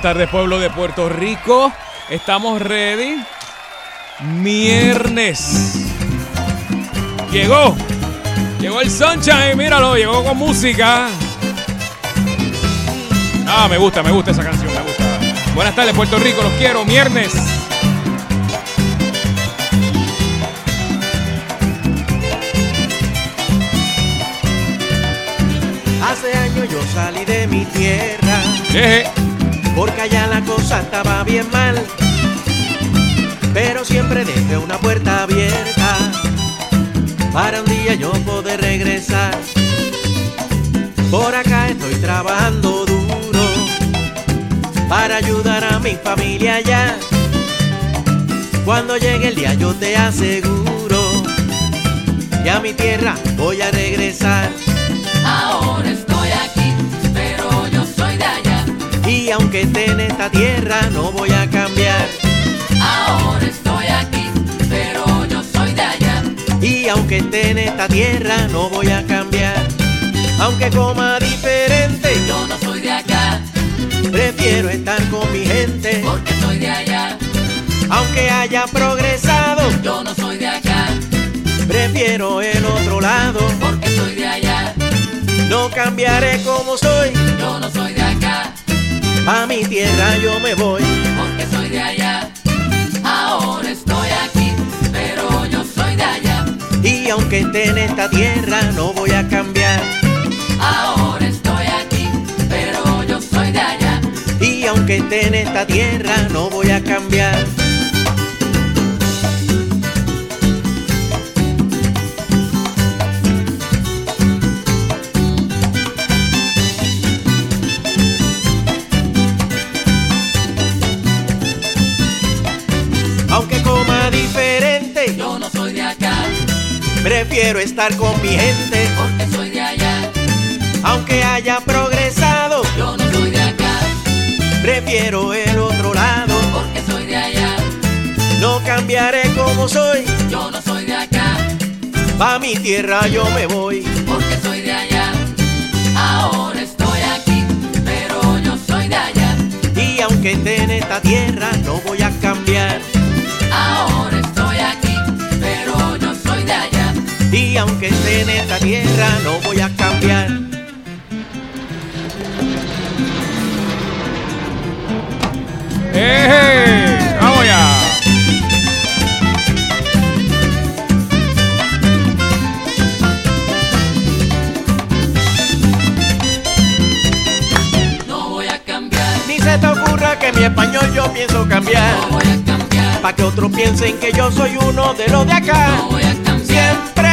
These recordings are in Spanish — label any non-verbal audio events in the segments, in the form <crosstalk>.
Buenas tardes, pueblo de Puerto Rico. Estamos ready. Viernes. Llegó. Llegó el sunshine, míralo, llegó con música. Ah, me gusta, me gusta esa canción, me gusta. Buenas tardes, Puerto Rico, los quiero. Viernes. Hace años yo salí de mi tierra. Porque allá la cosa estaba bien mal. Pero siempre dejé una puerta abierta para un día yo poder regresar. Por acá estoy trabajando duro para ayudar a mi familia allá. Cuando llegue el día yo te aseguro que a mi tierra voy a regresar. Ahora Y aunque esté en esta tierra no voy a cambiar. Ahora estoy aquí, pero yo soy de allá. Y aunque esté en esta tierra no voy a cambiar. Aunque coma diferente, Yo no soy de acá, prefiero estar con mi gente. porque soy de allá. Aunque haya progresado, Yo no soy de acá, prefiero el otro lado. porque soy de allá. No cambiaré como soy, Yo no soy de acá, a mi tierra yo me voy. porque soy de allá. Ahora estoy aquí, pero yo soy de allá. Y aunque esté en esta tierra no voy a cambiar. Ahora estoy aquí, pero yo soy de allá. Y aunque esté en esta tierra no voy a cambiar. Diferente, Yo no soy de acá, prefiero estar con mi gente. porque soy de allá. Aunque haya progresado, Yo no soy de acá, prefiero el otro lado. porque soy de allá. No cambiaré como soy, Yo no soy de acá, pa' mi tierra yo me voy. porque soy de allá. Ahora estoy aquí, pero yo soy de allá. Y aunque esté en esta tierra, no voy a Y aunque esté en esta tierra, no voy a cambiar. ¡Eje! ¡Vamos ya! No voy a cambiar, Ni se te ocurra que mi español yo pienso cambiar. no voy a cambiar, Pa' que otros piensen que yo soy uno de los de acá. no voy a cambiar, Siempre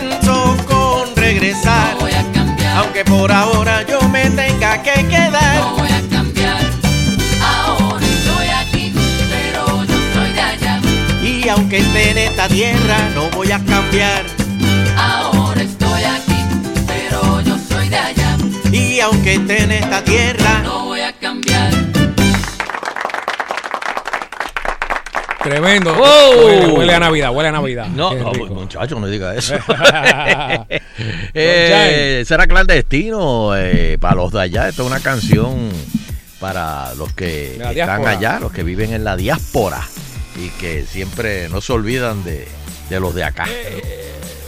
pienso con regresar. no voy a cambiar, Aunque por ahora yo me tenga que quedar. no voy a cambiar. Ahora estoy aquí, pero yo soy de allá. Y aunque esté en esta tierra, no voy a cambiar. Ahora estoy aquí, pero yo soy de allá. Y aunque esté en esta tierra, No voy a cambiar, Tremendo. ¡Oh! Huele, huele a Navidad, huele a Navidad. No, no, rico. muchacho, no diga eso. <laughs> <laughs> Eh, será clandestino eh, para los de allá. Esta es una canción para los que están diáspora. allá, los que viven en la diáspora y que siempre no se olvidan de, de los de acá.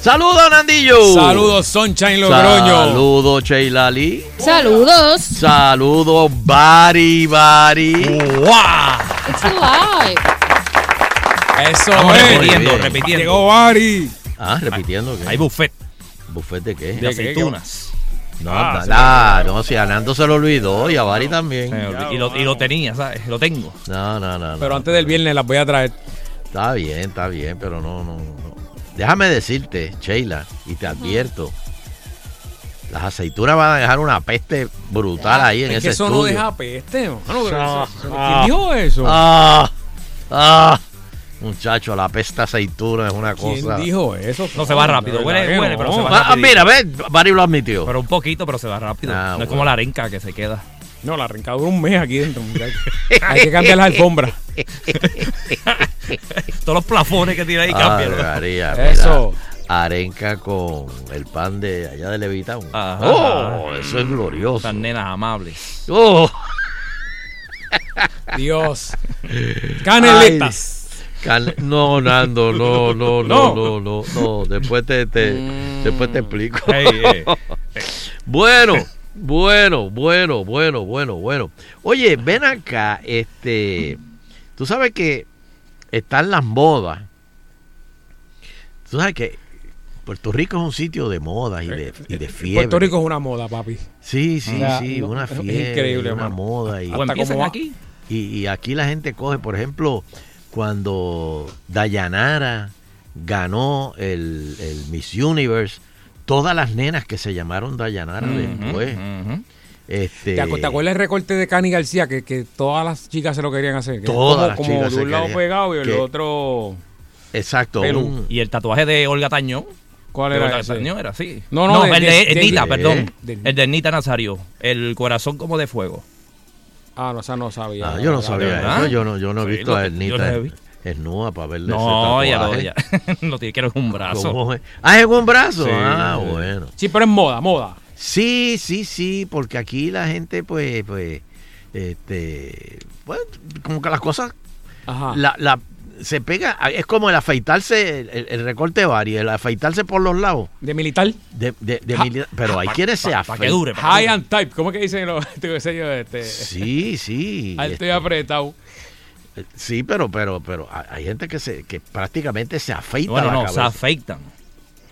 Saludos, Nandillo. Eh. Saludos, Sunshine Logroño. Saludos, Sheila Lee. Saludos. Saludos, Bari Bari. It's alive. Eso Vamos es. repitiendo, bien. repitiendo. Llegó Bari. Ah, repitiendo que. Hay buffet ¿Buffet de qué? de ¿De qué? aceitunas. No, Ah, na- se nah, no, si a Nando se lo olvidó y a Bari también. Y, lo, y lo tenía, ¿sabes? Lo tengo. No, no, no. Pero no. antes del viernes las voy a traer. Está bien, está bien, pero no, no, no. Déjame decirte, Sheila, y te advierto. Las aceitunas van a dejar una peste brutal ahí en es ese que eso estudio. no deja peste. mano, Ah, eso- ah. ¿Quién dijo eso? Ah, ah, muchacho, la peste aceituna es una ¿Quién cosa. dijo eso? No se va rápido. Huele, huele, no. pero se va Ah, ah, rápido. mira, ve, Bari lo admitió. Pero un poquito, pero se va rápido. Ah, no es como la arenca que se queda. No, la arrancada dura un mes aquí dentro. Hay que cambiar las alfombras. <laughs> Todos los plafones que tiene ahí cambian. Eso. Arenca con el pan de allá de Levitown. Ajá. Oh, eso es glorioso. Esas nenas amables. Oh, Dios. <laughs> Caneletas. Can- No, Nando, no, no, no, No. no, no, no. Después te, te- después te explico. <laughs> Bueno, bueno, bueno, bueno, bueno, bueno. Oye, ven acá, este, tú sabes que están las modas. Tú sabes que Puerto Rico es un sitio de moda y de, y de fiebre. Puerto Rico es una moda, papi. Sí, sí, O sea, sí, no, una es fiebre, increíble, una moda. Y, Hasta va- aquí. y, y aquí la gente coge, por ejemplo, cuando Dayanara ganó el, el Miss Universe, todas las nenas que se llamaron Dayanara después. Este, ¿Te, acu- te acuerdas el recorte de Cani García? Que, que todas las chicas se lo querían hacer. Que Todas las como, como chicas de se un lado querían. pegado y el Que- otro. Exacto. Un- Y el tatuaje de Olga Tañón. ¿Cuál era Olga ese? Tañón era así. No, no, de- el de, de- de- perdón. de- el de Ernita Nazario. El corazón como de fuego. Ah, no, o sea, no sabía. Ah, yo no sabía ¿verdad? eso. Yo no, yo no he Sí, visto a Ernita desnuda para verle No, ese ya lo, tatuaje. ya, <laughs> lo tiene que en un brazo. ¿Cómo es? Ah, en un brazo. Sí. Ah, bueno. Sí, pero es moda, moda. Sí, sí, sí, porque aquí la gente, pues, pues, este, pues, como que las cosas, Ajá. la, la, se pega, es como el afeitarse, el, el recorte varia, el afeitarse por los lados, De militar. de, de, de pero hay quienes se Para que afeitan. dure. pa' High and type. ¿Cómo que dicen los <laughs> sé yo, este? Sí, sí. Alto y este, apretado. sí, pero, pero, pero hay- gente que se, que prácticamente se afeita Bueno, la, no, se afeitan.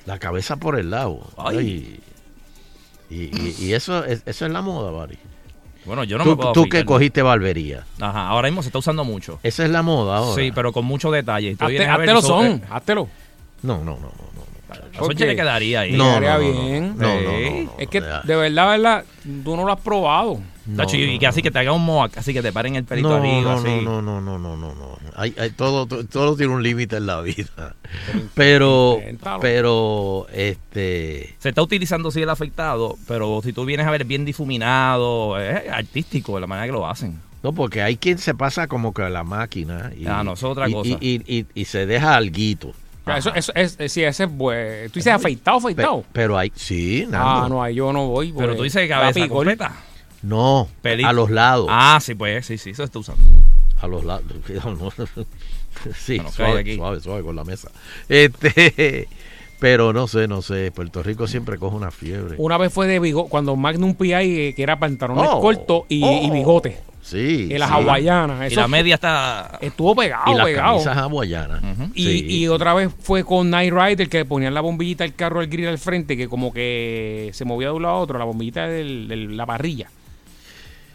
la cabeza por el lado. Ay. Y, y, y- y eso, es, eso es la moda, Bari. Bueno, yo no tú me puedo tú que cogiste barbería. Ajá, ahora mismo se está usando mucho. Esa es la moda ahora. Sí, pero con mucho detalle. Háztelo eso, son, eh, háztelo. No, no, no, no, no. a ¿Por Soncha qué? le quedaría ahí. No, no, no, no, bien. no, no, no, no, Es que, de verdad, verdad, tú no lo has probado. No, Tacho, y que así que te haga un mohawk, así que te paren el pelito no, arriba, no, así. no, no, no, no, no, no. Hay, hay todo, todo, todo tiene un límite en la vida. Pero, <laughs> pero, este, Se está utilizando sí el afeitado, pero si tú vienes a ver bien difuminado, es artístico de la manera que lo hacen. no, porque hay quien se pasa como que a la máquina y, Ah, no, eso es otra y- cosa. y, y, y- y se deja alguito. Eso, eso, es, sí, ese es bueno. Tú dices afeitado, afeitado. pero hay, sí, ah, Nando. no, ahí yo no voy. Pero tú dices cabeza completa. No, a los lados, Ah, sí, pues, sí, sí, eso está usando. a los lados. <laughs> Cuidado, no. <laughs> Sí, Bueno, suave, aquí. suave, suave con la mesa. Este, <laughs> pero no sé, no sé. Puerto Rico siempre coge una fiebre. Una vez fue de bigote, cuando Magnum PI, eh, que era pantalones Oh, y, y oh. bigote. Sí. Y las sí. hawaianas. Y la media está... estuvo pegado, Y las pegado. camisas hawaianas. Y, Sí. y otra vez fue con Night Rider que ponían la bombillita del carro al grill al frente, que como que se movía de un lado a otro, la bombillita de la parrilla.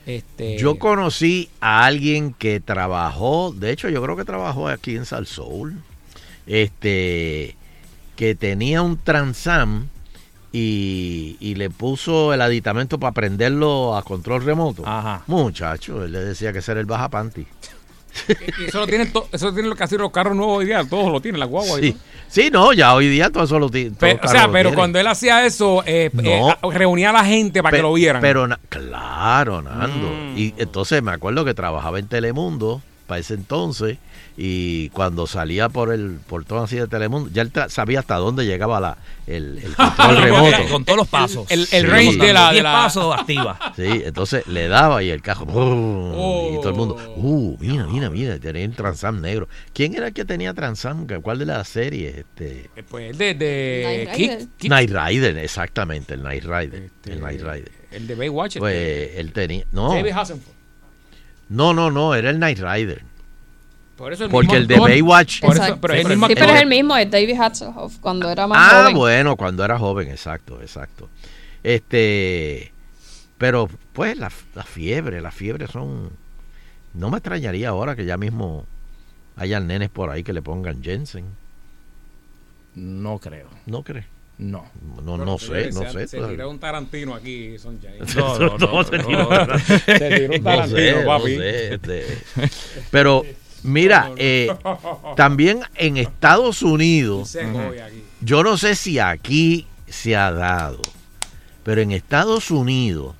Este, Yo conocí a alguien que trabajó, de hecho yo creo que trabajó aquí en Salsoul, este, que tenía un Transam y, y le puso el aditamento para prenderlo a control remoto. Ajá. Muchacho, él le decía que ese era el baja panty. Eso lo tienen, eso lo tienen casi los carros nuevos hoy día, todos lo tienen, la guagua. Sí. sí, no, ya hoy día todo eso lo tiene. Pe- o sea, pero cuando él hacía eso, eh, No. eh, reunía a la gente para que lo vieran. Pero, claro, Nando. Mm. Y entonces me acuerdo que trabajaba en Telemundo para ese entonces y cuando salía por el portón así de Telemundo, ya él tra- sabía hasta dónde llegaba la, el, el <laughs> control remoto. Con todos los pasos. El, el Sí. range de la, de 10 la pasos activa. <laughs> Sí, entonces le daba y el cajo ¡brum! y todo el mundo, Oh. uh, mira, mira, mira, tenía el Transam negro. ¿Quién era el que tenía Transam? ¿Cuál de las series? Este, Pues el de, de Rider. Kick- Night Rider, exactamente, el Night Rider, este, el Night Rider. El de Baywatch. Pues este, él tenía, no, David Hasselhoff. No, no, no, era el Night Rider. Por eso el Porque mismo el de actor- Baywatch, Por eso, Exacto. pero es el Sí, mismo Sí, pero es el mismo, es David Hasselhoff, cuando era más Ah, joven. bueno, cuando era joven, exacto, exacto. Este, pero pues la, la fiebre, las fiebres son, no me extrañaría ahora que ya mismo hayan nenes por ahí que le pongan Jensen. No creo. ¿No crees? No. No, no sé, no sé. <laughs> Se tiró un Tarantino aquí. No, no, no, se no, tiró. no. Se tiró un No Tarantino, papi. sé, este, Pero mira, eh, también en Estados Unidos, yo no sé si aquí se ha dado, pero en Estados Unidos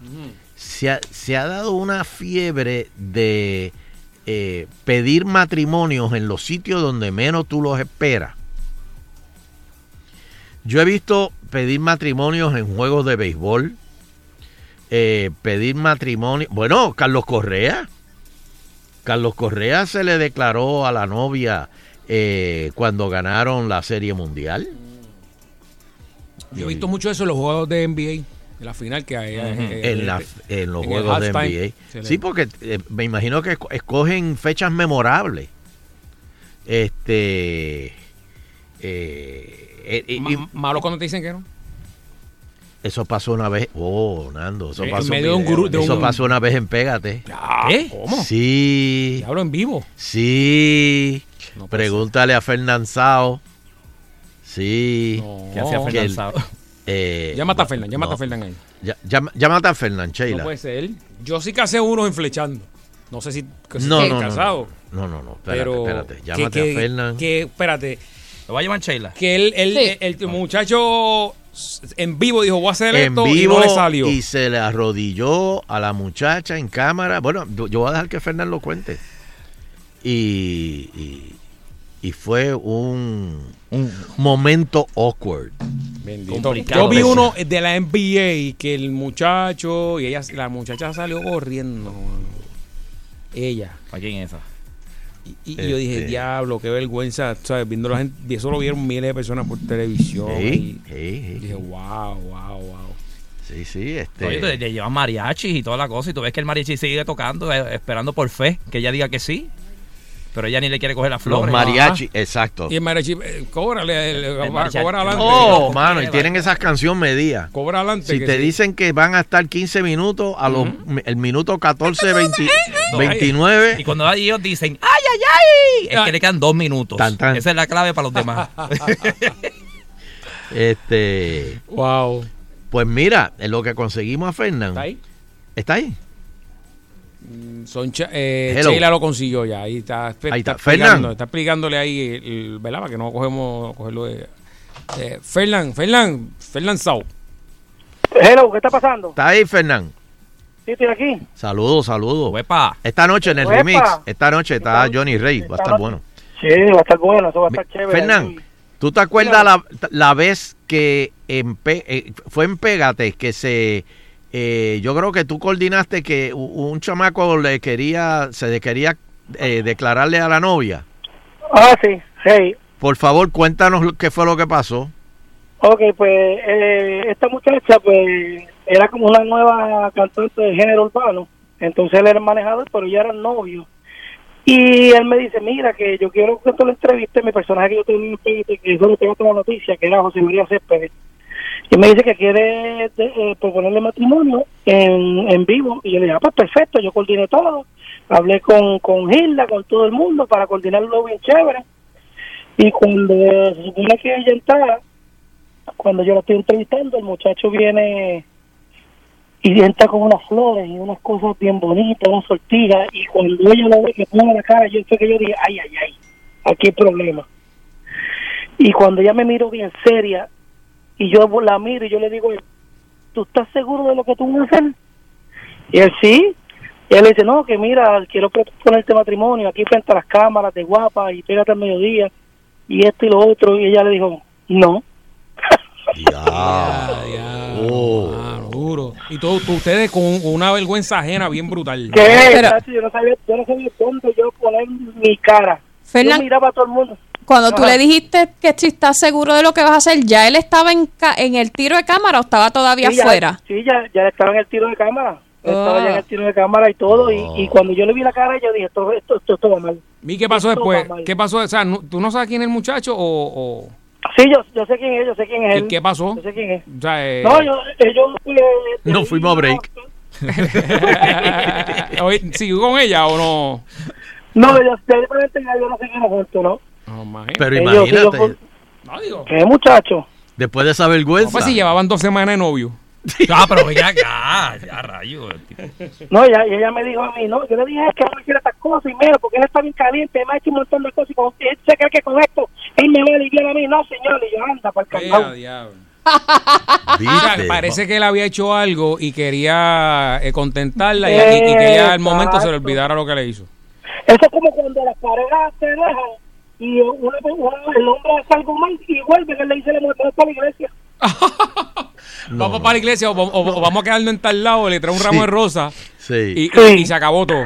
se ha, se ha dado una fiebre de eh, pedir matrimonios en los sitios donde menos tú los esperas. Yo he visto pedir matrimonios en juegos de béisbol, eh, pedir matrimonio. Bueno, Carlos Correa. Carlos Correa se le declaró a la novia eh, cuando ganaron la Serie Mundial. Yo he visto mucho eso en los juegos de NBA, en la final que hay. eh, en, la- en los en juegos de NBA. Sí, porque eh, me imagino que esco- escogen fechas memorables. Este. eh, eh, y- y Ma- malo cuando te dicen que no. eso pasó una vez. Oh, Nando, eso En pasó. medio de un gru- de eso un- pasó una vez en Pégate. ¿Qué? ¿Cómo? Sí, Te hablo en vivo. sí. No Pregúntale a Fernanzao. Sí. No. ¿Qué hacía Sado? eh, <laughs> Llámate a no, Fernan, llámate no. a Fernan ahí. Ya- llama- Llámate a Fernán, No Sheila. puede ser. Yo sí casé unos enflechando. No sé si, que No, no, no, casado. no, no, no, espérate, pero espérate. Llámate que, a Fernán. Que, espérate, ¿Lo va a llamar Sheila? que él, él- Sí. el, el muchacho en vivo dijo, voy a hacer en esto vivo y no le salió. y se le arrodilló a la muchacha en cámara. Bueno, yo voy a dejar que Fernán lo cuente. Y, y, y fue un, Un- momento awkward. Complicado Yo vi uno de la NBA que el muchacho y ella, la muchacha salió corriendo. Ella. ¿Para quién es esa? Y, y yo dije, Este. diablo, qué vergüenza. ¿sabes? Viendo la gente, y eso lo vieron miles de personas por televisión. Sí, y sí, sí, dije, wow, wow, wow. sí, sí, este, Oye, te, te llevan mariachis y toda la cosa y tú ves que el mariachi sigue tocando eh, esperando por fe que ella diga que sí. Pero ella ni le quiere coger las los flores. mariachi, exacto. Y el mariachi, eh, cóbrale, el- El va- mariachi- cobra adelante. Oh, mano, y tienen esas canciones medidas. Cobra adelante. Si te sí. dicen que van a estar 15 minutos, a los, el minuto 14, 20 No, 29, Y cuando ellos dicen, ¡ay, ay, ay! Es que le quedan dos minutos. Tan, tan. Esa es la clave para los demás. <laughs> este, Wow. pues mira, en lo que conseguimos a Fernán. ¿Está ahí? ¿Está ahí? Son Cha- eh. Sheila lo consiguió ya. Ahí está, Ahí está. explicando, Fernan. está explicándole ahí, el- ¿verdad? Para que no cogemos cogerlo de. Eh, Fernan, Fernan, Fernan Sau. Hello, ¿qué está pasando? ¿Está ahí, Fernán? Sí, estoy aquí. Saludos, saludos. Huepa. Esta noche en el Uepa. remix, esta noche está Johnny Rey, va a esta estar bueno. Sí, va a estar bueno, eso va a estar chévere. Fernán. ¿tú te acuerdas la, la vez que en eh, fue en Pégate que se... eh, yo creo que tú coordinaste que un chamaco le quería, se le quería eh, declararle a la novia. Ah, sí, hey. Por favor, cuéntanos lo- qué fue lo que pasó. Ok, pues eh, esta muchacha pues era como una nueva cantante de género urbano. Entonces él era el manejador, pero ya eran novios. Y él me dice, mira, que yo quiero que tú le entrevistes mi personaje que yo tenía que eso lo tengo la noticia, que era José María Céspedes. Y me dice que quiere eh, proponerle matrimonio en, en vivo. Y yo le dije, ah, pues perfecto, yo coordiné todo. Hablé con, con Hilda, con todo el mundo, para coordinarlo bien chévere. Y cuando se supone que ella entra, cuando yo la estoy entrevistando, el muchacho viene y entra con unas flores y unas cosas bien bonitas, unas sortijas. Y cuando ella lo ve que pone la cara, yo sé que yo dije, ay, ay, ay, aquí hay problema. Y cuando ella me miró bien seria, y yo la miro y yo le digo, ¿tú estás seguro de lo que tú vas a hacer? Y él sí, Y él le dice, no, que mira, quiero ponerte matrimonio aquí frente a las cámaras de guapa y pégate al mediodía y esto y lo otro. Y ella le dijo, no. Ya, ya, Oh. mano, duro. Y todo, tú- ustedes con una vergüenza ajena bien brutal. ¿Qué? Pero- yo no sabía, yo no sabía dónde yo poner mi cara. Fernán- Yo miraba a todo el mundo. Cuando tú Ajá. le dijiste que si estás seguro de lo que vas a hacer, ¿ya él estaba en, ca- en el tiro de cámara o estaba todavía Sí, ya- afuera? Sí, ya, ya estaba en el tiro de cámara. Estaba Ah. ya en el tiro de cámara y todo. Oh. Y, y cuando yo le vi la cara, yo dije, esto, esto, esto, esto va mal. ¿Y qué pasó Esto después? ¿Qué pasó? O sea, ¿tú no sabes quién es el muchacho o...? o- Sí, yo, yo sé quién es, yo sé quién es ¿Qué, él. qué pasó? Yo sé quién es. O sea, eh, No, yo, ellos... eh, No fuimos a break. <laughs> ¿Siguió con ella o no? No, yo, simplemente ya yo no sé quién es ¿no? Imagínate. Pero imagínate, ellos- No, digo. ¿Qué muchacho? después de esa No, vergüenza. pues si llevaban dos semanas de novio. <laughs> Ah, pero venga acá. Ya, rayo. No, ya, ella me dijo a mí, no, yo le dije es que no me quiere estas cosas y mira, porque él está bien caliente, me ha hecho un montón de cosas y como que él se cree que con esto él me va a aliviar a mí. No, señor, y yo anda para el Ea, cantón. diablo. <laughs> O sea, ¿Viste? parece que él había hecho algo y quería eh, contentarla y, y- y que ella al momento se le olvidara lo que le hizo. Eso es como cuando las parejas se dejan y una, una- el hombre hace algo mal y vuelve, él le dice, le mueve para la iglesia. <laughs> No, vamos no. para la iglesia o, o- o vamos a quedarnos en tal lado, le trae un Sí. ramo de rosa Sí. y, y- Sí. y se acabó todo.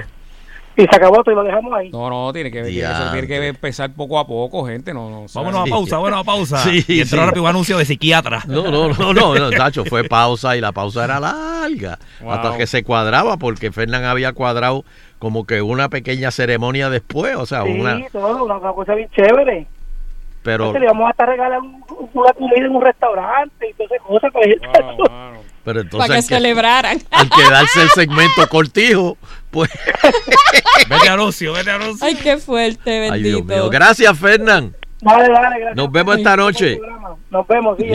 Y se acabó todo y lo dejamos ahí. No, no, tiene que, tiene, eso tiene que empezar poco a poco, gente. No, no, Vámonos a pausa, vámonos a pausa. <laughs> Sí, y entró sí. rápido un anuncio de psiquiatra. No, no, no, no, no, <laughs> Tacho, fue pausa y la pausa era larga. Wow. Hasta que se cuadraba, porque Fernán había cuadrado como que una pequeña ceremonia después, o sea, Sí, una. todo, una, una cosa bien chévere. Pero, Entonces, le vamos a estar regalando un- una comida en un restaurante y todas esas cosas. Pues, Wow, mano. pero entonces Para que celebraran. al quedarse el segmento cortijo, pues, Vete a anuncio, vete a anuncio. Ay, qué fuerte, ay Dios bendito. mío. Gracias, Fernán. Dale, dale, gracias. Nos vemos esta noche. Nos vemos, sí.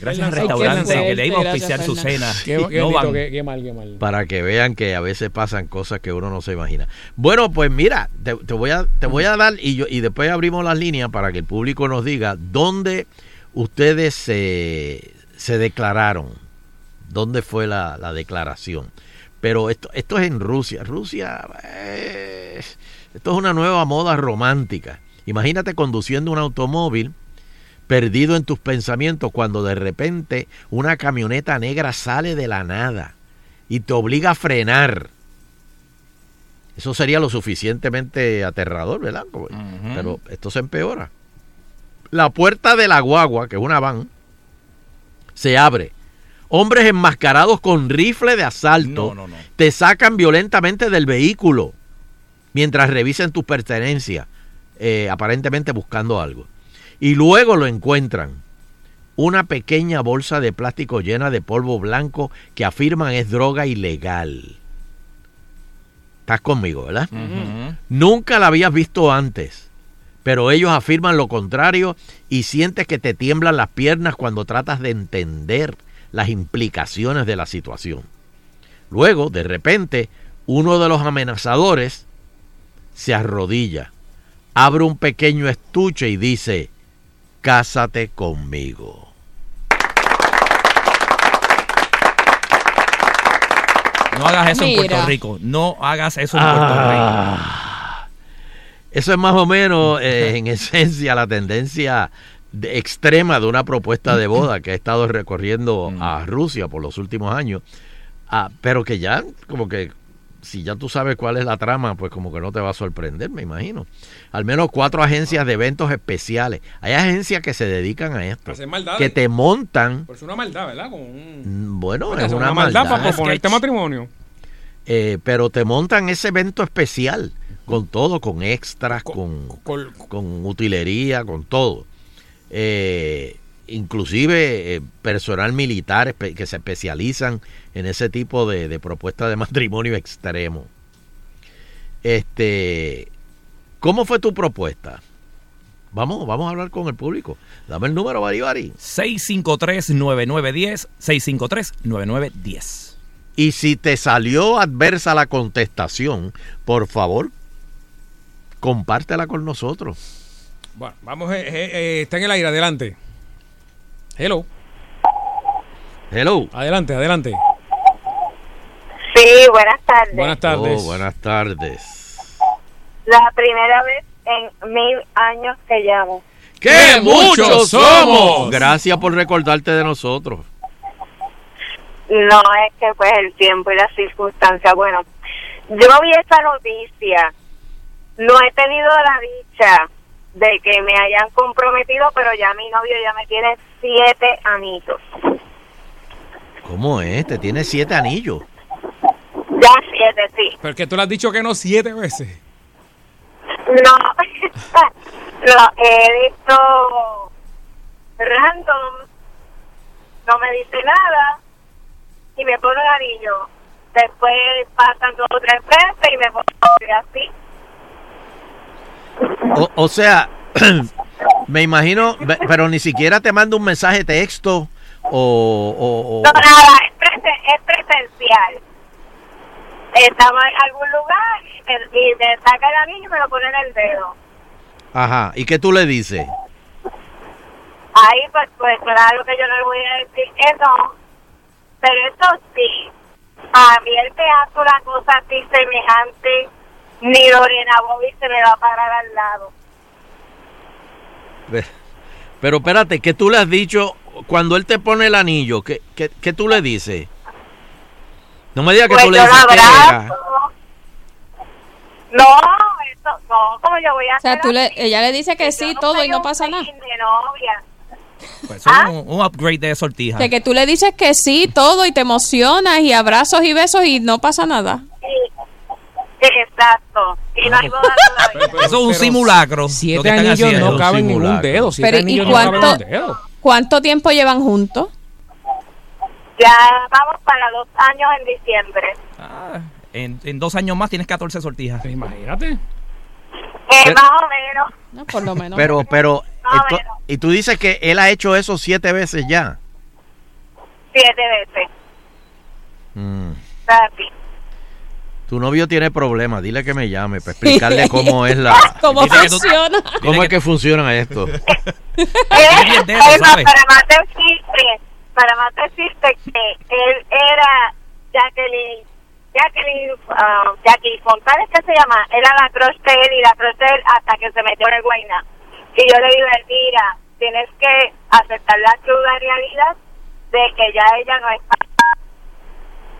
Gracias al restaurante que le iba a auspiciar su cena. Qué, qué, no bendito, van. qué- qué mal, qué mal. Para que vean que a veces pasan cosas que uno no se imagina. Bueno, pues mira, te, te voy a te voy a dar y yo y después abrimos las líneas para que el público nos diga dónde ustedes se, se declararon, dónde fue la, la declaración. Pero esto esto es en Rusia. Rusia eh, esto es una nueva moda romántica. Imagínate conduciendo un automóvil perdido en tus pensamientos cuando de repente una camioneta negra sale de la nada y te obliga a frenar. Eso sería lo suficientemente aterrador, ¿verdad? Pero esto se empeora. La puerta de la guagua, que es una van, se abre. Hombres enmascarados con rifle de asalto No, no, no. te sacan violentamente del vehículo mientras revisen tus pertenencias, eh, aparentemente buscando algo. Y luego lo encuentran. Una pequeña bolsa de plástico llena de polvo blanco que afirman es droga ilegal. Estás conmigo, ¿verdad? Nunca la habías visto antes, pero ellos afirman lo contrario y sientes que te tiemblan las piernas cuando tratas de entender las implicaciones de la situación. Luego, de repente, uno de los amenazadores se arrodilla, abre un pequeño estuche y dice, cásate conmigo. No hagas eso en. Puerto Rico. No hagas eso en Puerto Rico. Ah, eso es más o menos, eh, en <laughs> esencia, la tendencia de- extrema de una propuesta de boda que ha estado recorriendo a Rusia por los últimos años. Ah, pero que ya, como que, si ya tú sabes cuál es la trama, pues como que no te va a sorprender, me imagino. Al menos cuatro agencias de eventos especiales. Hay agencias que se dedican a esto. Hacer maldades. Que te montan, Por eso una maldad, ¿verdad? Como un... mm, bueno, Coño, es una maldad maldad. para proponerte Sketch. matrimonio. Eh, pero te montan ese evento especial con todo, con extras, con, Col- con utilería, con todo. Eh, inclusive eh, personal militar que se especializan en ese tipo de, de propuestas de <laughs> matrimonio extremo. Este, ¿cómo fue tu propuesta? Vamos, vamos a hablar con el público. Dame el número, Bari Bari. 653-9910. 653-9910. Y si te salió adversa la contestación, por favor, compártela con nosotros. Bueno, vamos, eh, eh, está en el aire, adelante. Hello, Hello. adelante, adelante. Sí, buenas tardes. Buenas tardes. Oh, buenas tardes. La primera vez en mil años que llamo. ¡Qué muchos somos! Gracias por recordarte de nosotros. No es que pues el tiempo y las circunstancias. Bueno, yo vi esa noticia. No he tenido la dicha de que me hayan comprometido, pero ya mi novio ya me tiene siete anillos. ¿Cómo es? Te tiene siete anillos. Ya siete, sí. Pero que tú le has dicho que no siete veces. No, <laughs> lo he visto random, no me dice nada y me pone el anillo. Después pasan dos o tres veces y me pone así. O, o sea, <clears throat> me imagino, pero ni siquiera te manda un mensaje texto o... o- o- No, nada, es, presen- es presencial. Estamos en algún lugar y me saca el anillo y me lo pone en el dedo. Ajá, ¿y qué tú le dices? Ahí pues, pues claro que yo no le voy a decir no, pero eso sí, a mí el teatro una cosa así semejante, ni Lorena Bobby se me va a parar al lado. Ve- Pero espérate, ¿qué tú le has dicho cuando él te pone el anillo? ¿Qué, qué, qué tú le dices? No me digas que Pues tú le dices que. No, eso, no, como yo voy a O sea, hacer tú le, ella le dice que sí no todo y no pasa nada. peine de novia. Pues es un, un upgrade de sortija. De que tú le dices que sí todo y te emocionas y abrazos y besos y no pasa nada. Sí, exacto. Y no hay boda todavía. Eso es un Pero simulacro. lo Siete que están anillos haciendo. no caben en un simulacro. dedo. Siete Pero, ¿y anillos no caben cuánto- dedo. ¿Cuánto tiempo llevan juntos? Ya vamos para dos años en diciembre. Ah, en, en dos años más tienes 14 sortijas. Imagínate. Eh, Pero- más o menos. No, por lo menos. Pero, pero, <laughs> Más o ento- menos. y tú dices que él ha hecho eso siete veces ya. Siete veces. Mm. Así. Tu novio tiene problemas, dile que me llame para explicarle cómo es la... <laughs> ¿Cómo que funciona? ¿Cómo es que funciona esto? <laughs> Eh, para más decirte, para más decirte que él era Jacqueline, Jacqueline, ah, Jackie Fontana, ¿qué se llama? Era la crush de él y la crush de él hasta que se metió en el Guayna. Y yo le digo, mira, tienes que aceptar la cruda realidad de que ya ella no es para-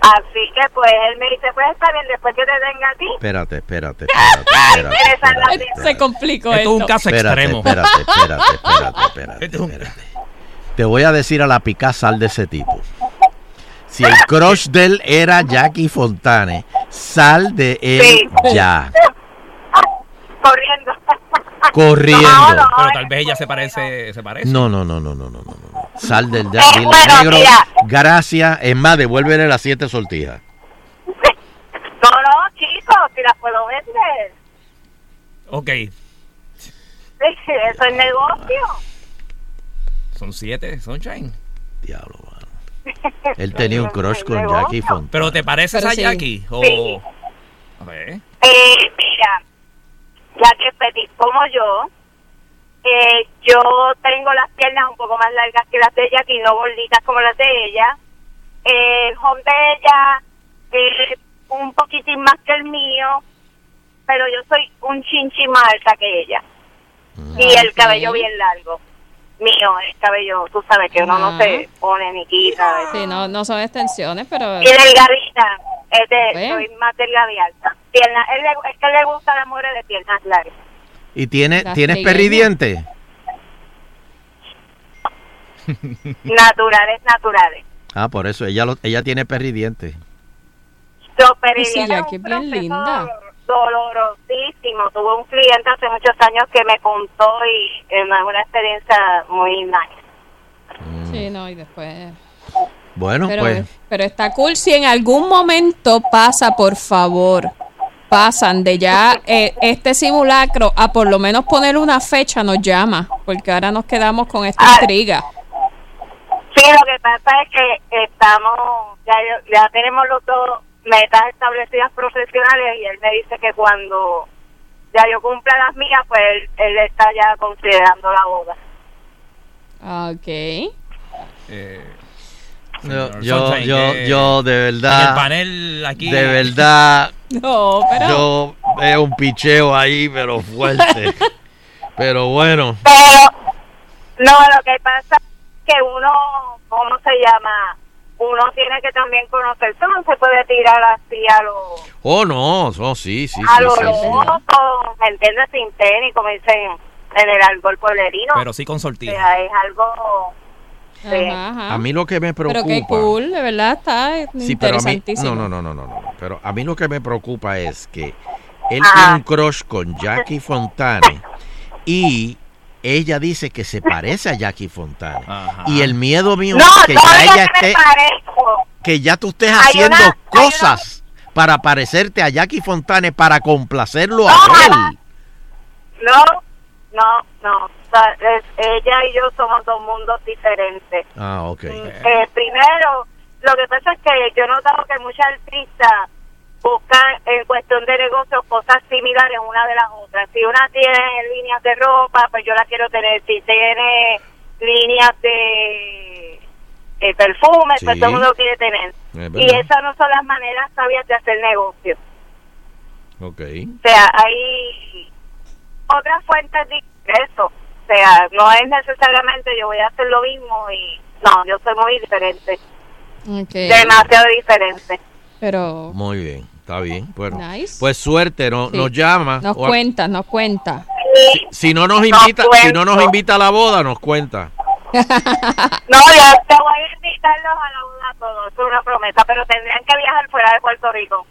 Así que pues él me dice, pues está bien, después que te venga a ti, Espérate, espérate, <laughs> espérate, espérate, espérate, vida. Se complicó Esto es un esto. caso Espérate, extremo. espérate, espérate, espérate, <laughs> espérate, Esto espérate. Te voy a decir a la pica sal de ese tipo. Si el crush de él era Jackie Fontane, sal de él Sí. ya, corriendo. corriendo. No, no, Pero tal vez ella se parece. Se parece. No, no, no, no, no, no, no. Sal del Eh, bueno, negro. mira. Gracias. Es más, devuélvele las siete sortijas. <laughs> No, no, chicos, si las puedo vender. Ok. Sí, <laughs> eso es negocio. Son siete, Sunshine. Diablo, mano. <laughs> Él tenía un crush con Negocio. Jackie Fontane. ¿Pero te pareces Pero a sí. Jackie? O... Sí. A ver. Eh, mira, ya que petit como yo, eh, yo tengo las piernas un poco más largas que las de ella y no gorditas como las de ella. Eh, el home de ella es un poquitín más que el mío, pero yo soy un chinchi más alta que ella. Y el cabello bien largo. Mío, el cabello, tú sabes que uno no Ajá. se pone ni quita. Sí, no, no son extensiones, pero... Y delgadita, es de, Bueno. soy más delgada y alta. Pierna, él es que le gusta la mujer de piernas largas. ¿Y tiene, Las tienes trigueñas. perridiente? <laughs> Naturales, naturales. Ah, por eso, ella, lo, ella tiene perridiente. Yo Sí, bien linda. Dolorosísimo. Tuve un cliente hace muchos años que me contó y eh, es una experiencia muy nice. Sí, no, y después... Bueno, Pero, pues, pero está cool si en algún momento pasa, por favor, pasan de ya eh, este simulacro a por lo menos poner una fecha, nos llama, porque ahora nos quedamos con esta Ah. intriga. Sí, lo que pasa es que estamos, ya, ya tenemos los dos metas establecidas profesionales y él me dice que cuando ya yo cumpla las mías, pues él, él está ya considerando la boda. Ok. Eh, Yo, señor yo, yo, yo de En el verdad, panel aquí. de verdad, <laughs> No, pero. yo veo un picheo ahí, pero fuerte. <laughs> Pero bueno, Pero, no, lo que pasa es que uno, ¿cómo se llama? Uno tiene que también conocerse, no se puede tirar así a lo, oh no, no, sí, sí, a sí, lo sí, sí. loco, ¿me entiendes? Sin tenis, como dicen en el alcohol pueblerino. Pero sí con o sea, es algo... sí. Ajá, ajá. A mí lo que me preocupa. Pero qué cool, de verdad está Sí, pero a mí, interesantísimo. no, no, no, no, no, no. Pero a mí lo que me preocupa es que él tiene un crush con Jackie Fontane y ella dice que se parece a Jackie Fontane. Ajá. Y el miedo mío No, es que ya ella esté, parezco. que ya tú estés Hay haciendo una- hay una- cosas para parecerte a Jackie Fontane para complacerlo a él. No, no, no. O sea, es- ella y yo somos dos mundos diferentes. Ah, ok. Eh, primero, lo que pasa es que yo he notado que muchas artistas buscan en cuestión de negocios cosas similares una de las otras. Si una tiene líneas de ropa, pues yo la quiero tener. Si tiene líneas de eh, perfumes, pues Sí. todo el mundo quiere tener. Es Y esas no son las maneras sabias de hacer negocio. Ok. O sea, hay otras fuentes de ingreso. O sea, no es necesariamente yo voy a hacer lo mismo y no, yo soy muy diferente, demasiado diferente. Pero Muy bien. Está bien. Bueno, Nice. pues suerte. No, Sí. Nos llama. nos O cuenta, nos cuenta. Si no nos No invita, si no nos invita a la boda, nos cuenta. <laughs> no, yo te voy a invitarlos a la boda a todos, es una promesa, pero tendrían que viajar fuera de Puerto Rico.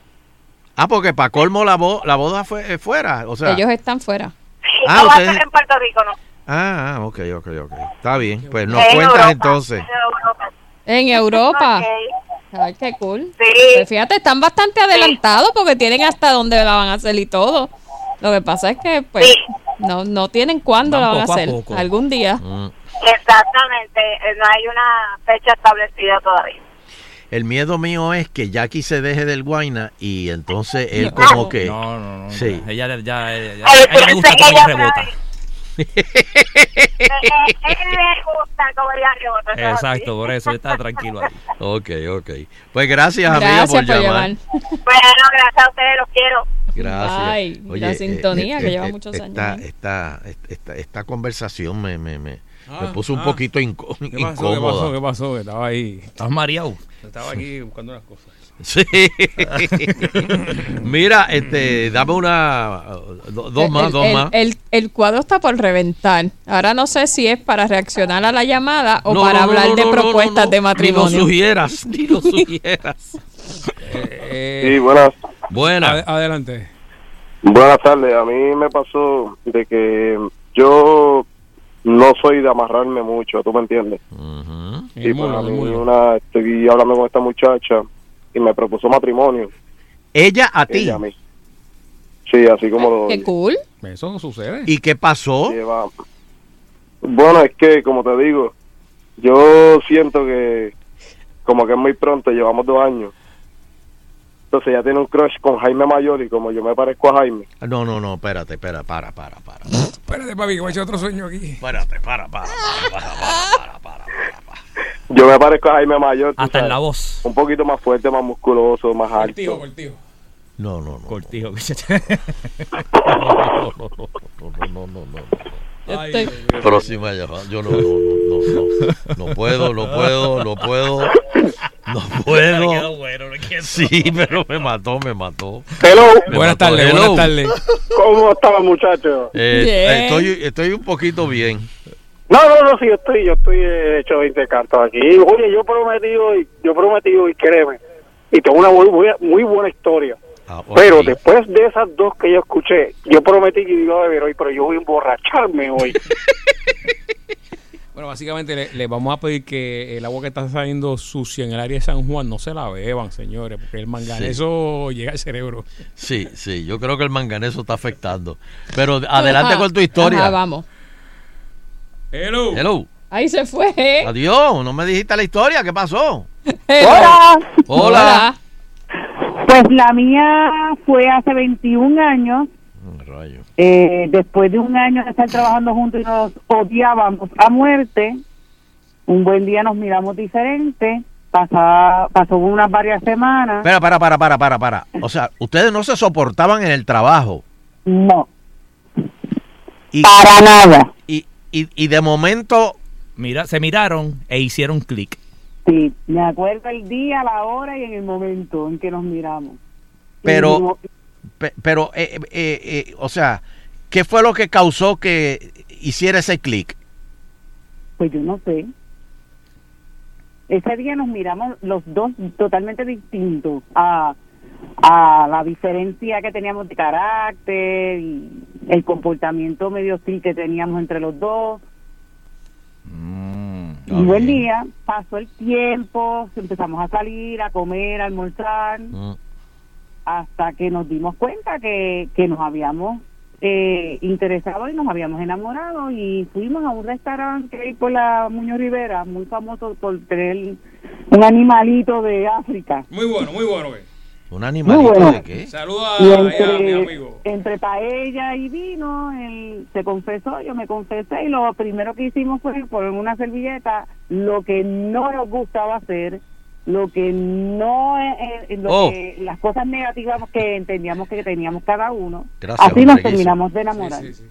Ah, porque para colmo la, bo- la boda fue eh, fuera. O sea, Ellos están fuera. Sí, Ah, no va a ser en Puerto Rico, no. ah, ah, ok, ok, ok. Está bien. Pues nos En cuentas Europa, entonces. en Europa. En Europa. Ok, Ay, qué cool. Sí, Pues fíjate, están bastante adelantados porque tienen hasta dónde la van a hacer y todo. Lo que pasa es que, pues, Sí. no, no tienen cuándo Van la van a a hacer. poco. Algún día. Mm. exactamente, no hay una fecha establecida todavía. El miedo mío es que Jackie se deje del guaina y entonces él como que... No, no, no. Sí. Ella ya, ya, ya- Ay, a ella le gusta cómo rebota. Eh, eh, él le gusta como ella rebota. Exacto, por eso está tranquilo ahí. Ok, ok. Pues gracias, amiga, Gracias por, por llamar. llevar. Bueno, gracias a ustedes, los quiero. Gracias. Ay, la sintonía que lleva muchos años, Esta, ¿eh? esta, esta, esta conversación me, me, me, me Ah, puso un ah. poquito incó- ¿Qué pasó? ¿Qué pasó? ¿Qué pasó? Estaba ahí. ¿Estás mareado? Estaba aquí buscando unas cosas. Sí. Mira, este, dame una, do- dos más, el, dos el- más. El, el cuadro está por reventar. Ahora no sé si es para reaccionar a la llamada o No, para no, hablar no, de propuestas no, de Ni lo matrimonio. sugieras, <laughs> ni lo <laughs> sugieras. Eh, Sí, buenas, Buena. ade- adelante. buenas tardes. A mí me pasó de que yo no soy de amarrarme mucho, ¿tú me entiendes? Ujú. El Y pues a mí una, estoy hablando con esta muchacha y me propuso matrimonio. Ella a ti. Ella a mí. Sí, así como lo Qué cool. Eso no sucede. ¿Y qué pasó? lleva. Bueno, es que, como te digo, yo siento que como que es muy pronto, llevamos dos años. Entonces ya tiene un crush con Jaime Mayor y como yo me parezco a Jaime. No, no, no, espérate, espérate, para, para, para. Espérate, papi, que voy a echar otro sueño aquí. Espérate, para, para, para, para, para, para. Yo me parezco a Jaime Mayor. Hasta en la voz. Un poquito más fuerte, más musculoso, más alto. Cortijo, cortijo. No, no, no. Cortijo. no, no, no. no, no, no Mío. Próxima llamada. Yo no, no, no, no, no, no puedo, no puedo, no puedo, no puedo. Sí, pero me mató, me mató. Hello, Me Buenas tardes, buenas tardes. ¿cómo están muchachos? Eh, eh, estoy, estoy un poquito bien. No, no, no, sí, yo estoy, yo estoy eh, hecho 20 cantos aquí. Oye, yo prometí hoy, yo prometí hoy, créeme, y tengo una muy, buena- muy buena historia. Ah. Pero después de esas dos que yo escuché, yo prometí que iba a beber hoy, pero yo voy a emborracharme hoy. <laughs> Bueno, básicamente le, le vamos a pedir que el agua que está saliendo sucia en el área de San Juan no se la beban, señores, porque el manganeso llega al cerebro. Sí, sí, yo creo que el manganeso está afectando. Pero adelante Ajá, con tu historia. ajá, vamos. Hello. Hello. Ahí se fue. Adiós, no me dijiste la historia, ¿qué pasó? <laughs> Hola. Hola. Pues la mía fue hace 21 años, Rayo. eh, después de un año de estar trabajando juntos y nos odiábamos a muerte. Un buen día nos miramos diferente Pasa, pasó unas varias semanas. Espera, para, para, para, para, para. O sea, ustedes no se soportaban en el trabajo. No, Y, para nada. y, y, y de momento, Mira, se miraron e hicieron clic. Sí, me acuerdo el día, la hora y en el momento en que nos miramos. Pero- pero, eh, eh, eh, o sea, ¿qué fue lo que causó que hiciera ese clic? Pues yo no sé. Ese día nos miramos los dos totalmente distintos a, a la diferencia que teníamos de carácter y el comportamiento medio hostil que teníamos entre los dos. Y buen día, pasó el tiempo, empezamos a salir, a comer, a almorzar, Mm. hasta que nos dimos cuenta que, que nos habíamos eh, interesado y nos habíamos enamorado y fuimos a un restaurante que hay por la Muñoz Rivera, muy famoso por tener un animalito de África. Muy bueno, muy bueno. güey. ¿Un animalito bueno. de qué? Saluda Y ahí a mi entre, amigo. entre paella y vino, él se confesó, yo me confesé y lo primero que hicimos fue poner una servilleta lo que no nos gustaba hacer, lo que no, eh, eh, lo Oh. que- las cosas negativas que entendíamos que teníamos cada uno. Gracias, Así nos terminamos de enamorar. Sí, sí, sí.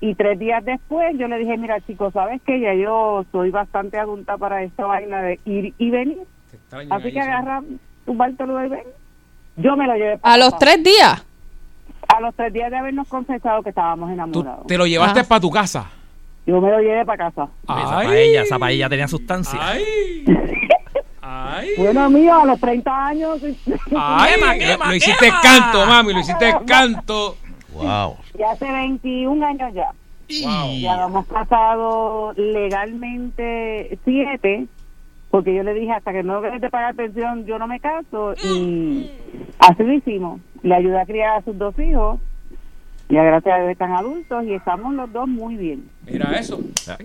Y tres días después yo le dije, mira chicos, ¿sabes que Ya yo soy bastante adulta para esta vaina de ir y venir. Así que agarra tu bártelo y ven. Yo me lo llevé A para los casa. tres días. A los tres días de habernos confesado que estábamos Tú enamorados. te lo llevaste Ah. para tu casa. Yo me lo llevé para casa. Esa Ay. paella, esa paella tenía sustancia. Ay. <laughs> Ay. Bueno, mío, a los 30 años. Ay, Quema, lo- quema, lo hiciste quema. canto, mami, lo hiciste canto. Wow. Y hace 21 años ya. Wow. Ya hemos pasado legalmente siete, porque yo le dije hasta que no dejes de pagar pensión, yo no me caso. Y así lo hicimos. Le ayudé a criar a sus dos hijos. Y gracias a Dios están adultos y estamos los dos muy bien. Mira eso. Ya.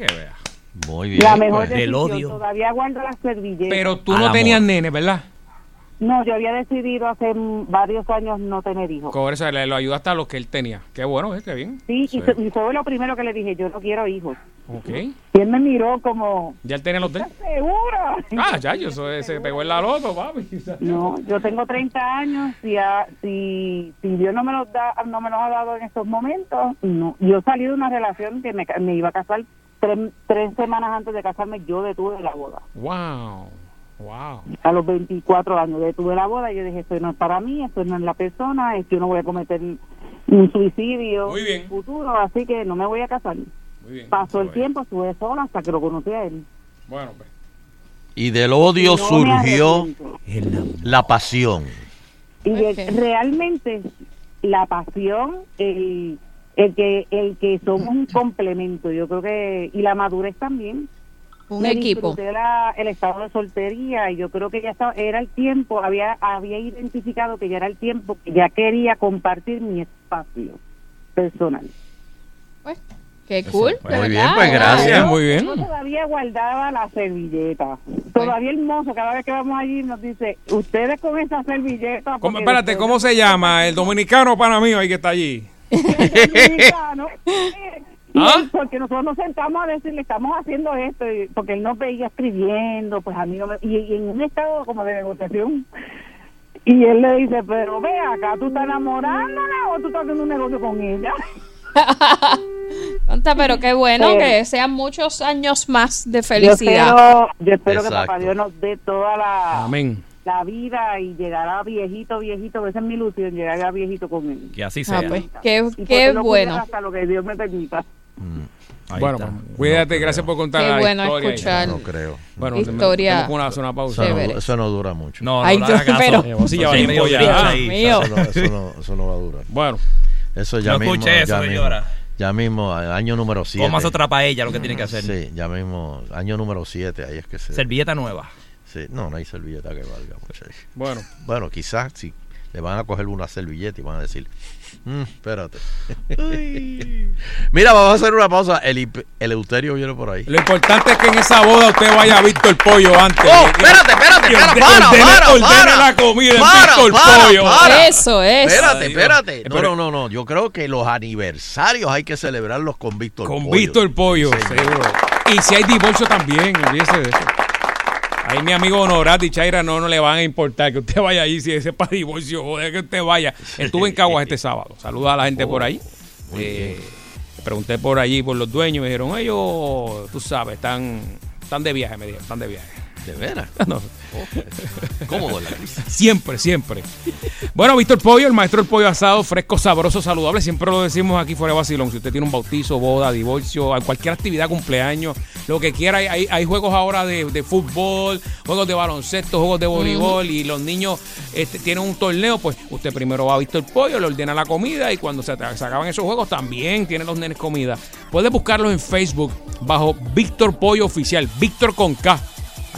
Muy bien. La mejor pues. del decisión, odio. todavía guardo las servilletas. Pero tú Al no amor. tenías nene, ¿verdad? No, yo había decidido hace mm, varios años no tener hijos. Por eso le lo ayudaste a los que él tenía. Qué bueno, ¿eh? qué bien. Sí, Sí. Y, y fue lo primero que le dije, yo no quiero hijos. Ok. Y él me miró como, Ya él tenía los de él. ¿segura? Ah, ya, yo eso, se pegó en la loto, papi. No, yo tengo 30 años, si, a- si, si Dios no me los da, no me los ha dado en estos momentos, no. Yo salí de una relación que me, me iba a casar tres, tres semanas antes de casarme, yo detuve la boda. Wow. Wow. A los 24 años detuve la boda y yo dije, esto no es para mí, esto no es la persona, es que yo no voy a cometer un suicidio Muy bien. en el futuro, así que no me voy a casar. Muy bien. Pasó el tiempo, estuve sola hasta que lo conocí a él. Bueno, pues. Y del odio Y no me surgió la pasión. Y de- realmente la pasión, el, el que el que somos un complemento, yo creo que y la madurez también. Un Me equipo. la- el estado de soltería y yo creo que ya estaba, era el tiempo, había había identificado que ya era el tiempo que ya quería compartir mi espacio personal. Pues, qué cool. de Muy bien, pues, gracias. Muy bien. Yo todavía guardaba la servilleta. Todavía el mozo, cada vez que vamos allí, nos dice, ustedes con esa servilleta... ¿Cómo- espérate, ¿cómo se llama? El dominicano pana mío ahí que está allí. dominicano. <laughs> Y ¿Ah? porque nosotros nos sentamos a decirle, estamos haciendo esto, y- porque él nos veía escribiendo, pues a mí no me, y, y en un estado como de negociación. Y él le dice, pero ve acá, ¿tú estás enamorándola o tú estás haciendo un negocio con ella? <laughs> <laughs> Conta, pero qué bueno Pero- que sean muchos años más de Yo felicidad. espero, yo espero que papá Dios nos dé toda la, Amén. la vida y llegar a viejito, viejito, esa es mi ilusión, llegar a viejito con él. Que así Ah, sea. pues, qué, bueno. Hasta lo que Dios me permita. Ahí bueno, está. pues, cuídate, No, gracias por contar Qué la bueno historia. escuchar. No creo. Bueno, Historia. una- una pausa. Eso no, Chévere. eso no dura mucho. No, no, Ay, no pero- sí, ya tiempo ya. Ah, mío. Eso no, eso no, eso no va a durar. Bueno, Eso ya No mismo. escuche eso, ya mismo, señora. ya mismo, año número 7. Comas otra paella, lo que tiene que hacer. Sí, ya mismo, año número 7, ahí es que se... Servilleta nueva. Sí, no, no hay servilleta que valga, muchachos. bueno. Bueno, quizás si le van a coger una servilleta y van a decir, "Mm, espérate. <laughs> Mira, vamos a hacer una pausa. El, Eleuterio viene por ahí. Lo importante es que en esa boda usted vaya a Víctor Pollo antes. ¡Oh, espérate, espérate! Y espera, orde- para, ordene- para, ordene para! la comida en Para, Víctor para, Pollo. para. Eso es. Espérate, espérate. No, Pero- no, no, no. Yo creo que los aniversarios hay que celebrarlos con Víctor Con Pollo. Víctor Pollo, seguro. Y si hay divorcio también, olvídese de eso. Ahí mi amigo Honorati Chaira no, no le van a importar que usted vaya ahí si ese es para divorcio, joder, que usted vaya. Estuve en Caguas este sábado. Saluda a la gente por ahí. Eh, pregunté por allí por los dueños, me dijeron, ellos, tú sabes, están, están de viaje, me dijeron, están de viaje. ¿De veras? <laughs> No. Cómodo la risa. Siempre, siempre. Bueno, Víctor Pollo, el maestro del pollo asado, fresco, sabroso, saludable. Siempre lo decimos aquí fuera de Basilón. Si usted tiene un bautizo, boda, divorcio, cualquier actividad, cumpleaños, lo que quiera, hay, hay- hay juegos ahora de, de fútbol, juegos de baloncesto, juegos de voleibol y los niños este, tienen un torneo, pues usted primero va a Víctor Pollo, le ordena la comida y cuando se, se acaban esos juegos también tienen los nenes comida. Puedes buscarlos en Facebook bajo Víctor Pollo Oficial, Víctor con K.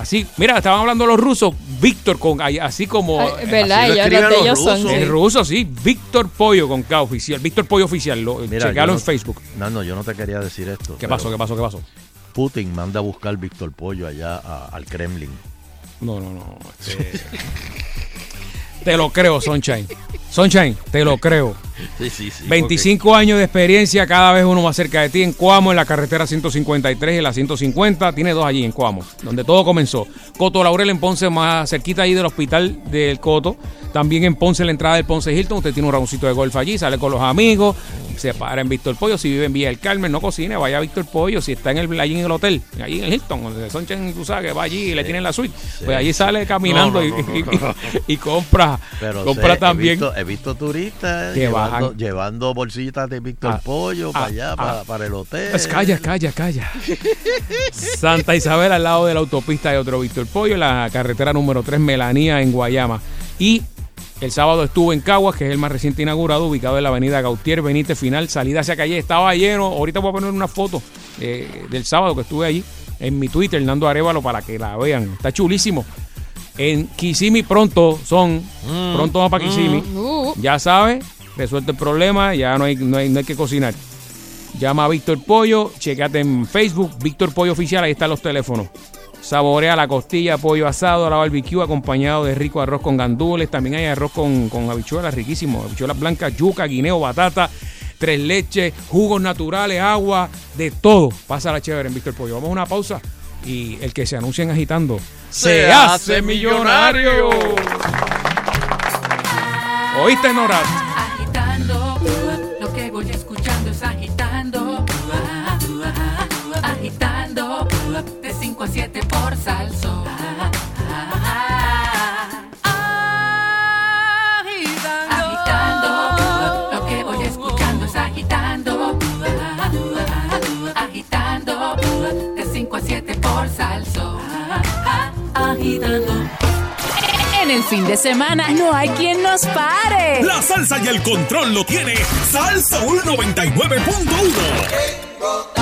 Así, mira, estaban hablando los rusos, Víctor con así como Ay, ¿verdad? así lo Ellos, escriben los de los ellos son. rusos. en sí. ruso, sí, Víctor Pollo con K oficial, Víctor Pollo oficial, lo, Mira, checalo en no- Facebook. No, no, yo no te quería decir esto. ¿Qué pasó? ¿Qué pasó? ¿Qué pasó? Putin manda a buscar Víctor Pollo allá a- al Kremlin. No, no, no. este- <laughs> te lo creo, Sunshine. Sunshine, te lo creo. Sí, sí, sí. 25 años de experiencia, cada vez uno más cerca de ti en Cuamo, en la carretera 153 y la 150. Tiene dos allí en Cuamo, donde todo comenzó. Coto Laurel en Ponce, más cerquita ahí del hospital del Coto. También en Ponce, la entrada del Ponce Hilton. Usted tiene un rauncito de golf allí, sale con los amigos, se para en Víctor Pollo. Si vive en Villa del Carmen, no cocine, vaya a Víctor Pollo. Si está en el, allí en el hotel, allí en el Hilton, donde Sunshine, tú sabes que va allí y le tienen la suite, pues allí sale caminando No, no, y- no, y compra, Pero compra sé, también. He visto, he visto turistas llevando, llevando bolsitas de Víctor Ah, Pollo para ah, allá, ah. para, para el hotel. Pues calla, calla, calla. Santa Isabel al lado de la autopista de otro Víctor Pollo, la carretera número 3 Melanía en Guayama. Y el sábado estuvo en Caguas, que es el más reciente inaugurado, ubicado en la avenida Gautier Benítez Final, salida hacia calle, estaba lleno. Ahorita voy a poner una foto eh, del sábado que estuve allí en mi Twitter, Nando Arevalo, para que la vean. Está chulísimo. En Kissimmee pronto son, pronto vamos para Kissimmee. Uh, Ya sabes, resuelto el problema, ya no hay, no hay, no hay que cocinar. Llama a Víctor Pollo, checate en Facebook, Víctor Pollo Oficial, ahí están los teléfonos. Saborea la costilla, pollo asado, la barbecue acompañado de rico arroz con gandules. También hay arroz con, con habichuelas riquísimo. Habichuelas blancas, yuca, guineo, batata, tres leches, jugos naturales, agua, de todo. Pasa la chévere en Víctor Pollo. Vamos a una pausa y el que se anuncien agitando se, Se hace hace millonario. ¿Oíste, Nora? Agitando, lo que voy escuchando es agitando, agitando, de 5 a 7 por salso. Agitando. En el fin de semana no hay quien nos pare. La salsa y el control lo tiene Salsa 99.1.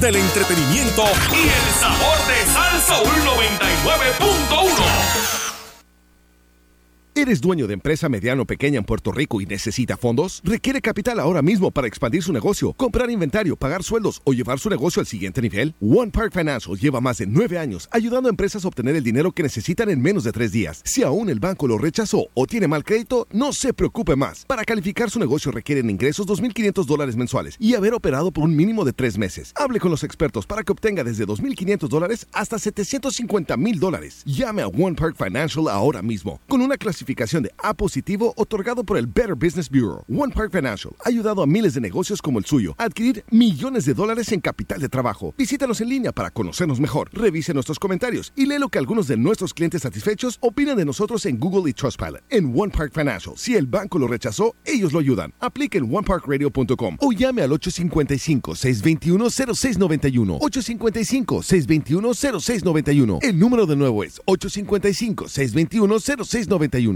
del entretenimiento y el sabor de Salsa 99.1. ¿Eres dueño de empresa mediano o pequeña en Puerto Rico y necesita fondos? ¿Requiere capital ahora mismo para expandir su negocio, comprar inventario, pagar sueldos o llevar su negocio al siguiente nivel? One Park Financial lleva más de nueve años ayudando a empresas a obtener el dinero que necesitan en menos de tres días. Si aún el banco lo rechazó o tiene mal crédito, no se preocupe más. Para calificar su negocio requieren ingresos 2.500 dólares mensuales y haber operado por un mínimo de tres meses. Hable con los expertos para que obtenga desde 2.500 dólares hasta 750.000 dólares. Llame a One Park Financial ahora mismo con una clasificación de A positivo otorgado por el Better Business Bureau. One Park Financial ha ayudado a miles de negocios como el suyo a adquirir millones de dólares en capital de trabajo. Visítanos en línea para conocernos mejor. Revise nuestros comentarios y lee lo que algunos de nuestros clientes satisfechos opinan de nosotros en Google y Trustpilot. En One Park Financial, si el banco lo rechazó, ellos lo ayudan. Aplique en oneparkradio.com o llame al 855-621-0691. 855-621-0691. El número de nuevo es 855-621-0691.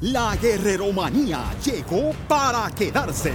La guerreromanía llegó para quedarse.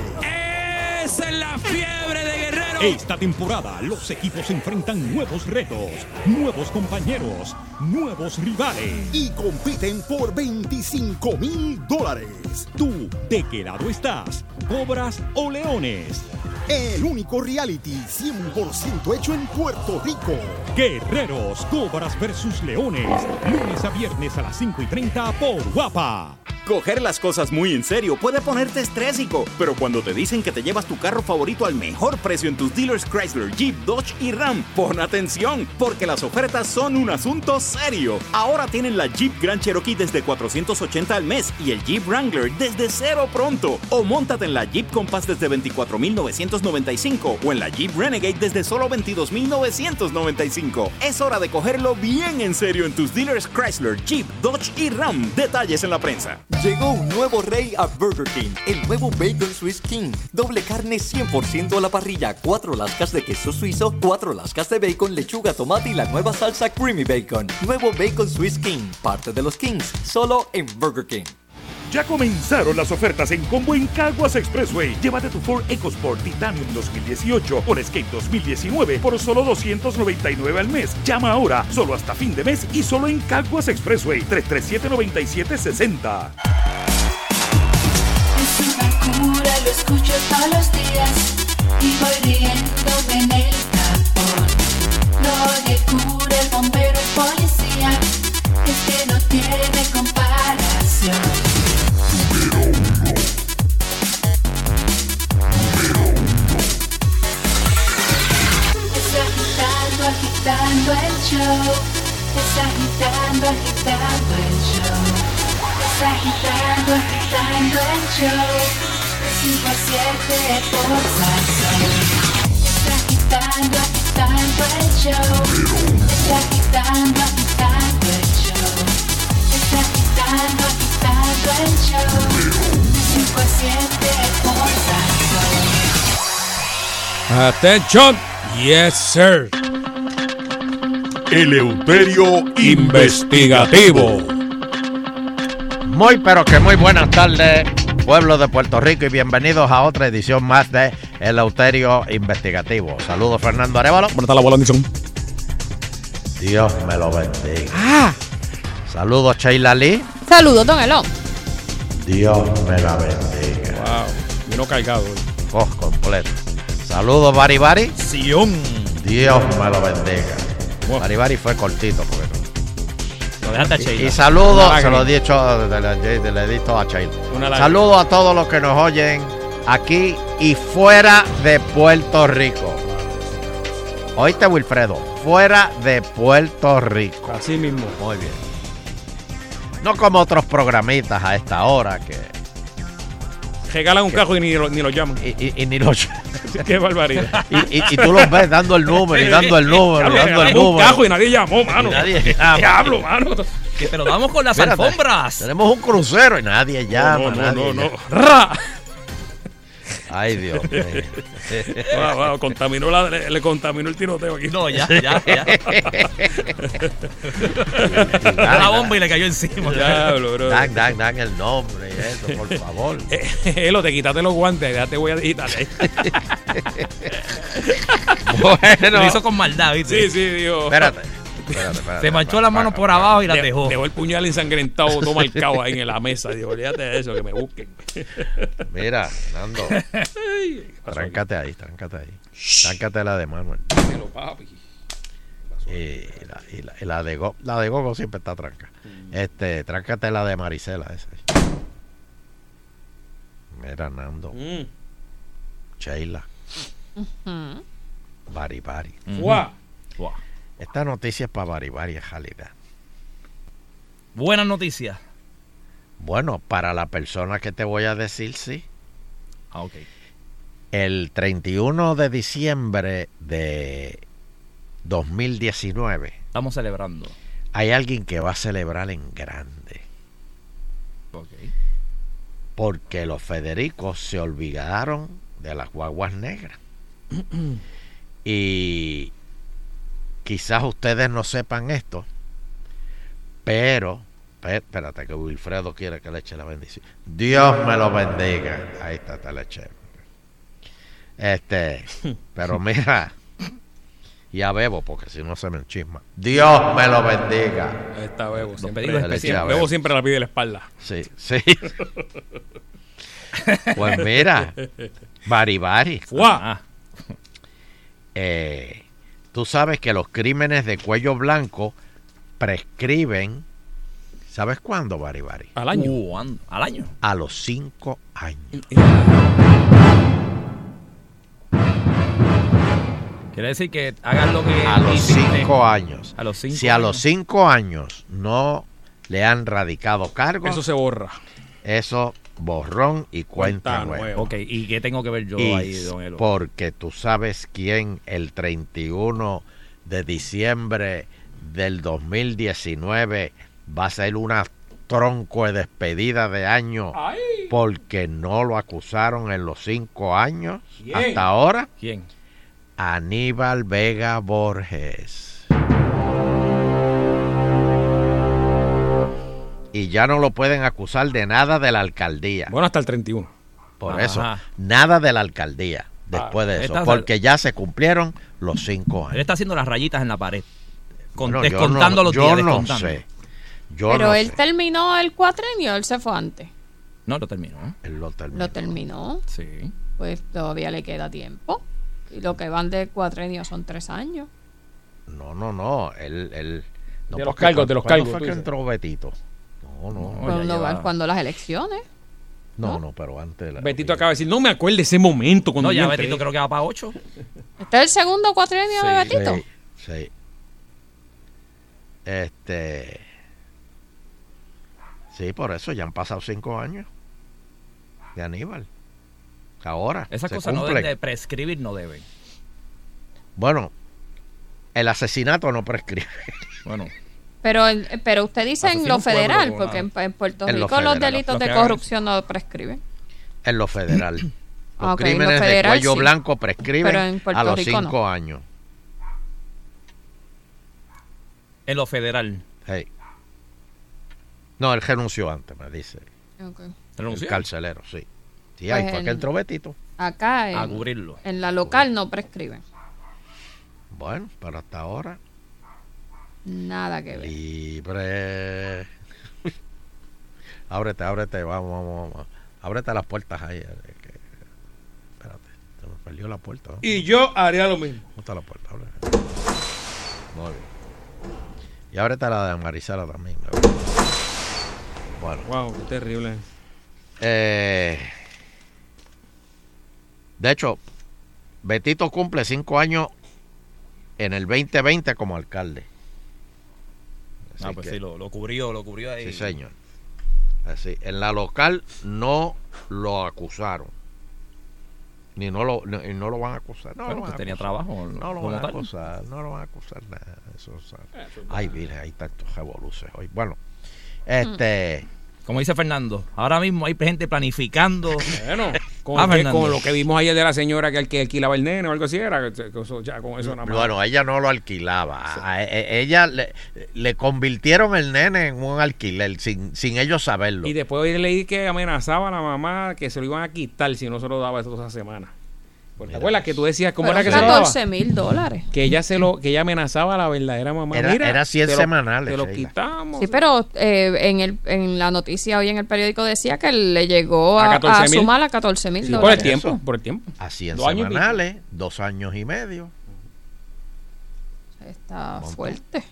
Esa es la fiebre de Guerrero. Esta temporada los equipos enfrentan nuevos retos, nuevos compañeros, nuevos rivales. Y compiten por 25 mil dólares. ¿Tú de qué lado estás? ¿Cobras o leones? El único reality 100% hecho en Puerto Rico. Guerreros, Cobras versus Leones. Lunes a viernes a las 5 y 30 por Guapa. Coger las cosas muy en serio puede ponerte estrésico, pero cuando te dicen que te llevas tu carro favorito al mejor precio en tus dealers Chrysler, Jeep, Dodge y Ram, pon atención, porque las ofertas son un asunto serio. Ahora tienen la Jeep Grand Cherokee desde 480 al mes y el Jeep Wrangler desde cero pronto. O móntate en la Jeep Compass desde 24,995 o en la Jeep Renegade desde solo 22,995. Es hora de cogerlo bien en serio en tus dealers Chrysler, Jeep, Dodge y Ram. Detalles en la prensa. Llegó un nuevo rey a Burger King, el nuevo Bacon Swiss King. Doble carne 100% a la parrilla, cuatro lascas de queso suizo, cuatro lascas de bacon, lechuga, tomate y la nueva salsa Creamy Bacon. Nuevo Bacon Swiss King, parte de los Kings, solo en Burger King. Ya comenzaron las ofertas en combo en Caguas Expressway. Llévate tu Ford EcoSport Titanium 2018 o Escape 2019 por solo 299 al mes. Llama ahora, solo hasta fin de mes y solo en Caguas Expressway 337-9760. Es una cura, lo escucho todos los días y voy riéndome en el tapón. No le cura el bombero, el policía, es que no tiene comparación. Es agitando, agitando el show. Es agitando, agitando el show. Es agitando, agitando el show. De 5 a 7 por Salsón. Es agitando, agitando el show. Es agitando, agitando el show. Es agitando, agitando el show. De 5 a 7 por Salsón. Atención. Yes, sir. Eleuterio Investigativo. Muy pero que muy buenas tardes, pueblo de Puerto Rico, y bienvenidos a otra edición más de El Euterio Investigativo. Saludos, Fernando Arevalo. ¿Cómo está la bola, bendición? Dios me lo bendiga. Ah, Saludos, Sheila Lee. saludos, don Elón. Dios me la bendiga. Wow. Vino cargado. Oh, completo. Saludos, Bari Bari. Sion. Dios me lo bendiga. Bari Bari fue cortito porque a Y, Sheila. y saludos, Una se lo he dicho, le he dicho a Sheila. Saludos a todos los que nos oyen aquí y fuera de Puerto Rico. Oíste, Wilfredo, fuera de Puerto Rico. Así mismo. Muy bien. No como otros programitas a esta hora que. Regalan un cajo y ni lo, ni lo llaman. Y, ni lo <laughs> Qué barbaridad. Y, y- y tú los ves dando el número y dando el número y Diablo, dando el regalan un número. cajo y nadie llamó, mano. Y nadie llama. Diablo, mano. Que te lo damos con las Espérate, alfombras. Tenemos un crucero y nadie llama. no, no, nadie no, no. llama. Ay, Dios mío. <laughs> Wow, wow, contaminó la- le, le contaminó el tiroteo aquí. No, ya, ya, ya. <laughs> la bomba y le cayó encima. Diablo, bro. Dan, dan, dan el nombre y eso, por favor. <laughs> Elo, te quitaste los guantes, ya te voy a digitar. Bueno. Lo hizo con maldad, ¿viste? Sí, sí, digo. Espérate. Espérate, espérate. Se manchó las manos por abajo y las De- dejó. Dejó el puñal ensangrentado, todo marcado ahí en la mesa. Digo, olvídate de eso, que me busquen. Mira, Nando. Tráncate ahí, tráncate ahí. Tráncate la de Manuel. Dímelo, papi. Y la, y la- y la de Go, la de Gogo siempre está tranca. Este, tráncate la de Marisela esa. Mira, Nando. Mm. Sheila. Bari Bari. Fuá. Esta noticia es para Bari en realidad. Buenas noticias. Bueno, para la persona que te voy a decir, sí. Ah, ok. El 31 de diciembre de 2019 Estamos celebrando. hay alguien que va a celebrar en grande. Ok. Porque los Federicos se olvidaron de las guaguas negras. <clears throat> y quizás ustedes no sepan esto, pero, pe- espérate que Wilfredo quiere que le eche la bendición. Dios me lo bendiga. Ahí está, te la eché. Este, <laughs> pero mira, ya bebo porque si no se me enchisma. Dios me lo bendiga. Ahí está Bebo. Siempre, pedidos siempre- especiales. Bebo siempre la pide la espalda. Sí, sí. Pues mira, <laughs> Bari Bari. ¡Fua! Eh, tú sabes que los crímenes de cuello blanco prescriben, ¿sabes cuándo, Bari Bari? Al año. Uh, al año. A los cinco años. Quiere decir que hagan lo que A los cinco años. A los cinco si a los cinco años no le han radicado cargo, Eso se borra. eso borrón y cuenta, nueva. nueva. Ok, ¿y qué tengo que ver yo Y ahí, don Elo? porque tú sabes quién el 31 de diciembre del 2019 va a ser una tronco de despedida de año porque no lo acusaron en los cinco años ¿Quién? hasta ahora. ¿Quién? Aníbal Vega Borges. Y ya no lo pueden acusar de nada de la alcaldía. Bueno, hasta el 31. Por Ajá. eso, nada de la alcaldía después de eso, Esta- porque ya se cumplieron los cinco Él años. está haciendo las rayitas en la pared. Con- Bueno, yo descontando no- los yo días, no descontando. sé. Yo Pero no él sé. terminó el cuatrenio, él se fue antes. No, lo terminó. ¿eh? Él lo terminó. Lo terminó. Sí. Pues todavía le queda tiempo. Y lo que van de cuatrenio son tres años. No, no, no. Él, él, no De los cargos, de los ¿cuándo cargos, fue que entró Betito? No, no. cuando, las elecciones. No, no, pero antes de la- Betito acaba de decir, no me acuerdo de ese momento cuando No, ya yo entré". Betito creo que va para 8. ¿Este es el segundo cuatrenio de Betito? Sí, sí. Este. Sí, por eso ya han pasado cinco años de Aníbal. Ahora. Esas cosas no deben de prescribir, no deben. Bueno, el asesinato no prescribe. Bueno. Pero, pero usted dice en lo pueblo federal, porque en, en Puerto En lo Rico los delitos lo de corrupción no prescriben. En lo federal. <clears throat> Los en lo crímenes federal de cuello sí. blanco prescriben a los Rico cinco no. años. En lo federal. Hey. No, él renunció antes, me dice. ¿Renunció? El carcelero, sí. Sí, Pues ahí fue en- que entró Betito. Acá en, A cubrirlo. en la local no prescriben. Bueno, pero hasta ahora. Nada que ver. Libre. <laughs> ábrete, ábrete, vamos, vamos, vamos. Ábrete las puertas ahí. eh, que- espérate, se me perdió la puerta. ¿no? Y yo haría lo mismo. ¿Dónde está la puerta? Ábrete. Muy bien. Y ábrete la de Marisela también. Bueno. Wow, qué terrible. Eh, de hecho, Betito cumple cinco años en el 2020 como alcalde. Ah, Así pues que- sí, lo, lo cubrió, lo cubrió ahí. Sí, señor. Así, en la local no lo acusaron. Ni no lo, y no lo van a acusar. No Bueno, lo van a tenía acusar. trabajo, No lo van a acusar. No lo van a acusar nada. Eso, o sea, Eh, ay, mire, hay tantos revoluciones hoy. Bueno, este. Como dice Fernando, ahora mismo hay gente planificando. Bueno, con, Ah, que- Fernando. con lo que vimos ayer de la señora que, al- que alquilaba el nene o algo así era. que eso- ya con eso nada más. Bueno, ella no lo alquilaba. A- e- ella le, le convirtieron el nene en un alquiler sin, sin ellos saberlo. Y después leí que amenazaba a la mamá que se lo iban a quitar si no se lo daba esa semana. ¿Te acuerdas que tú decías cómo era que se lo daba? 14 mil dólares. Que ella se lo, que ella amenazaba a la verdadera mamá. Era- Mira, era 100 te lo- semanales, Te lo quitamos. Sí, pero eh, en, el, en la noticia hoy en el periódico decía que le llegó A a, a 14,000. sumar a 14 mil Sí, por dólares. el tiempo, por el tiempo. Dos años y pico. semanales, dos años y medio. Está fuerte.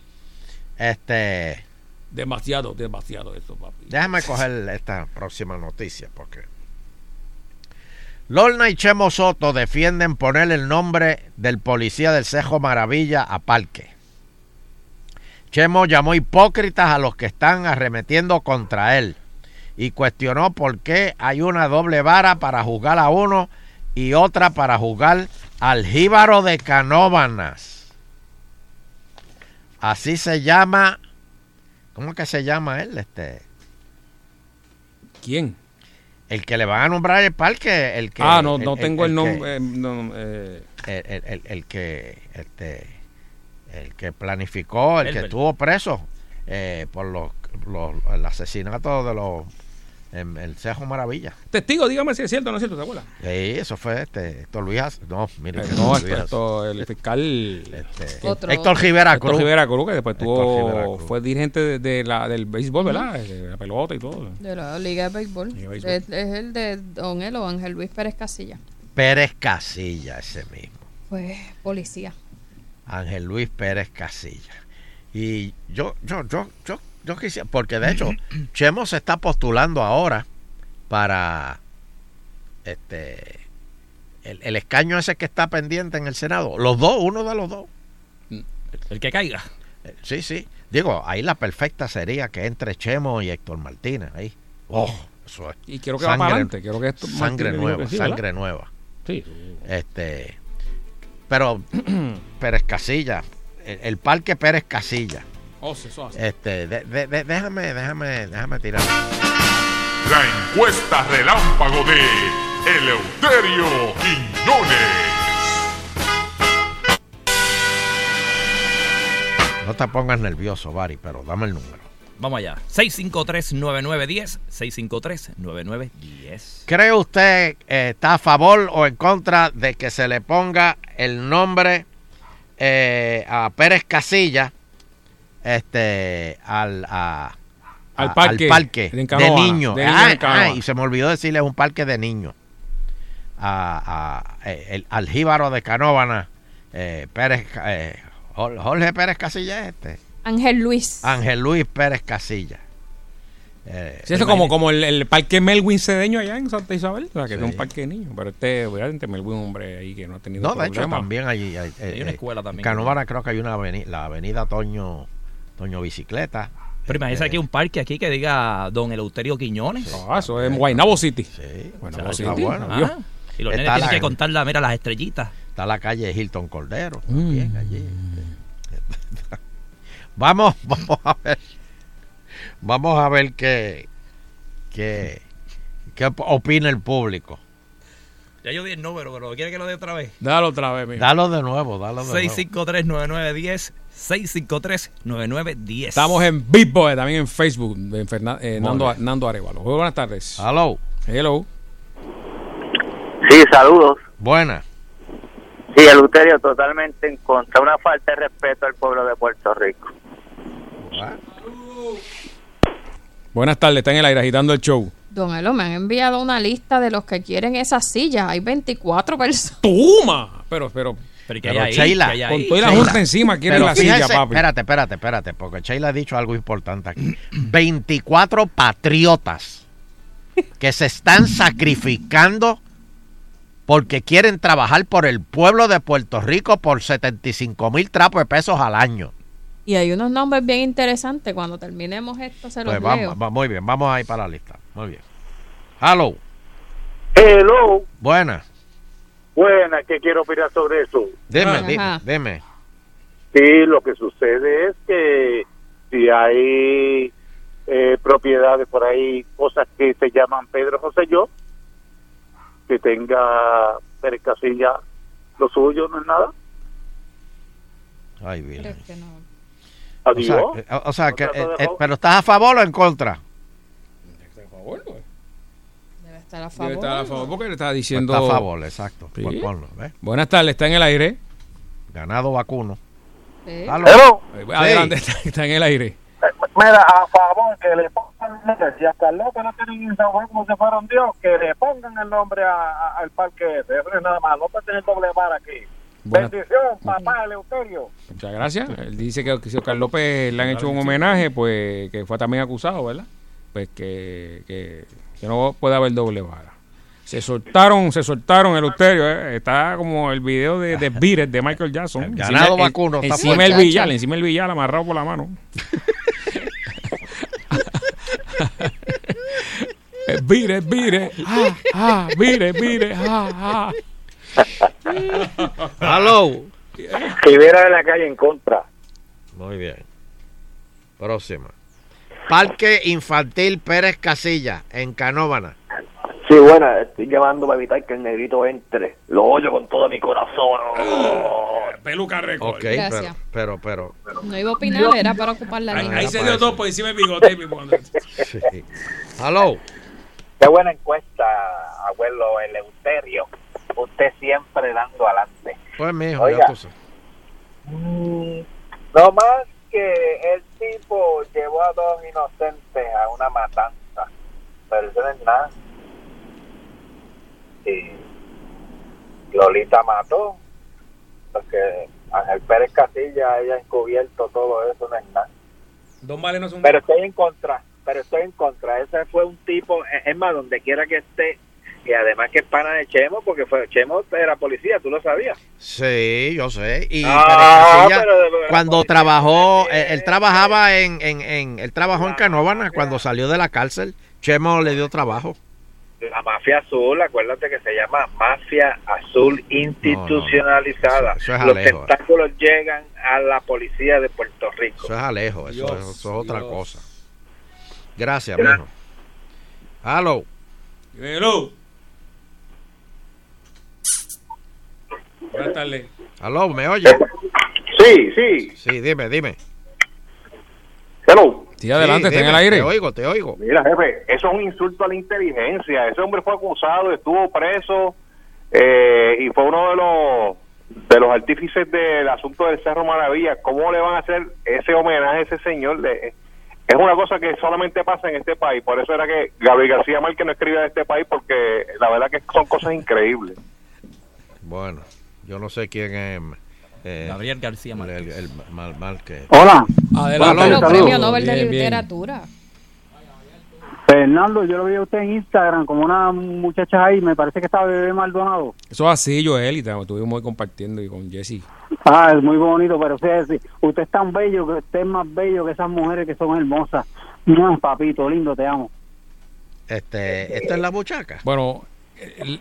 Este, Demasiado, demasiado eso, papi. déjame coger esta próxima noticia porque Lorna y Chemo Soto defienden poner el nombre del policía del Cejo Maravilla a Parque. Chemo llamó hipócritas a los que están arremetiendo contra él y cuestionó por qué hay una doble vara para juzgar a uno y otra para juzgar al jíbaro de Canóbanas. Así se llama. ¿Cómo que se llama él? Este. ¿Quién? El que le van a nombrar el parque. El que, ah, no, no tengo el, nombre. eh, no, eh, el, el- el- el que este el que planificó, el que estuvo preso eh, por los, los el asesinato de los en el Cejo Maravilla. testigo, dígame si es cierto o no es cierto, ¿te acuerdas? Sí, eso fue este Héctor Luis As- no, mire Eh, que no, Luis esto, el fiscal Este, Otro, Héctor. Rivera Héctor Cruz. Rivera Cruz, que después Héctor tuvo, fue dirigente de, de la, del béisbol, ¿verdad? De la pelota y todo. De la Liga de Béisbol. Liga de Béisbol. Es, es el de Don Elo, Ángel Luis Pérez Casilla. Pérez Casilla, ese mismo. Pues policía. Ángel Luis Pérez Casilla. Y yo, yo, yo, yo, yo quisiera, porque de hecho, Chemo se está postulando ahora para este el, el escaño ese que está pendiente en el Senado. Los dos, uno de los dos. El que caiga. Eh, Sí, sí. Digo, ahí la perfecta sería que entre Chemo y Héctor Martínez. Ahí. Oh, eso es. Y quiero que va para adelante, quiero que esto- sangre Martínez nueva, sangre nueva. Sí. Este, pero <clears throat> Pérez Casilla, el, el parque Pérez Casilla. Oh, sí, eso hace. Este, de- de- de- déjame, déjame, déjame tirar. La encuesta relámpago de Eleuterio Quiñones. No te pongas nervioso, Bari, pero dame el número. Vamos allá. 653-9910. 653-9910. ¿Cree usted eh, está a favor o en contra de que se le ponga el nombre eh, a Pérez Casilla este, al, a- Al parque parque de de, Canóvana, niños? de Ah, ah, y se me olvidó decirle, es un parque de niños. A, a- eh, el, al jíbaro de Canóvana, eh, Pérez, eh, Jor- Jorge Pérez Casilla es este. Ángel Luis. Ángel Luis Pérez Casilla. Eh, Sí, eso es como, como el, el parque Melwin Cedeño allá en Santa Isabel. O sea, que Sí. es un parque de niños. Pero este, obviamente, Melwin es un hombre ahí que no ha tenido No, de hecho también hay, hay, Hay una eh, escuela también. En Canóvana creo que hay una avenida, la avenida Toño, Toño Bicicleta. Pero imagínese Este, aquí un parque aquí que diga Don Eleuterio Quiñones. Ah, eso es en Guaynabo City. Sí, Guaynabo O sea, City. está bueno. Ah, y los Está nenes tienen que contar la, mira, las estrellitas. Está la calle Hilton Cordero. Mm. también allí. <laughs> Vamos, vamos a ver. Vamos a ver qué, qué, qué opina el público. Ya yo di el número, pero ¿quiere que lo dé otra vez? Dale otra vez, mira. Dalo de nuevo, dalo de nuevo. 653-9910. 653-9910. Estamos en Bitboy, también en Facebook, en Fernan- eh, Nando. Nando Arevalo. Muy buenas tardes. Hello. Hello. Sí, saludos. Buena. Sí, Eleuterio, totalmente en contra. Una falta de respeto al pueblo de Puerto Rico. Buenas tardes, está en el aire agitando el show. Don Elo, me han enviado una lista de los que quieren esas sillas. Hay 24 personas. ¡Toma! Pero, pero, Pero, ¿qué Pero hay ahí? Sheila, ¿Qué hay ahí? con toda la junta encima quieren pero la silla, papi. Espérate, espérate, espérate, porque Sheila ha dicho algo importante aquí. 24 patriotas que se están sacrificando porque quieren trabajar por el pueblo de Puerto Rico por 75 mil trapos de pesos al año. Y hay unos nombres bien interesantes. Cuando terminemos esto, se los Pues leo. vamos, va- muy bien, vamos a ir para la lista. Muy bien. Hello, Hello. buena. Buena, ¿qué quiero opinar sobre eso? Dime, Ajá. dime, dime. Sí, lo que sucede es que si hay eh, propiedades por ahí, cosas que se llaman Pedro José yo, que tenga Pérez Casilla, lo suyo no es nada. Ay, bien. Creo que no. O sea, que- o- o sea ¿No que, eh, eh, pero ¿estás a favor o en contra? Debe estar a favor. Debe estar a favor porque le está Pues diciendo. está a favor, exacto. Sí. Pues ponlo, ¿ves? Buenas tardes, está en el aire. Ganado vacuno. Eh, Adelante, está, <laughs> está en el aire. Mira, a favor que le pongan, mira, si hasta López lo tienen en San Juan como si fuera un dios, que le pongan el nombre a- a- al parque ese. Eso es nada más, no puede tener doble vara aquí. Bendición, papá Eleuterio. Muchas gracias. Él dice que, que si Oscar López le han hecho un homenaje, pues que fue también acusado, ¿verdad? Pues que, que, que no puede haber doble vara. Se soltaron, se soltaron el uterio, ¿eh? está como el video de, de de Michael Jackson. El ganado Encima- vacuno está Encima fuerte. el villal, encima el villal amarrado por la mano. <laughs> vire, vire, ah, ah, vire, vire, ah, ah. Hello. <laughs> Rivera de la calle en contra. Muy bien. Próxima. Parque Infantil Pérez Casilla, en Canóvana. Sí, bueno, estoy llamando para evitar que el negrito entre. Lo oyo con todo mi corazón. <laughs> Peluca récord. Ok, Gracias. pero, pero, No iba a opinar, era para ocupar la Ahí, línea. ahí se dio todo por encima del bigote. mi Sí. Hello. Qué buena encuesta, abuelo Eleuterio. Usted siempre dando adelante. Pues, mijo, Oiga. ya tú sabes. Mm, no más que el tipo llevó a dos inocentes a una matanza. Pero eso no es nada. Y Lolita mató. Porque Ángel Pérez Casilla haya encubierto todo eso, no es nada. Don Vale no es un. Pero estoy en contra, pero estoy en contra. Ese fue un tipo, es más, donde quiera que esté, y además que es pana de Chemo, porque fue Chemo era policía, tú lo sabías. Sí, yo sé. Y Ah, Casilla, pero cuando trabajó, él, él trabajaba en, en, en, él trabajó en Canóvana cuando salió de la cárcel. Chemo le dio trabajo. La mafia azul, acuérdate que se llama mafia azul institucionalizada. Eso- eso es Los Alejo. tentáculos llegan a la policía de Puerto Rico. Eso es Alejo, eso, Dios, eso es otra Dios. cosa. Gracias, Gracias. mijo. Hello. Hello. Buenas tardes. Hello, ¿me oye? Sí, sí. Sí, dime, dime. Hello. Sí, adelante, está en el aire. Te oigo, te oigo. Mira, jefe, eso es un insulto a la inteligencia. Ese hombre fue acusado, estuvo preso eh, y fue uno de los de los artífices del asunto del Cerro Maravilla. ¿Cómo le van a hacer ese homenaje a ese señor? Le- es una cosa que solamente pasa en este país. Por eso era que Gabriel García Márquez no escribía de este país porque la verdad que son cosas increíbles. Bueno, yo no sé quién es. eh, Gabriel García el, el, el mal, mal que. Hola. Adelante. Hola, premios Nobel de Bien, bien. Literatura. Fernando, yo lo vi a usted en Instagram como una muchacha ahí, me parece que estaba bebé Maldonado. Eso es así, Joel, y te- estuvimos compartiendo y con Jesse. Ah, es muy bonito, pero usted, usted es tan bello, que usted es más bello que esas mujeres que son hermosas. No, papito, lindo, te amo. Este, esta es la muchaca. Bueno,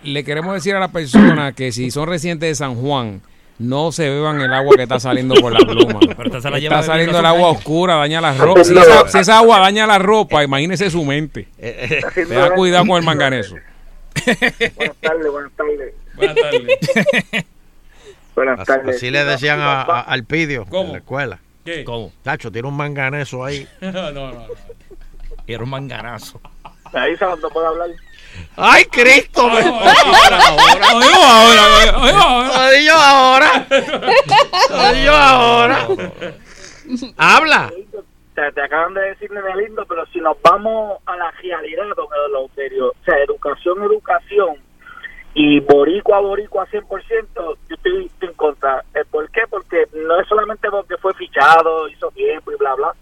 le queremos decir a la persona que si son residentes de San Juan, no se beban el agua que está saliendo por la pluma. Pero esta se la está saliendo el agua oscura, daña la <laughs> ropa. Si esa, si esa agua daña la ropa, imagínese su mente. <laughs> Eh, Tenga cuidado con el manganeso. Buenas tardes, buenas tardes. Buenas tardes. Buenas Así, tardes. así le decían a, a- al pidio en la escuela. ¿Qué? ¿Cómo? Tacho, tiene un manganeso ahí. <laughs> no, no, no. Era un manganazo. Ahí es donde puedo hablar. ¡Ay, Cristo! Oye, ahora, ahora. Lo di yo ahora. Lo di yo ahora. Habla. Te, te acaban de decir nene lindo, pero si nos vamos a la realidad, don Eleuterio, o sea, educación, educación, y boricua, boricua 100%, yo estoy en contra. Eh, ¿Por qué? Porque no es solamente porque fue fichado, hizo tiempo y bla, bla.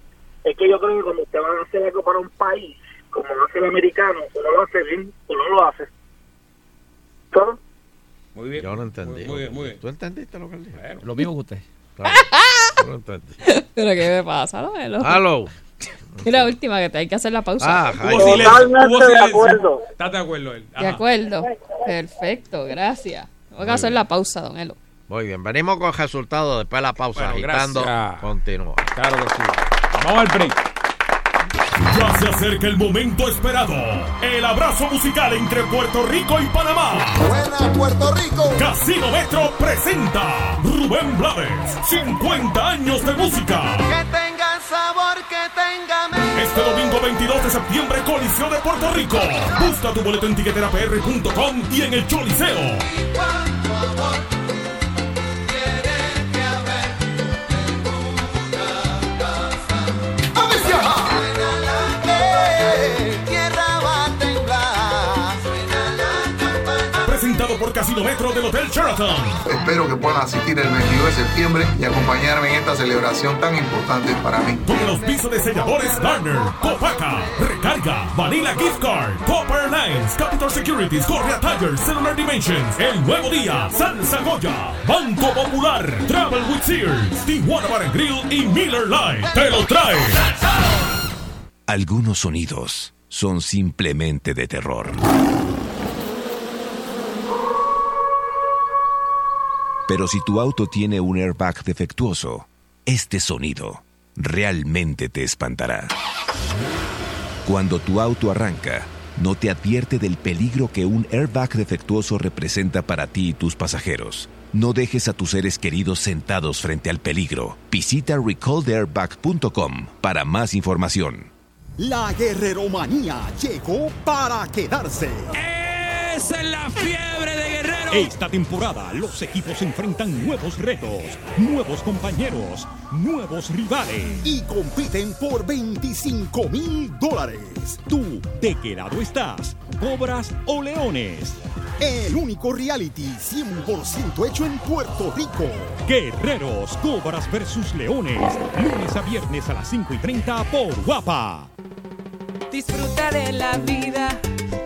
Es que yo creo que cuando usted va a hacer algo para un país, como lo hace el americano, uno lo hace bien o no lo hace. ¿Todo? Muy bien. Yo no entendí. Muy bien, muy bien. ¿Tú entendiste lo que él dijo? Lo mismo que usted. Claro, yo no entendí. <laughs> ¿Pero qué me pasa, no? Hello. Es la última que te hay que hacer la pausa. Ah, Hubo ay. silencio, Totalmente de acuerdo. ¿Estás de acuerdo él? De acuerdo. Perfecto, gracias. Tengo que hacer la pausa, don Elo. Muy bien, venimos con resultados después de la pausa. Bueno, agitando. gracias. Continúa. Claro que sí. Vamos al break. Ya se acerca el momento esperado. El abrazo musical entre Puerto Rico y Panamá. Buena Puerto Rico. Casino Metro presenta Rubén Blades. 50 años de música. Que tenga sabor, que tenga mente. Este domingo 22 de septiembre, Coliseo de Puerto Rico. Busca tu boleto en tiqueterapr.com y en el Choliseo. Cuánto Casino Metro del Hotel Sheraton. Espero que puedan asistir el 22 de septiembre y acompañarme en esta celebración tan importante para mí. Con el auspicio de selladores Garner, Copaca, Recarga, Vanilla Gift Card, Copper Airlines, Capital Securities, Correa Tires, Cellular Dimensions, El Nuevo Día, Salsa Goya, Banco Popular, Travel with Sears, Tijuana Bar and Grill y Miller Lite. Te lo trae. Algunos sonidos son simplemente de terror. Pero si tu auto tiene un airbag defectuoso, este sonido realmente te espantará. Cuando tu auto arranca, no te advierte del peligro que un airbag defectuoso representa para ti y tus pasajeros. No dejes a tus seres queridos sentados frente al peligro. Visita recalltheairbag.com para más información. La guerreromanía llegó para quedarse. Esa es la fiebre de Guerrero. Esta temporada los equipos enfrentan nuevos retos, nuevos compañeros, nuevos rivales. Y compiten por 25 mil dólares. ¿Tú de qué lado estás? ¿Cobras o leones? El único reality 100% hecho en Puerto Rico. Guerreros, Cobras versus Leones. Lunes a viernes a las 5 y 30 por Guapa. Disfruta de la vida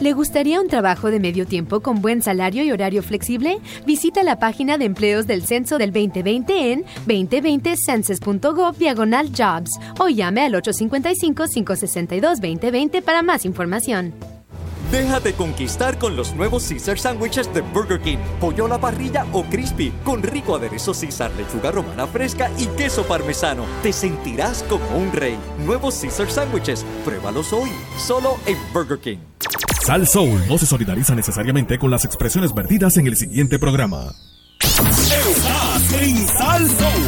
¿Le gustaría un trabajo de medio tiempo con buen salario y horario flexible? Visita la página de empleos del Censo del 2020 en 2020census.gov diagonal jobs o llame al 855-562-2020 para más información. Déjate conquistar con los nuevos Caesar Sandwiches de Burger King. Pollo a la parrilla o crispy, con rico aderezo Caesar, lechuga romana fresca y queso parmesano. Te sentirás como un rey. Nuevos Caesar Sandwiches. Pruébalos hoy, solo en Burger King. Sal Soul no se solidariza necesariamente con las expresiones vertidas en el siguiente programa. Estás en Sal Soul.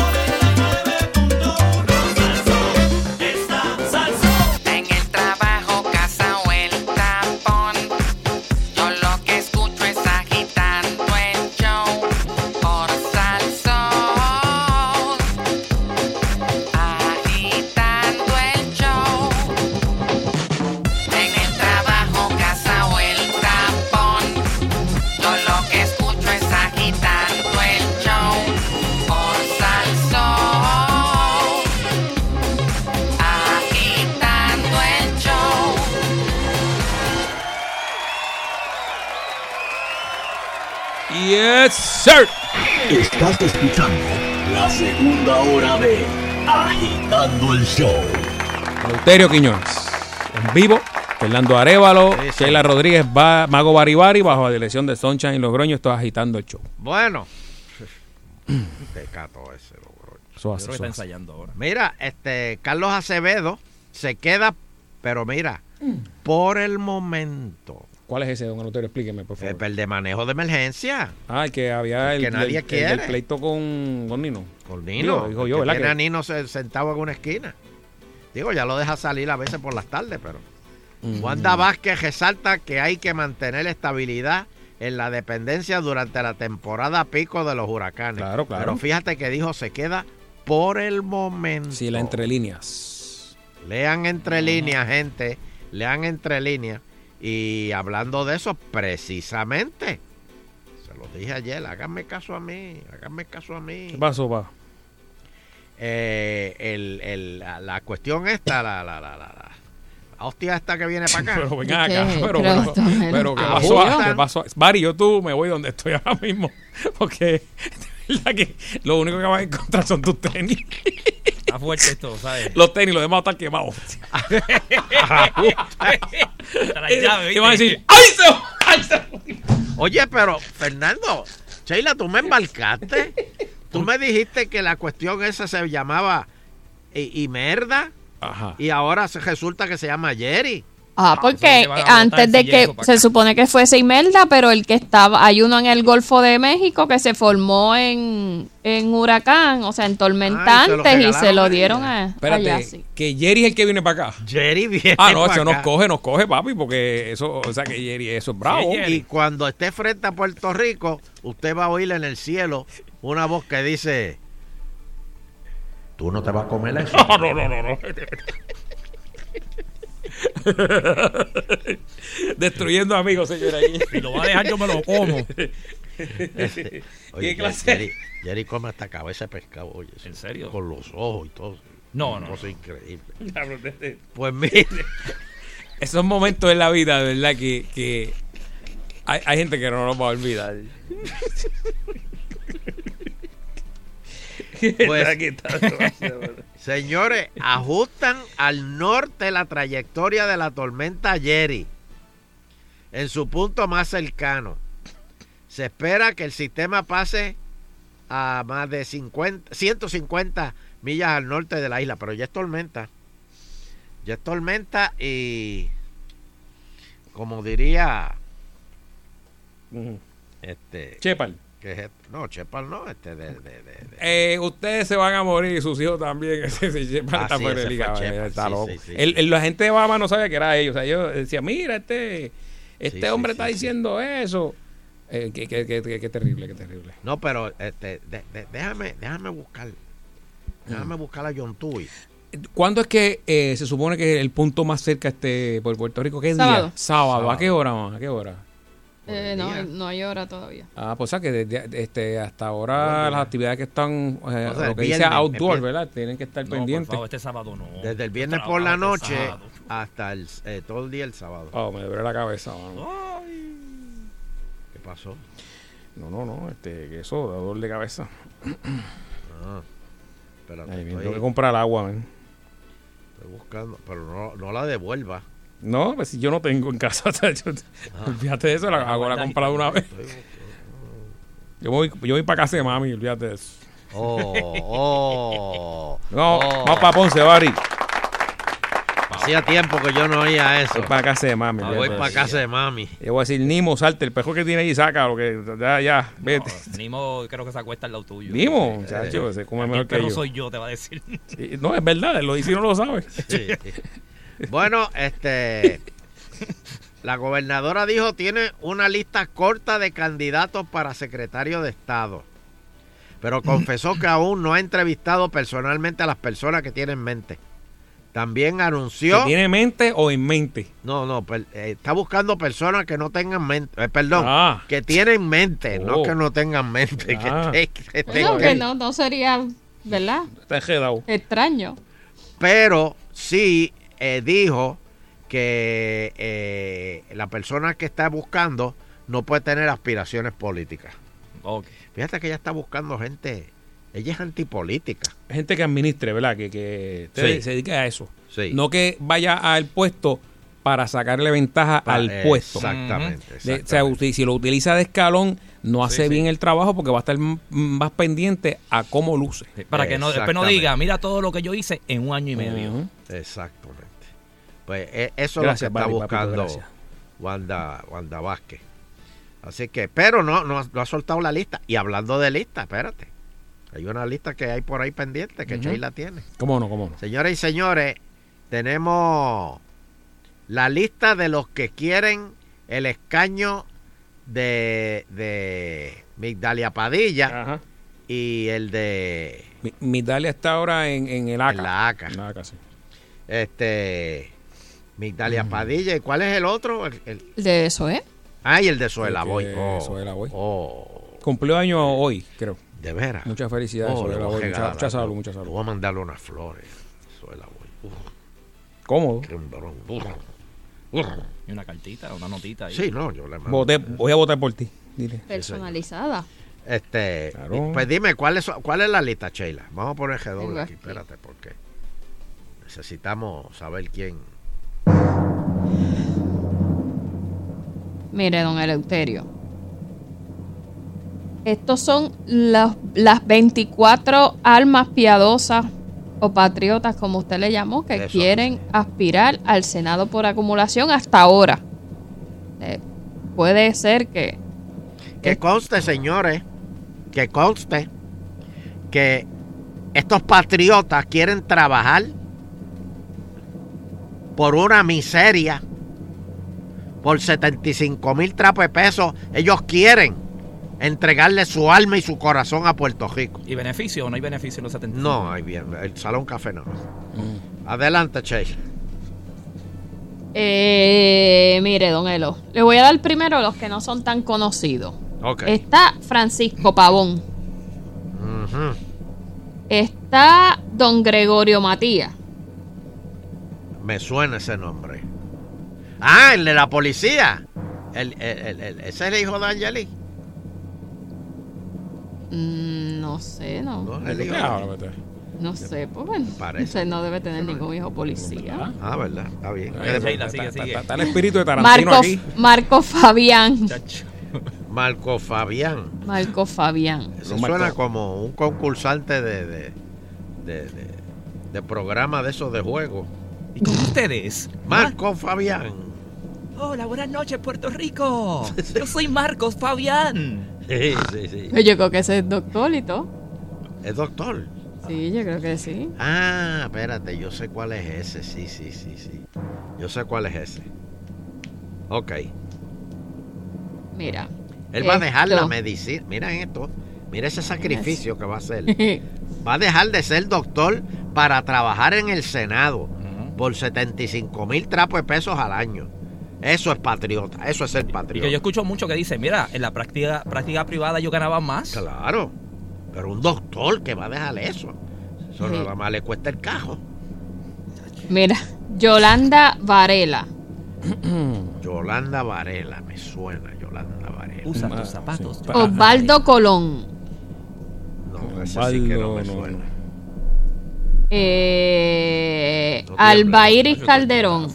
Yes, sir. Estás escuchando la segunda hora de Agitando el Show. Euterio Quiñones. En vivo. Fernando Arevalo, Sheila Rodríguez, Mago Baribari, bajo la dirección de Sunshine Logroño, estoy agitando el show. Bueno. Tecato ese, Logroño. Eso hace, Creo que eso está hace. ensayando ahora. Mira, este Carlos Acevedo se queda, pero mira, por el momento. ¿Cuál es ese, don Euterio? Explíqueme, por favor. El de manejo de emergencia. Ah, el que había el, que nadie el- el quiere. pleito con, con Nino. Con Nino. Digo, digo yo, que ¿verdad? tiene Que- a Nino se- sentado en una esquina. Digo, ya lo deja salir a veces por las tardes, pero. Mm. Wanda Vázquez resalta que hay que mantener estabilidad en la dependencia durante la temporada pico de los huracanes. Claro, claro. Pero fíjate que dijo se queda por el momento. Sí, la entre líneas. Lean entre líneas, gente. Lean entre líneas. Y hablando de eso, precisamente, se lo dije ayer, háganme caso a mí, háganme caso a mí. ¿Qué pasó, pa? Eh, el, el- la, la cuestión esta, la, la, la, la, la- la hostia esta que viene para acá. <laughs> Pero ven acá, ¿Qué? pero, Pero, pero, pero ¿qué pasó? ¿Qué pasó? Bari, yo tú me voy donde estoy ahora mismo. <laughs> Porque <laughs> que lo único que vas a encontrar son tus tenis. Está fuerte esto, ¿sabes? Los tenis, los demás están quemados. Y van a decir, ¡ay, se ¡Ay, se Oye, pero Fernando, Sheila, tú me embarcaste. Tú me dijiste que la cuestión esa se llamaba y, y merda Ajá. y ahora se resulta que se llama Jerry. Ah, porque que van a botar antes de que se supone que fuese Imelda, pero el que estaba, hay uno en el Golfo de México que se formó en, en huracán, o sea, en tormenta Ay, se lo antes y se lo dieron a, Espérate, allá, sí. que Jerry es el que viene para acá. Jerry viene Ah, no, eso nos coge, nos coge, papi, porque eso, o sea, que Jerry, eso es bravo. Y cuando esté frente a Puerto Rico, usted va a oír en el cielo una voz que dice: Tú no te vas a comer eso. <laughs> No, no, no, no, no. <laughs> <laughs> Destruyendo amigos, señora. Si lo va a dejar, yo me lo como. Oye, ¿Qué clase? Jerry, Jerry come hasta cabeza de pescado, oye. ¿En serio? Con los ojos y todo. No, no. Cosa increíble. De- de- Pues mire, <laughs> Esos momentos en la vida, de verdad, que, que hay, hay gente que no nos va a olvidar. Pues- <laughs> Aquí está. Señores, ajustan al norte la trayectoria de la tormenta Jerry en su punto más cercano. Se espera que el sistema pase a más de 50, 150 millas al norte de la isla, pero ya es tormenta. Ya es tormenta y, como diría, este, Chepal. Que es esto? no, Chepal no, este de, de- de- de- Eh, ustedes se van a morir y sus hijos también. <laughs> Ese, ese Shepard Ah, está sí, fuera de liga, está sí, loco. sí, sí, El- la gente de Obama no sabía que era ellos. O sea, yo decía, mira, este, este hombre sí, está sí. diciendo eso. Eh, qué, qué- qué- qué- qué terrible, qué terrible. No, pero este, de- de- déjame, déjame buscar. Déjame buscar a John Tui. ¿Cuándo es que eh, se supone que el punto más cerca esté por Puerto Rico? ¿Qué Sábado. día? Sábado. ¿A Sábado. qué hora, mamá? ¿A qué hora? Eh, no, no hay hora todavía. Ah, pues o sea que desde- este, hasta ahora Bueno, las actividades que están, eh, O sea, lo que dice viernes, outdoor, empieza- ¿verdad? Tienen que estar No, por pendientes. favor, este sábado no. Desde el viernes Trabajo por la este noche sábado. hasta el, eh, todo el día el sábado. Oh, me duele la cabeza, mano. ¿Qué pasó? No, no, no, este, que eso, da dolor de cabeza. Ah, espérate, Ay, estoy, tengo que comprar agua, man. estoy buscando, pero no, no la devuelva. No, pues si yo no tengo en casa, <laughs> o sea, yo- Ah. olvídate de eso, la hago la compra de una vez. Yo voy, yo voy para casa de mami, olvídate de eso. Oh, oh. No, oh. vamos para Ponce, Bari. Hacía tiempo que yo no oía eso. Voy para casa de mami. Ah, voy para casa de mami. Yo voy a decir, Nimo, salte, el pejo que tiene ahí, saca lo que, ya, ya, vete. Nimo creo que se acuesta al lado tuyo. Nimo, Eh, muchacho, se come mejor que yo. soy yo, te va a decir. Sí, no, es verdad, él lo dice y no lo sabe. Sí. <laughs> Bueno, este. La gobernadora dijo tiene una lista corta de candidatos para secretario de Estado. Pero confesó que aún no ha entrevistado personalmente a las personas que tiene en mente. También anunció. ¿Que tiene mente o en mente? No, no, per- eh, está buscando personas que no tengan mente. eh, perdón, Ah. que tienen mente, no Oh. que no tengan mente. que Ah. que Bueno, tengan- que no, no sería, ¿verdad? Está. Extraño. pero sí eh, dijo que eh, la persona que está buscando no puede tener aspiraciones políticas. Ok. Fíjate que ella está buscando gente, ella es antipolítica. Gente que administre, ¿verdad? Que, que te- Sí. se dedique a eso. Sí. No que vaya al puesto para sacarle ventaja Pa- al puesto. Exactamente. De- o sea, si lo utiliza de escalón, no hace sí. bien el trabajo porque va a estar más pendiente a cómo luce. Para que no, después no diga, mira todo lo que yo hice en un año y medio. Ujú. Exactamente. Pues eh, eso Gracias, es lo que está buscando. Wanda, Wanda Vázquez. Así que, pero no, no, ha- no ha soltado la lista. Y hablando de lista, espérate. Hay una lista que hay por ahí pendiente que Ujú. Sheila tiene. ¿Cómo no? ¿Cómo no? Señoras y señores, tenemos la lista de los que quieren el escaño de, de Migdalia Padilla Ajá. y el de Mi, Migdalia está ahora en, en el ACA. en la ACA. En la ACA, sí. Este Migdalia Padilla. ¿Y cuál es el otro? El, el- De eso, ¿eh? ah, y el de Suela El que- Boy. Oh, Suela Boy. oh, Cumplió año hoy, creo. de veras. Muchas felicidades, Oh, le Suela voy a Boy. Mucha, mucha salud, mucha Le salud. Voy a mandarle unas flores. Suela Boy. Uf, Cómodo. qué. Y una cartita, una notita ahí. Sí, no, yo le mando. Voté- voy a votar por ti. Dile. Personalizada. Este, Claro. pues dime, ¿cuál es, ¿cuál es la lista, Sheila? Vamos a poner G doble aquí. espérate, porque necesitamos saber quién. Mire, don Eleuterio. Estos son las, las 24 almas piadosas o patriotas, como usted le llamó, que Eso quieren aspirar al Senado por acumulación hasta ahora. Eh, puede ser que Que conste, señores, que conste que estos patriotas quieren trabajar por una miseria, por 75 mil trapos de pesos. Ellos quieren entregarle su alma y su corazón a Puerto Rico. ¿Y beneficio o no hay beneficio en los 70? No, hay bien, el Salón Café no. Adelante, Chase. Eh, mire, don Elo, le voy a dar primero a los que no son tan conocidos. Ok. Está Francisco Pavón, está don Gregorio Matías, Me suena ese nombre. Ah, el de la policía. El, el- el- el- ese es el hijo de Angeli. Mm, no sé, no. No, el hijo de- No sé, pues bueno, Parece. usted no debe tener ningún hijo policía. Ah, verdad, está bien. Está el espíritu de Tarantino Marco, aquí. Marco Fabián. Marco Fabián. Marco Fabián. Eso suena como un concursante de, de, de, de- de programa de esos de juego. ¿Y con ustedes? Marco Fabián. Hola, buenas noches, Puerto Rico. <laughs> Yo soy Marcos Fabián. Sí, sí, sí. Yo creo que ese es doctor y todo. Es doctor. Sí, yo creo que sí. Ah, espérate, yo sé cuál es ese. Sí, sí, sí, sí. Yo sé cuál es ese. Ok. Mira. Él va a dejar la medicina. Mira esto. Mira ese sacrificio que va a hacer. <laughs> Va a dejar de ser doctor para trabajar en el Senado por 75 mil trapos de pesos al año. Eso es patriota. Eso es ser Y que patriota. yo escucho mucho que dicen, mira, en la práctica, práctica privada yo ganaba más. Claro. Pero un doctor que va a dejar eso. Eso Sí. nada más le cuesta el cajo. Mira, Yolanda Varela. <clears throat> Yolanda Varela, me suena Yolanda Varela. Usa tus zapatos. Osvaldo Colón. No, ese sí que no me no, suena. Eh, No tiembla. Albairis Calderón.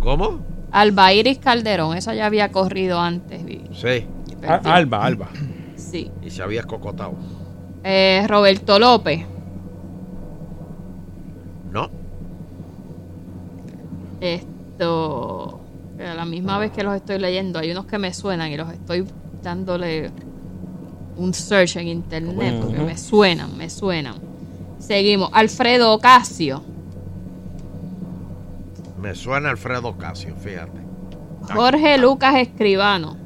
¿Cómo? Albairis Calderón. Esa ya había corrido antes. vi. Sí. Ah, Alba, Alba. Sí. Y se había escocotado. Eh, Roberto López. No. Esto. A la misma vez que los estoy leyendo, hay unos que me suenan y los estoy dándole un search en internet porque me suenan, me suenan. Seguimos. Alfredo Ocasio. Me suena Alfredo Casio, fíjate. Jorge Lucas Escribano.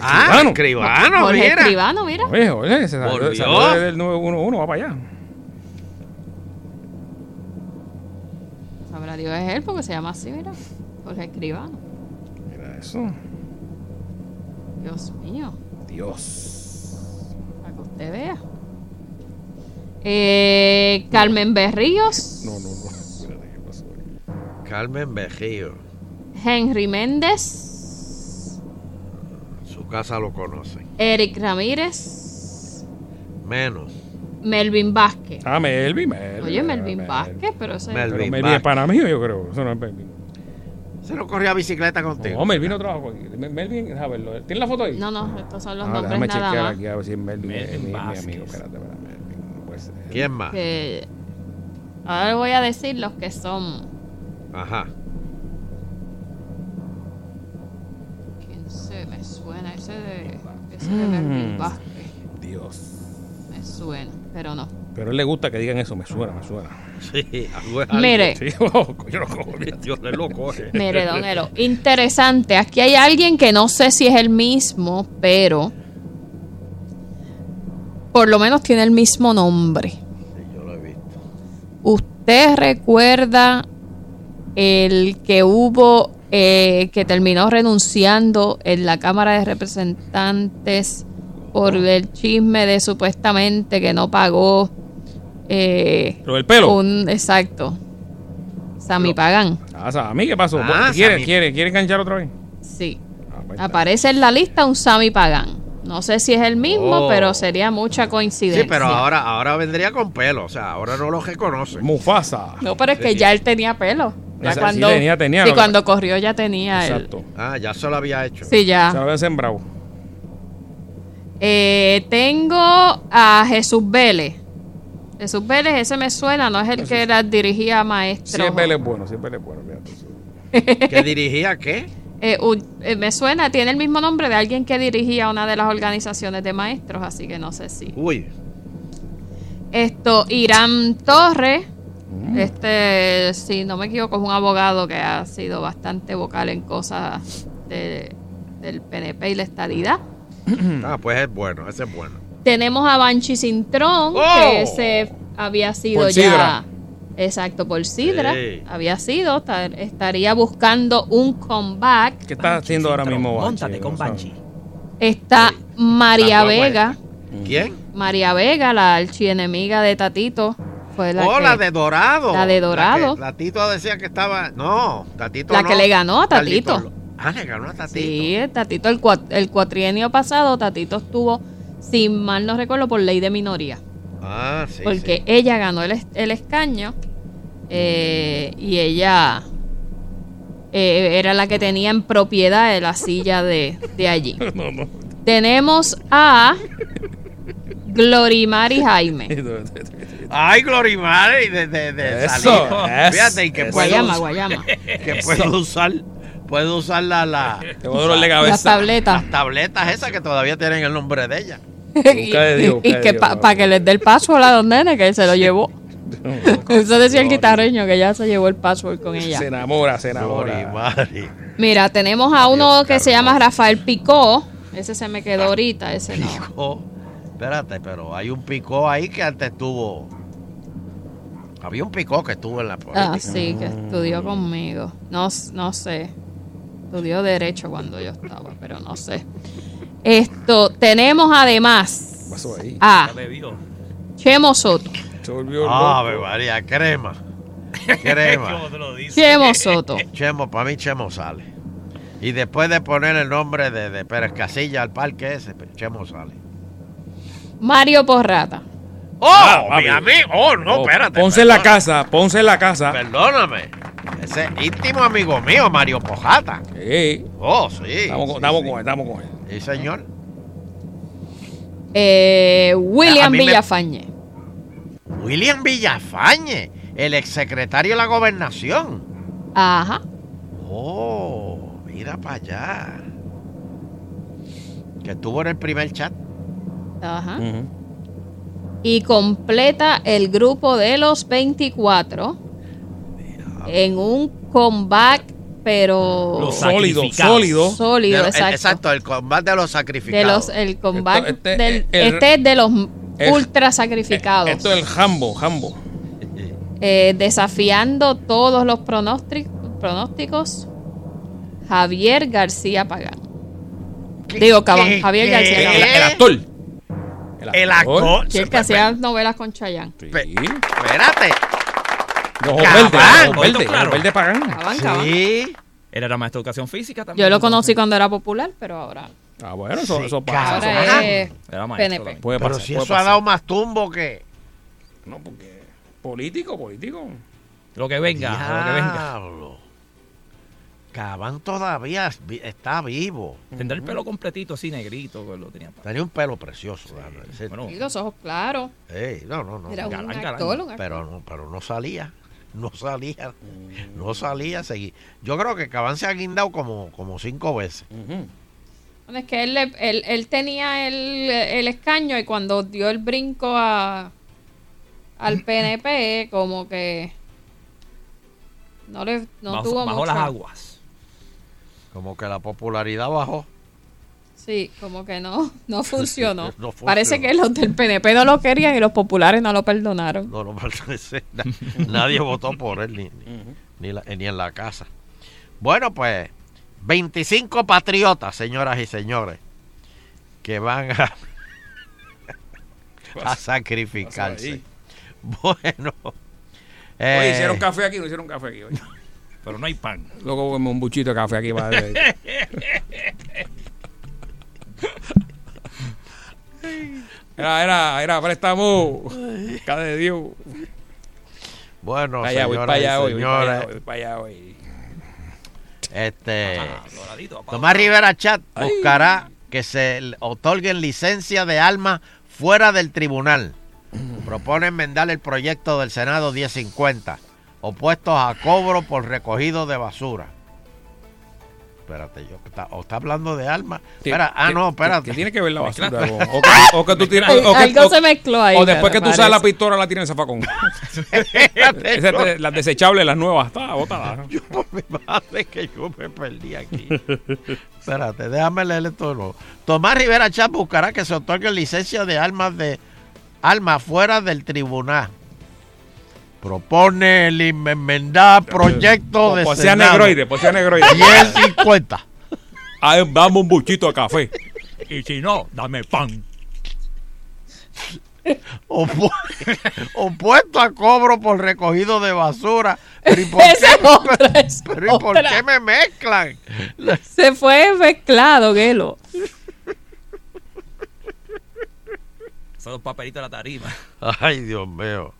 Ah, escribano, Jorge mira. Escribano, mira. Oye, oye, se salió, salió del 911, va para allá. Sabrá Dios es él porque se llama así, mira. Jorge Escribano. Mira eso. Dios mío. Dios. Para que usted vea. Eh, Carmen Berríos. No, no, no. Carmen Bejío. Henry Méndez. Su casa lo conoce. Eric Ramírez. Menos. Melvin Vázquez. Ah, Melvin, Melvin. Oye, Melvin Vázquez, pero ese. Melvin. Pero Melvin es pana mío, yo creo. Eso no es Melvin. Se no corría bicicleta contigo. No, Melvin no trabaja aquí. Mel- Melvin, déjame verlo. ¿Tiene la foto ahí? No, no, estos son los Ah, nombres déjame nada chequear más. aquí a ver si es Melvin, Melvin es mi, mi amigo. Espérate, espérate, puede ser. ¿Quién más? Que ahora le voy a decir los que son. Ajá. ¿Quién se me suena? Ese de, ese de Melvin Mm. Vázquez. Dios. Me suena, pero no. Pero a él le gusta que digan eso. Me suena, me suena. Sí, algo es algo. Mire. Sí, <laughs> yo lo cojo. Dios le lo coge. Mire, don Elo, interesante. Aquí hay alguien que no sé si es el mismo, pero por lo menos tiene el mismo nombre. Sí, yo lo he visto. ¿Usted recuerda el que hubo, eh, que terminó renunciando en la Cámara de Representantes por el chisme de supuestamente que no pagó? eh, del pelo. Un, exacto. Sammy Pagan. Ah, Sammy, ¿qué pasó? Ah, ¿Quiere, Sammy. quiere, quiere enganchar otra vez? Sí. Ah, pues. Aparece en la lista un Sammy Pagan. No sé si es el mismo, Oh. pero sería mucha coincidencia. Sí, pero ahora, ahora vendría con pelo. O sea, ahora no lo reconoce. Mufasa. No, pero es que ya él tenía pelo. Ya Esa- sí cuando, tenía, tenía, sí, lo que- cuando corrió ya tenía el. Exacto. Ah, ya se lo había hecho. Sí, ya. Se lo había sembrado. Eh, tengo a Jesús Vélez. Jesús Vélez, ese me suena, no es el que era, dirigía a Si maestros. es Vélez bueno, es Vélez bueno. fíjate. <laughs> ¿Que dirigía qué? Eh, eh, me suena, tiene el mismo nombre de alguien que dirigía una de las organizaciones de maestros, así que no sé si. Uy. Esto, Irán Torres, este, si no me equivoco, es un abogado que ha sido bastante vocal en cosas de- del PNP y la estadidad. Ah, pues es bueno, ese es bueno. Tenemos a Banchi Cintrón, ¡Oh! que ese había sido Por ya. Sidra. Exacto, por Sidra. Sí. Había sido, ta- estaría buscando un comeback. ¿Qué está haciendo ahora mismo Banshee? Móntate con Banshee. Está María Vega. ¿Quién? María Vega, la archienemiga de Tatito. Fue la oh, que, la de Dorado. La de Dorado. La que Tatito decía que estaba. No, Tatito La no. que le ganó a Tatito. Ah, le ganó a Tatito. Sí, Tatito, el, cua- el cuatrienio pasado, Tatito estuvo, si mal no recuerdo, por ley de minoría. Ah, sí. porque ella ganó el, el escaño eh, y ella eh, era la que tenía en propiedad de la silla de, de allí. <laughs> No, no. Tenemos a Glorimari Jaime. <laughs> Ay, Glorimare, de, de, de Eso, salir. eso, Fíjate y que eso. puedo Guayama, usar- Guayama. <laughs> Que puedo usar, puedo usar la, la, de cabeza. Las tabletas. las tabletas esas que todavía tienen el nombre de ella. <laughs> y de Dios, busca y de que para que les dé el password a los nenes, que él se lo llevó. Eso decía el guitarreño, que ya se llevó el password con ella. Se enamora, se enamora. Mira, tenemos a uno que se llama Rafael Picó. Ese se me quedó ahorita, ese no. Picó. Espérate, pero hay un picó ahí que antes estuvo. Había un picó que estuvo en la política. Ah, sí, que estudió conmigo. No, no sé. Estudió Derecho cuando yo estaba, pero no sé. Esto, tenemos además pasó ahí? a. Chemo Soto. Se volvió Ave loco. María, crema. Crema. <laughs> Chemo Soto. <laughs> Chemo, para mí Chemo sale. Y después de poner el nombre de, de Pérez Casilla al parque ese, Chemo sale. Mario Porrata. ¡Oh! Ah, mi amigo. ¡Oh, no, Oh, espérate! Ponce en la casa, Ponce en la casa. Perdóname. Ese íntimo amigo mío, Mario Pojata. Sí. Oh, sí. Estamos, sí, con- estamos sí. con él, estamos con él. Sí, señor. Eh, William me- Villafañe. William Villafañe, el exsecretario de la gobernación. Ajá. Oh, mira para allá. Que estuvo en el primer chat. Ajá. Y completa el grupo de los 24 en un comeback, pero Los Sólido, sólido. sólido, De- exacto. exacto, el combate de los De sacrificados. los, el comeback Esto- este- del, el- este es de los el- ultra sacrificados. Esto es el jambo, jambo. Eh, desafiando todos los pronósticos, pronósticos, Javier García Pagán. Digo, Cabán, Javier qué? García el actor. El actor. Sí, el que hacía novelas con Chayanne. Sí. Espérate. De ojos Cabán. verdes, de ojos Oído verdes, claro. ojos verdes Pagán. Cabán, Cabán. Sí. Él era maestro de educación física también. Yo lo conocí cuando era popular, pero ahora, Ah, bueno, eso, Sí, eso pasa. Cabán. ahora Ajá. es Era maestro PNP. Puede Pero pasar, si puede eso ha pasar. dado más tumbo que. No, porque político, político. Lo que venga, lo que venga. Cabán todavía está vivo. Tendrá el pelo completito así negrito, que lo tenía. Tenía un pelo precioso. decirte. Bueno, Y los ojos claros. Ey, no, no, no. Era un galán, actor, pero no, pero no salía. <laughs> No salía. No salía. Seguí. Yo creo que Cabán se ha guindado como, como cinco veces. Bueno, es que él, le- él, él tenía el, el escaño y cuando dio el brinco a, al <laughs> PNP, como que no le no bajo, tuvo bajo mucha- las aguas. Como que la popularidad bajó. Sí, como que no, no <laughs> funcionó. No funcionó. Parece que los del PNP no lo querían y los populares no lo perdonaron. No, no <laughs> parece. na- Nadie votó por él ni, ni, ni la- ni en la casa. Bueno, pues 25 patriotas, señoras y señores, que van a, <laughs> a sacrificarse. Bueno. Oye, eh, hicieron café aquí, no hicieron café aquí. Oye. Pero no hay pan. Luego comemos un buchito de café aquí. Para <laughs> Era, era, era préstamo. Cada de Dios. bueno, Para allá, voy señoras para allá hoy. Voy para allá, señores, voy para allá hoy. este, Ah. Tomás Rivera Chat buscará que se otorguen licencia de armas fuera del tribunal. propone enmendar el proyecto del Senado 1050, opuestos a cobro por recogido de basura. Espérate, yo, está- o está hablando de armas. ¿Qué- Espera, ah, no, espérate. qué tiene que ver la basura o que- o que tú tienes- <laughs> o que- algo o- se mezcló ahí. O después que tú usas la pistola la tienes en zafacón. <laughs> Las desechables, las nuevas, está botada. Me parece que yo me perdí aquí. Espérate, déjame leer esto de nuevo. Tomás Rivera Chávez buscará que se otorgue licencia de armas de armas fuera del tribunal. Propone el enmendar proyecto de Pues sea Senado. negroide, pues sea negroide. 1050. Ah, dame un buchito de café. Y si no, dame pan. Opu- <laughs> opuesto a cobro por recogido de basura. Pero ¿y por Esa <laughs> qué, otra, es <laughs> pero ¿y por otra. qué me mezclan? Se fue mezclado, Gelo. Son los papelitos de la tarima. Ay, Dios mío.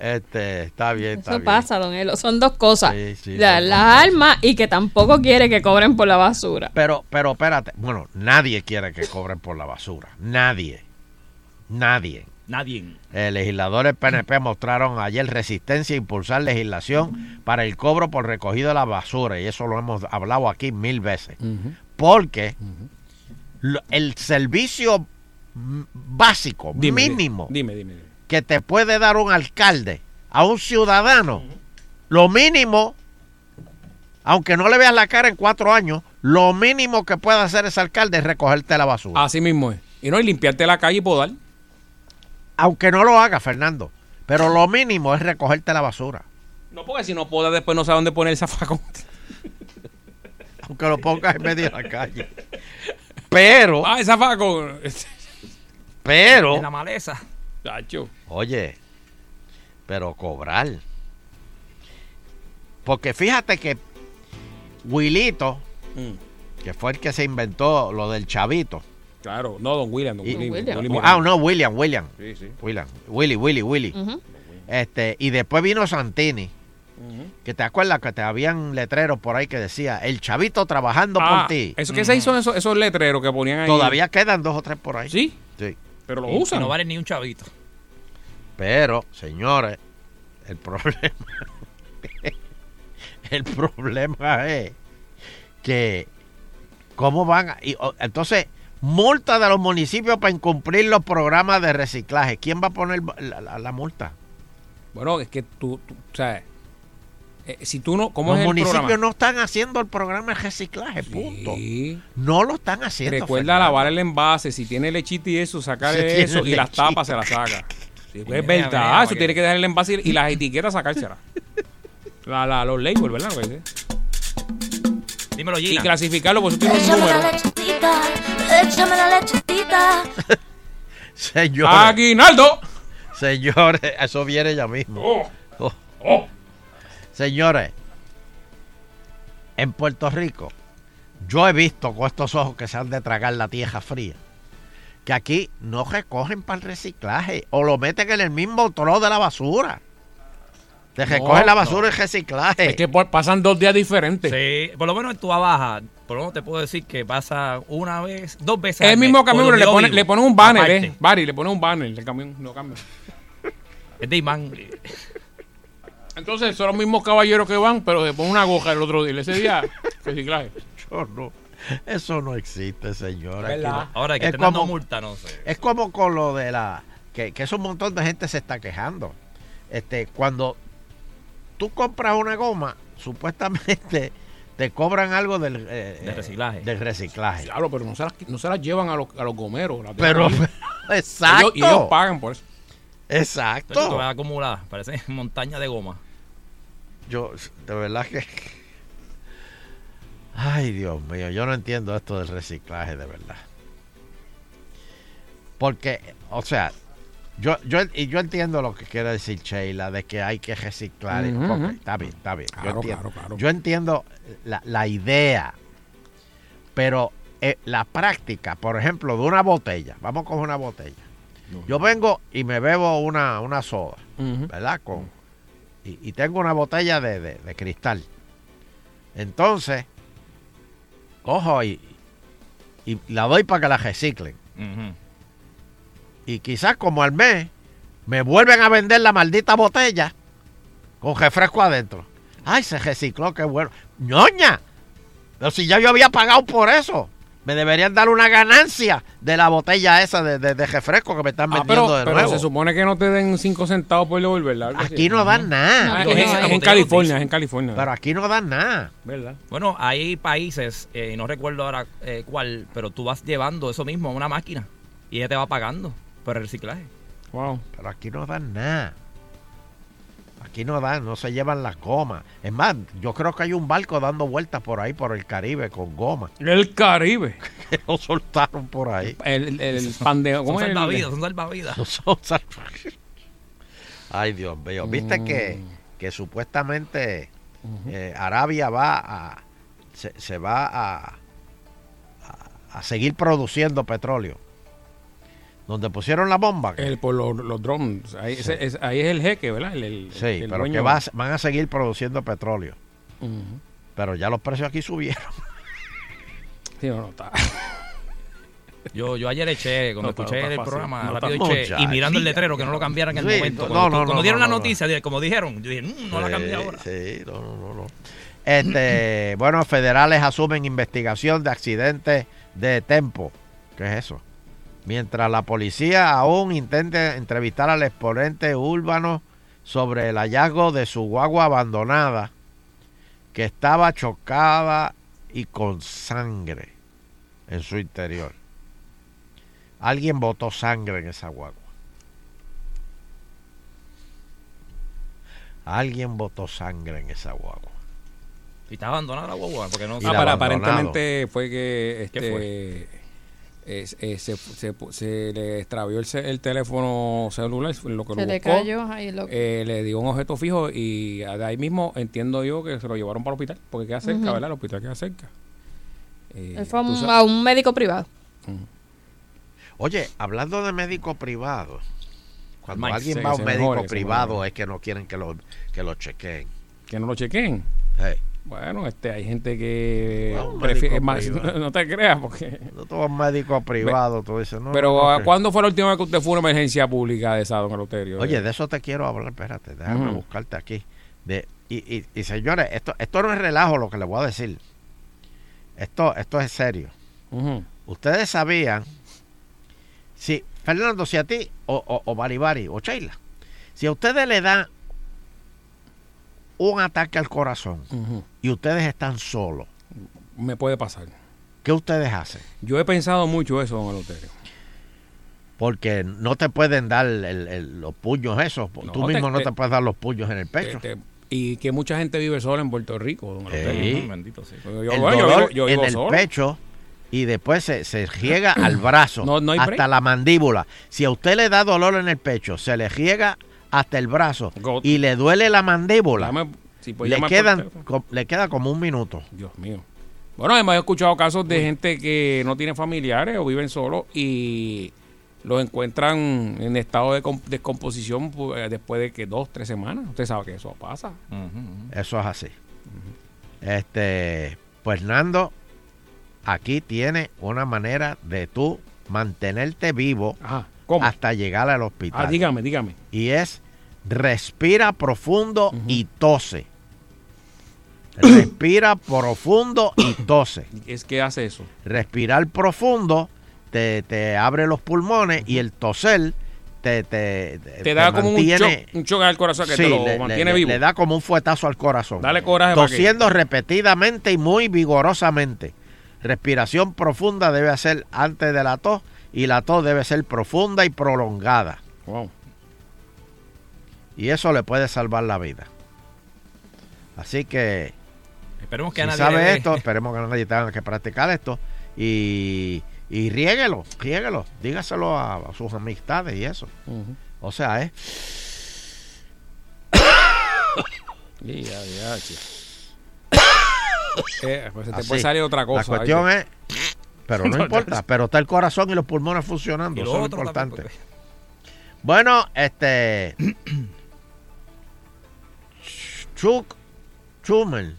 Este, está bien, está Eso bien. pasa, don Elo. Son dos cosas. Sí, sí, La- las armas y que tampoco quiere que cobren por la basura. Pero, pero espérate. Bueno, nadie quiere que cobren por la basura. Nadie. Nadie. Nadie. Eh, legisladores PNP mostraron ayer resistencia a impulsar legislación para el cobro por recogido de la basura. Y eso lo hemos hablado aquí mil veces. Porque lo- el servicio básico, Dime, mínimo, Dime, dime. Que te puede dar un alcalde a un ciudadano, lo mínimo, aunque no le veas la cara en cuatro años, lo mínimo que puede hacer ese alcalde es recogerte la basura. Así mismo es. Y no, y limpiarte la calle y podar. Aunque no lo haga, Fernando. Pero lo mínimo es recogerte la basura. No, porque si no poda después no sabe dónde poner el zafacón. <laughs> Aunque lo pongas en medio de la calle. <laughs> Pero, Ah, el zafacón. pero, En la maleza. Oye, pero cobrar. Porque fíjate que Wilito, Mm. que fue el que se inventó lo del chavito. Claro, no, don William, don Y- William. William. don William. Ah, no, William, William. Sí, sí. William, Willy, Willy, Willy. Este, y después vino Santini, que te acuerdas que te habían letreros por ahí que decía, el chavito trabajando Ah, por ti. ¿Eso qué se hizo esos, esos letreros que ponían ahí? Todavía quedan dos o tres por ahí. ¿Sí? Sí. Pero lo Y- y usan. no vale ni un chavito. Pero, señores, el problema, <laughs> el problema es que, ¿cómo van? a- y, entonces, multa de los municipios para incumplir los programas de reciclaje. ¿Quién va a poner la, la- la multa? Bueno, es que tú, tú o sea, eh, si tú no, ¿cómo los es el municipios programa? no están haciendo el programa de reciclaje, punto. Sí. No lo están haciendo. Recuerda Fernando. lavar el envase, si tiene lechita y eso, tiene eso y las tapas se las saca. <laughs> Sí, pues es Mira, verdad, mira, eso tiene que dejar el envase y, y las etiquetas sacárselas. <laughs> La, la, los labels, ¿verdad? Lo que dice. Dímelo, Y Gina. clasificarlo, porque eso tiene un Échame número. la lechitita, échame la lechitita. <laughs> Señores, ¡Aguinaldo! señores, eso viene ya mismo. Oh. Señores, en Puerto Rico, yo he visto con estos ojos que se han de tragar la tierra fría, que aquí no recogen para el reciclaje o lo meten en el mismo trozo de la basura. Te No, recogen la no. basura y reciclaje. Es que por- pasan dos días diferentes. Sí, por lo menos en tu baja, por lo menos te puedo decir que pasa una vez, dos veces. Es el mismo mes, camión, le donde yo pone, vivo. le pone un banner, Aparte. ¿eh? Bari, le pone un banner el camión, no cambia. Es de imán. Entonces son los mismos caballeros que van, pero se pone una goja el otro día. Ese día, <laughs> reciclaje. Yo no- Eso no existe, señora. No- Ahora que es como- multa, no sé. Es como con lo de la. Que, que eso un montón de gente se está quejando. Este, cuando tú compras una goma, supuestamente <laughs> te cobran algo del, eh, Del reciclaje. Del reciclaje. Claro, pero no se las, no se las llevan a los, a los gomeros. las Pero, ahí. <laughs> exacto. Ellos- y ellos pagan por eso. Exacto. Exacto. Te vas a acumular, parece <laughs> montaña de goma. Yo, de verdad que. Ay, Dios mío, yo no entiendo esto del reciclaje, de verdad. Porque, o sea, yo, yo, y yo entiendo lo que quiere decir Sheila, de que hay que reciclar. Está bien, está bien. yo, entiendo, claro, claro. yo entiendo la, la idea, pero eh, la práctica, por ejemplo, de una botella, vamos con una botella. Yo vengo y me bebo una, una soda. ¿verdad? Con, y, y tengo una botella de, de- de cristal. Entonces, cojo y, y la doy para que la reciclen. y quizás como al mes me vuelven a vender la maldita botella con refresco adentro. Ay, se recicló, qué bueno. ñoña, pero si ya yo había pagado por eso. Me deberían dar una ganancia de la botella esa de, de- de refresco que me están Ah, vendiendo pero, de pero nuevo. se supone que no te den 5 centavos por devolverla. Aquí no dan nada. Ah, es, es en California, es en California. Pero aquí no dan nada. ¿Verdad? Bueno, hay países, eh, no recuerdo ahora eh, cuál, pero tú vas llevando eso mismo a una máquina y ella te va pagando por el reciclaje. Wow. Pero aquí no dan nada. Aquí no dan, no se llevan las gomas. Es más, yo creo que hay un barco dando vueltas por ahí, por el Caribe, con goma. <laughs> El Caribe. Que lo soltaron por ahí. El, el pan de... Son ¿cómo es el- salvavidas, son salvavidas. No son salvavidas. Ay, Dios mío. ¿Viste que, que supuestamente eh, Arabia va a. Se, se va a, a, a seguir produciendo petróleo? Donde pusieron la bomba. El, por los, los drones. Ahí, Sí. ese- es, ahí es el jeque, ¿verdad? El, el- Sí, el pero dueño. que va a- van a seguir produciendo petróleo. Pero ya los precios aquí subieron. Sí, no, no, está. <laughs> Yo, yo ayer eché, cuando No, escuché está el fácil. programa, No, rápido está- eché, y mirando el letrero que no lo cambiaran en el Sí, momento. no, Cuando, no, no, cuando dieron no, la no. noticia, como dijeron, yo dije, "Mm, no la cambié ahora. Sí, no, no, no, no. Este, <laughs> bueno, federales asumen investigación de accidente de Tempo. ¿Qué es eso? Mientras la policía aún intenta entrevistar al exponente urbano sobre el hallazgo de su guagua abandonada que estaba chocada y con sangre en su interior. Alguien botó sangre en esa guagua. Alguien botó sangre en esa guagua. Y está abandonada la guagua, porque no Ah, para, aparentemente fue que ¿Qué este es- eh, se, se, se le extravió el, el teléfono celular, lo que Se lo le buscó, cayó ahí lo eh, le dio un objeto fijo y de ahí mismo entiendo yo que se lo llevaron para el hospital, porque queda cerca, Ujú. ¿verdad? El hospital queda cerca. Eh, Él fue a un, sabes- a un médico privado. Oye, hablando de médico privado, cuando Mike, alguien se- va a un médico mejore, privado es que no quieren que lo, que lo chequeen. que no lo chequen. Hey, Bueno, este hay gente que No, prefiere más, <laughs> no te creas porque no todo es médico privado, tú dices, no. pero no, ¿a que- ¿cuándo fue la última vez que usted fue a una emergencia pública de esa, don Eleuterio? Oye, de eso te quiero hablar, espérate, déjame buscarte aquí. De, y, y, y, señores, esto, esto no es relajo lo que les voy a decir. Esto, esto es serio. Ustedes sabían, si, Fernando, si a ti, o, o, o Baribari, o Sheila, si a ustedes le da un ataque al corazón y ustedes están solos, Me puede pasar. ¿qué ustedes hacen? Yo he pensado mucho eso, don Eleuterio. Porque no te pueden dar el- el- los puños esos. No, Tú te- mismo no te- te puedes dar los puños en el pecho. Y que mucha gente vive sola en Puerto Rico, don Eleuterio. Sí. Bendito. Yo, el bueno, dolor yo en el solo. pecho y después se, se riega al brazo No- no hay hasta break. la mandíbula. Si a usted le da dolor en el pecho, se le riega hasta el brazo y le duele la mandíbula, si puede le, quedan, co- le queda como un minuto. Dios mío. Bueno, además he escuchado casos de gente que no tiene familiares o viven solos y los encuentran en estado de com- descomposición pues, después de que dos, tres semanas. Usted sabe que eso pasa. Eso es así. Este, pues Nando, aquí tiene una manera de tú mantenerte vivo Ajá. ¿Cómo? hasta llegar al hospital. Ah, dígame, dígame. y es respira profundo y tose. Respira profundo y tose. <clears throat> Es que hace eso. Respirar profundo te, te abre los pulmones y el toser te, te, Te da como un mantiene- choque un choque al corazón que Sí, te lo le- mantiene le- vivo. Le da como un fuetazo al corazón. Dale coraje para que- Tosiendo repetidamente y muy vigorosamente. Respiración profunda debe hacer antes de la tos y la tos debe ser profunda y prolongada. Wow. Y eso le puede salvar la vida. Así que Esperemos que si nadie sabe le esto, esperemos que nadie tenga que practicar esto. Y, y riéguelo, riéguelo. Dígaselo a, a sus amistades y eso. Ujú. O sea, ¿eh? <coughs> <coughs> Eh, pues se te Así. puede salir otra cosa. La cuestión ¿viste? es, pero <laughs> no importa, pero está el corazón y los pulmones funcionando, eso es también, importante. Bueno, este Chuck Schumer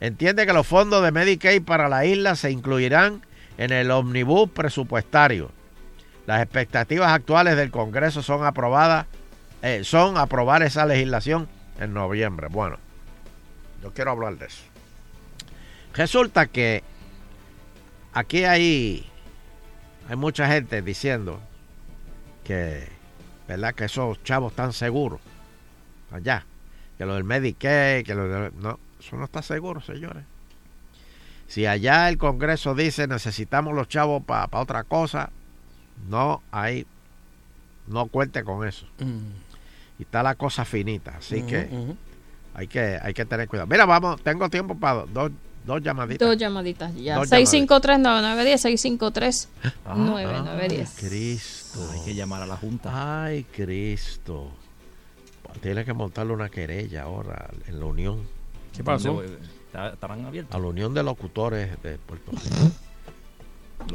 entiende que los fondos de Medicaid para la isla se incluirán en el omnibus presupuestario, Las expectativas actuales del Congreso son aprobadas, eh, son aprobar esa legislación en noviembre. Bueno, yo quiero hablar de eso. Resulta que aquí hay, hay mucha gente diciendo que, ¿verdad? Que esos chavos están seguros allá. Que lo del Medicaid, que lo del... No, eso no está seguro, señores. Si allá el Congreso dice necesitamos los chavos para otra cosa, no hay, no cuente con eso. Y está la cosa finita, así que hay que hay que tener cuidado. Mira, vamos, tengo tiempo para dos, dos llamaditas. Dos llamaditas ya. Dos 653-9910, 653-9910. Ay, Cristo. Hay que llamar a la Junta. Ay, Cristo. Tiene que montarle una querella ahora en la Unión. ¿Qué pasó? ¿Estarán abiertos? A la Unión de Locutores de Puerto Rico.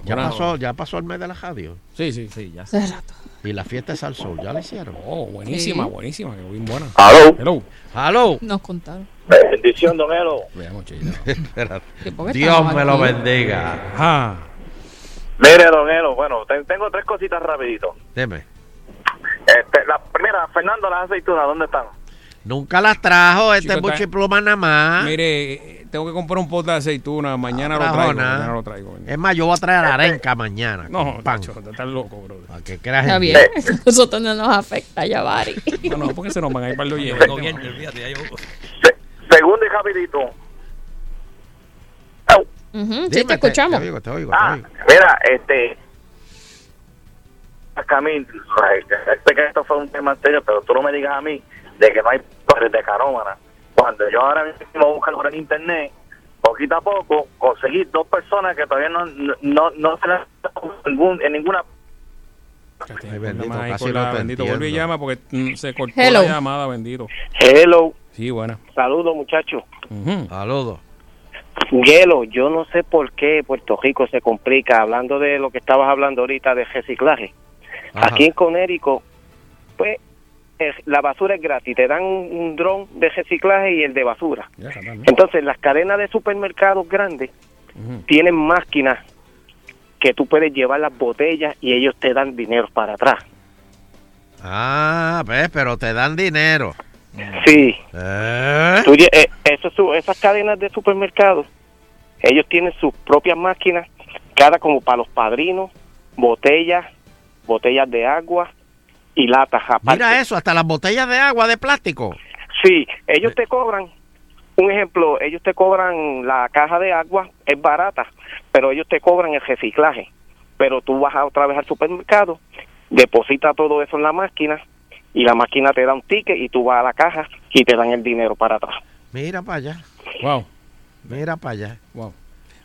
Ya, pasó, ya pasó el mes de la radio. Sí, sí. Sí, ya. Hace rato. Y la fiesta de Salsoul, ¿ya la hicieron? Oh, buenísima, Sí. buenísima, que bien buena. Aló. Hello. ¡Aló! Nos contaron. Bendición, don Elo. Veamos, chiquito. Espérate. ¿Que por qué Dios me lo aquí? bendiga. Ah, Mire, don Elo, bueno, te- tengo tres cositas rapidito. Dime. Este, la primera, Fernando, las aceitunas, ¿dónde están? Nunca las trajo, este es buchipluma nada más. mire, tengo que comprar un pote de aceituna. Mañana lo trajo traigo. nada. Mañana lo traigo. Es más, yo voy a traer arenca mañana. No, pan. Estás loco, bro. Para que creas Está en bien. <laughs> Nosotros no nos afecta, ya, Bari. No, no, porque se nos van a ir para ya yo- Segundo y rapidito. Ujú, sí, Dime, te escuchamos. Te, oigo, te oigo, Ah, te oigo. mira, este... Camil, sé que esto fue un tema anterior, pero tú no me digas a mí de que no hay de carómana. Cuando yo ahora mismo busco por el internet, poquito a poco, conseguí dos personas que todavía no, no, no se las en, ningún- en ninguna Ay, bendito, casi la- bendito, vuelve y llama porque mm, se cortó Hello. la llamada, bendito. Hello, Sí, buena. saludos muchachos. Ujú. Saludos. Hielo, yo no sé por qué Puerto Rico se complica, hablando de lo que estabas hablando ahorita de reciclaje. Ajá. Aquí en Conérico, pues la basura es gratis, te dan un, dron de reciclaje y el de basura. Entonces las cadenas de supermercados grandes tienen máquinas que tú puedes llevar las botellas y ellos te dan dinero para atrás. Ah, ves, pero te dan dinero. Sí, ¿Eh? Tú eh, eso, esas cadenas de supermercados, ellos tienen sus propias máquinas, cada como para los padrinos, botellas, botellas de agua y latas aparte. Mira eso, hasta las botellas de agua de plástico. Sí, ellos te cobran, un ejemplo, ellos te cobran la caja de agua, es barata, pero ellos te cobran el reciclaje. Pero tú vas a otra vez al supermercado, deposita todo eso en la máquina y la máquina te da un ticket y tú vas a la caja y te dan el dinero para atrás. Mira para allá, Wow, mira para allá. wow.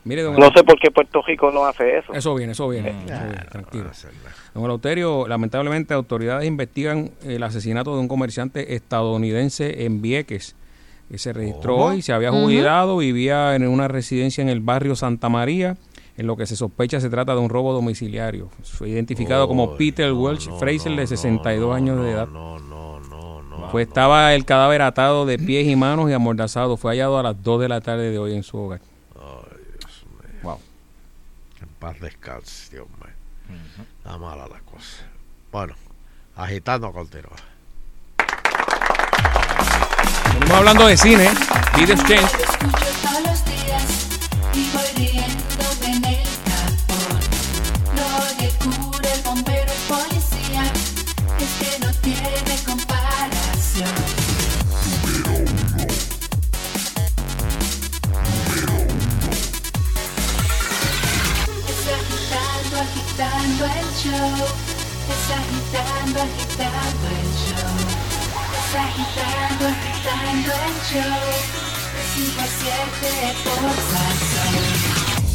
Mire, don No sé por qué Puerto Rico no hace eso. Eso viene, eso viene. eso viene, tranquilo. Don Eleuterio, lamentablemente autoridades investigan el asesinato de un comerciante estadounidense en Vieques. Que se registró ¿Cómo? hoy, se había jubilado, vivía en una residencia en el barrio Santa María. En lo que se sospecha se trata de un robo domiciliario. Fue identificado como Ay, Peter no, Welch no, Fraser, no, de no, 62 no, años no, de edad. No, no, no, no. Pues estaba el cadáver atado de pies y manos y amordazado. Fue hallado a las 2 de la tarde de hoy en su hogar. Ay, Dios mío. Wow. En paz descanse, Dios mío. Está mala la cosa. Bueno, agitando continúa. Venimos hablando de cine, Video Exchange. Show. Es agitando, agitando el show. Es agitando, agitando el show. A siete por Salsón.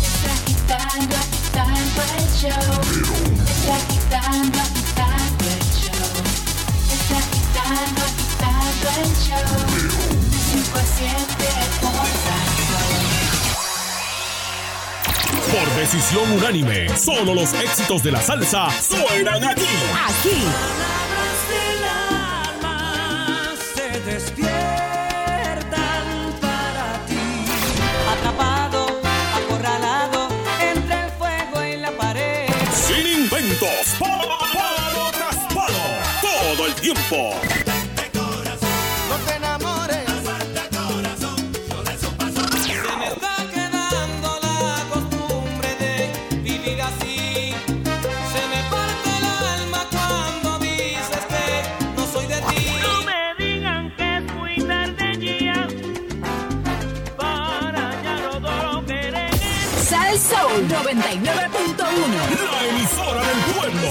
Es agitando, agitando el show. Es agitando, agitando el show. Es agitando, agitando el show. A siete por Salsón. Por decisión unánime, solo los éxitos de la salsa suenan aquí. Aquí. Palabras del alma se despiertan para ti. Atrapado, acorralado, entre el fuego y la pared. Sin inventos, palo tras palo, todo el tiempo. 99.1. La emisora del pueblo.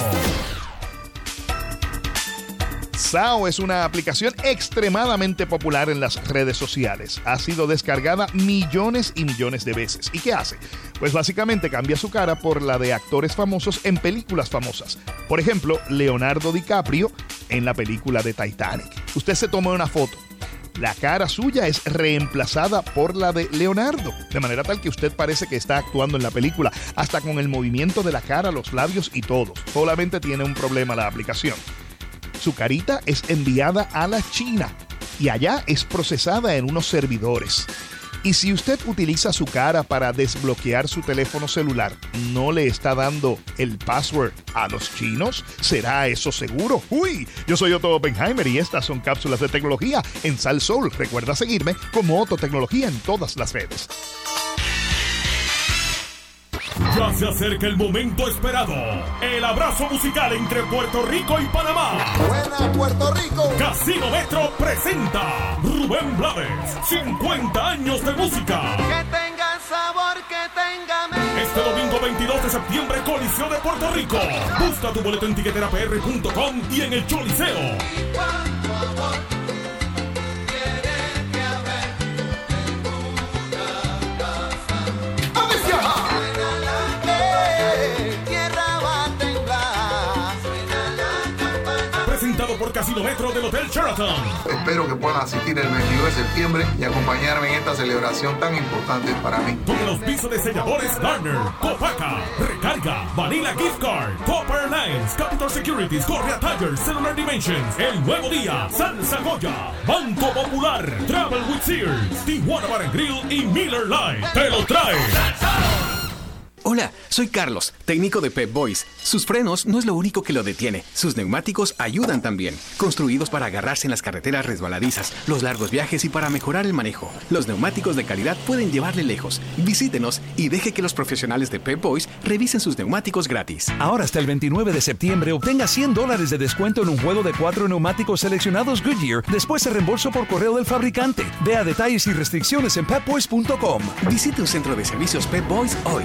Sao es una aplicación extremadamente popular en las redes sociales. Ha sido descargada millones y millones de veces. ¿Y qué hace? Pues básicamente cambia su cara por la de actores famosos en películas famosas. Por ejemplo, Leonardo DiCaprio en la película de Titanic. Usted se toma una foto. La cara suya es reemplazada por la de Leonardo, de manera tal que usted parece que está actuando en la película, hasta con el movimiento de la cara, los labios y todo. Solamente tiene un problema la aplicación. Su carita es enviada a la China y allá es procesada en unos servidores. Y si usted utiliza su cara para desbloquear su teléfono celular, ¿no le está dando el password a los chinos? ¿Será eso seguro? Uy, yo soy Otto Oppenheimer y estas son cápsulas de tecnología en Sal Soul. Recuerda seguirme como Otto Tecnología en todas las redes. Ya se acerca el momento esperado. El abrazo musical entre Puerto Rico y Panamá. Buena Puerto Rico. Casino Metro presenta Rubén Blades. 50 años de música. Que tenga sabor, que tenga Este domingo 22 de septiembre, Coliseo de Puerto Rico. Busca tu boleto en tiqueterapr.com y en el Choliseo. Metro del Hotel Sheraton. Espero que puedan asistir el 22 de septiembre y acompañarme en esta celebración tan importante para mí. Con el auspicio de selladores Garner, Copaca, Recarga, Vanilla Gift Card, Copper Lines, Capital Securities, Correa Tires, Cellular Dimensions, El Nuevo Día, Salsa Goya, Banco Popular, Travel with Sears, Tijuana Bar Grill y Miller Lite. Te lo trae. Hola, soy Carlos, técnico de Pep Boys. Sus frenos no es lo único que lo detiene, sus neumáticos ayudan también. Construidos para agarrarse en las carreteras resbaladizas, los largos viajes y para mejorar el manejo. Los neumáticos de calidad pueden llevarle lejos. Visítenos y deje que los profesionales de Pep Boys revisen sus neumáticos gratis. Ahora hasta el 29 de septiembre obtenga 100 dólares de descuento en un juego de cuatro neumáticos seleccionados Goodyear después de reembolso por correo del fabricante. Vea detalles y restricciones en pepboys.com. Visite un centro de servicios Pep Boys hoy.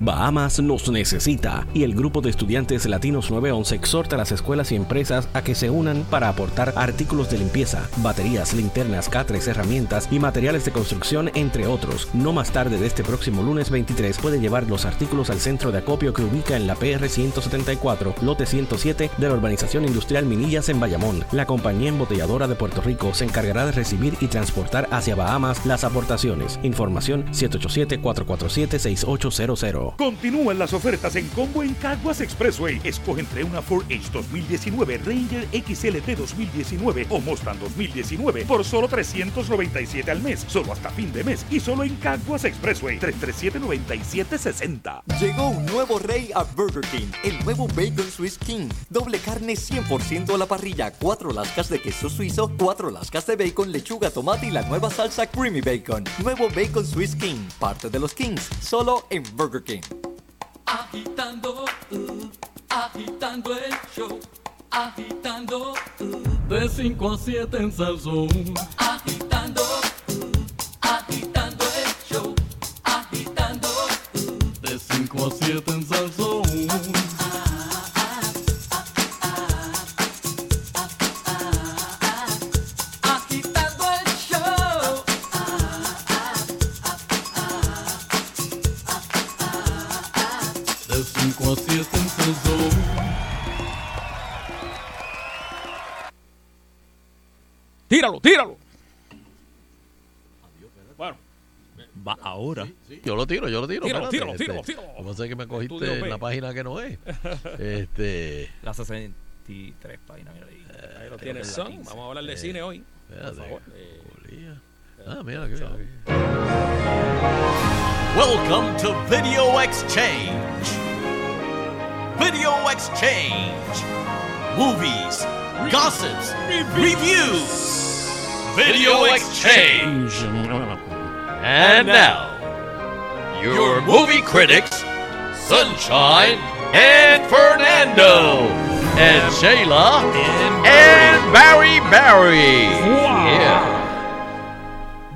Bahamas nos necesita y el grupo de estudiantes latinos 911 exhorta a las escuelas y empresas a que se unan para aportar artículos de limpieza, baterías, linternas, catres, herramientas y materiales de construcción, entre otros. No más tarde de este próximo lunes 23 puede llevar los artículos al centro de acopio que ubica en la PR 174, lote 107 de la urbanización industrial Minillas en Bayamón. La compañía embotelladora de Puerto Rico se encargará de recibir y transportar hacia Bahamas las aportaciones. Información 787-447-6800. Continúan las ofertas en combo en Caguas Expressway. Escoge entre una Ford Edge 2019, Ranger XLT 2019 o Mustang 2019 por solo 397 al mes, solo hasta fin de mes y solo en Caguas Expressway 337-9760. Llegó un nuevo rey a Burger King, el nuevo Bacon Swiss King. Doble carne 100% a la parrilla, cuatro lascas de queso suizo, cuatro lascas de bacon, lechuga, tomate y la nueva salsa Creamy Bacon. Nuevo Bacon Swiss King, parte de los Kings, solo en Burger King. Agitando, uh, agitando el show. Agitando, uh, de 5 a 7 en. Agitando, uh, agitando el show. Agitando, uh, de 5 a 7 en. Tíralo, tíralo. Bueno. Va ahora. Yo lo tiro, yo lo tiro. Tíralo, tíralo, este, tíralo, tíralo. Lo que me cogiste en la página que no es. <laughs> este. La 63 páginas, mira ahí. Ahí lo tienes, son. Vamos a hablar de cine hoy. Por espérate. favor. Eh, Ah, mira, que Welcome to Video Exchange. Video Exchange. Movies, gossips, reviews. Video Exchange. And now, your movie critics, Sunshine and Fernando. And Shayla and Barry Barry. Yeah.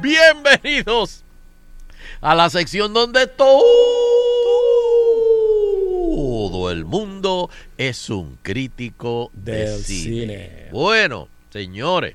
Bienvenidos a la sección donde todo el mundo es un crítico de Del cine. cine. Bueno, señores.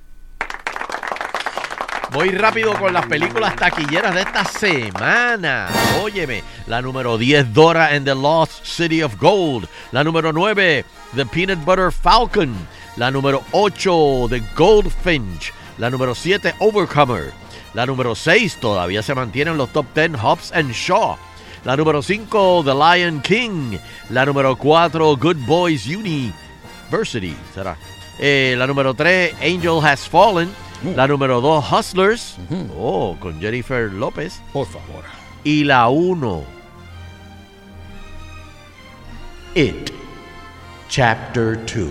Voy rápido con las películas taquilleras de esta semana. Óyeme, la número 10, Dora and the Lost City of Gold. La número 9, The Peanut Butter Falcon. La número 8, The Goldfinch. La número 7, Overcomer. La número 6 todavía se mantiene en los top 10, Hobbs and Shaw. La número 5, The Lion King. La número 4, Good Boys University. ¿Será? Eh, la número 3, Angel Has Fallen. La número 2, Hustlers. Oh, con Jennifer López. Por favor. Y la 1, It, Chapter 2.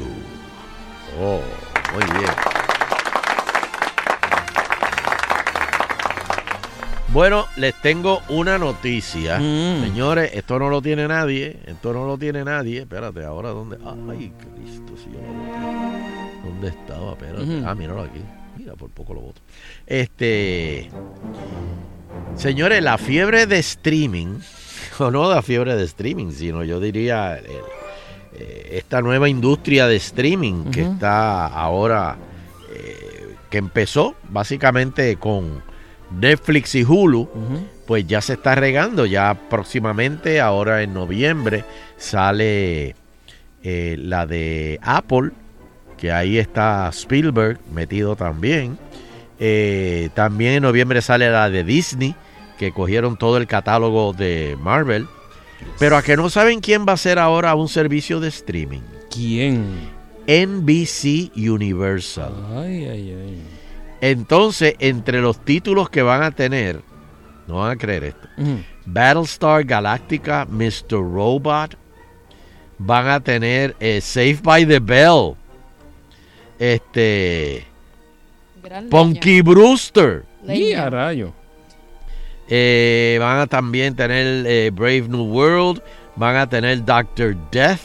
Oh, muy bien. Bueno, les tengo una noticia. Señores, esto no lo tiene nadie. Esto no lo tiene nadie. Espérate, ahora dónde. Ay, Cristo, si yo lo boté. ¿Dónde estaba? Espérate. Ah, míralo aquí. Mira, por poco lo voto. Este. Señores, la fiebre de streaming, <laughs> o no la fiebre de streaming, sino yo diría el- eh, esta nueva industria de streaming que está ahora, eh, que empezó básicamente con Netflix y Hulu, pues ya se está regando, ya próximamente, ahora en noviembre, sale eh, la de Apple, que ahí está Spielberg metido también. Eh, también en noviembre sale la de Disney, que cogieron todo el catálogo de Marvel. Pero a que no saben quién va a ser ahora un servicio de streaming. ¿Quién? NBC Universal. Ay, ay, ay. Entonces, entre los títulos que van a tener, no van a creer esto. Battlestar Galactica, Mr. Robot. Van a tener eh, Safe by the Bell. Este. Gran Punky Brewster. Y a rayo. Eh, van a también tener eh, Brave New World. Van a tener Doctor Death.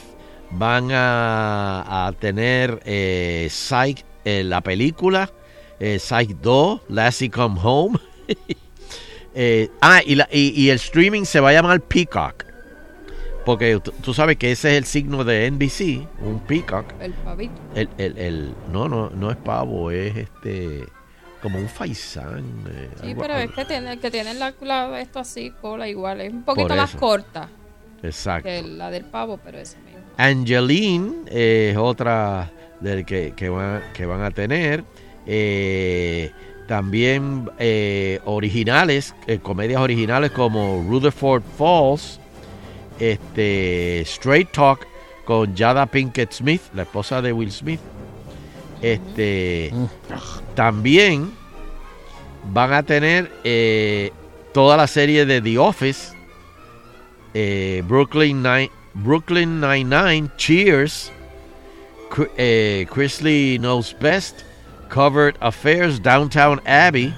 Van a, a tener eh, Psych, eh, la película. Eh, Psych 2. Lassie Come Home. <laughs> Eh, ah, y, la- y- y el streaming se va a llamar Peacock. Porque tú, sabes que ese es el signo de NBC, un Peacock. El pavito. El, el, el- no, no, no es pavo, es este como un faisán. eh, Sí, algo- pero es que tiene, que tiene la, la- esto así, cola igual. Es un poquito más corta Exacto. que la del pavo, pero es mismo. Angeline eh, es otra del que, que, van, que van a tener. Eh, también eh, originales, eh, comedias originales como Rutherford Falls, este, Straight Talk con Jada Pinkett Smith, la esposa de Will Smith. Este, también van a tener eh, toda la serie de The Office, Brooklyn Nine, Brooklyn Nine-Nine, Cheers, Cr- eh, Chrisley Knows Best, Covered Affairs, Downtown Abbey,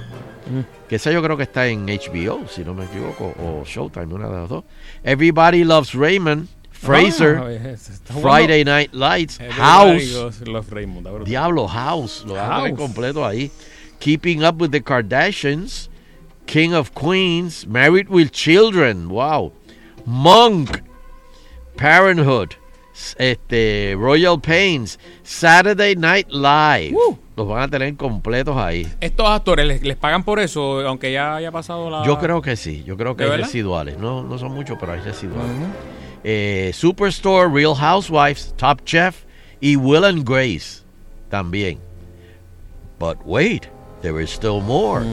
que esa yo creo que está en HBO, si no me equivoco, o Showtime, una de las dos. Everybody Loves Raymond, Fraser, Ah, es- está jugando- Friday Night Lights, Everybody House, Love Raymond. Diablo House, lo House. completo ahí. Keeping Up with the Kardashians, King of Queens, Married with Children, wow. Monk, Parenthood, este, Royal Pains, Saturday Night Live. Los van a tener completos ahí. Estos actores les, les pagan por eso, aunque ya haya pasado la. Yo creo que sí, yo creo que ¿De hay verdad? residuales. No, no son muchos, pero hay residuales. Eh, Superstore, Real Housewives, Top Chef y Will and Grace también. But wait, there is still more.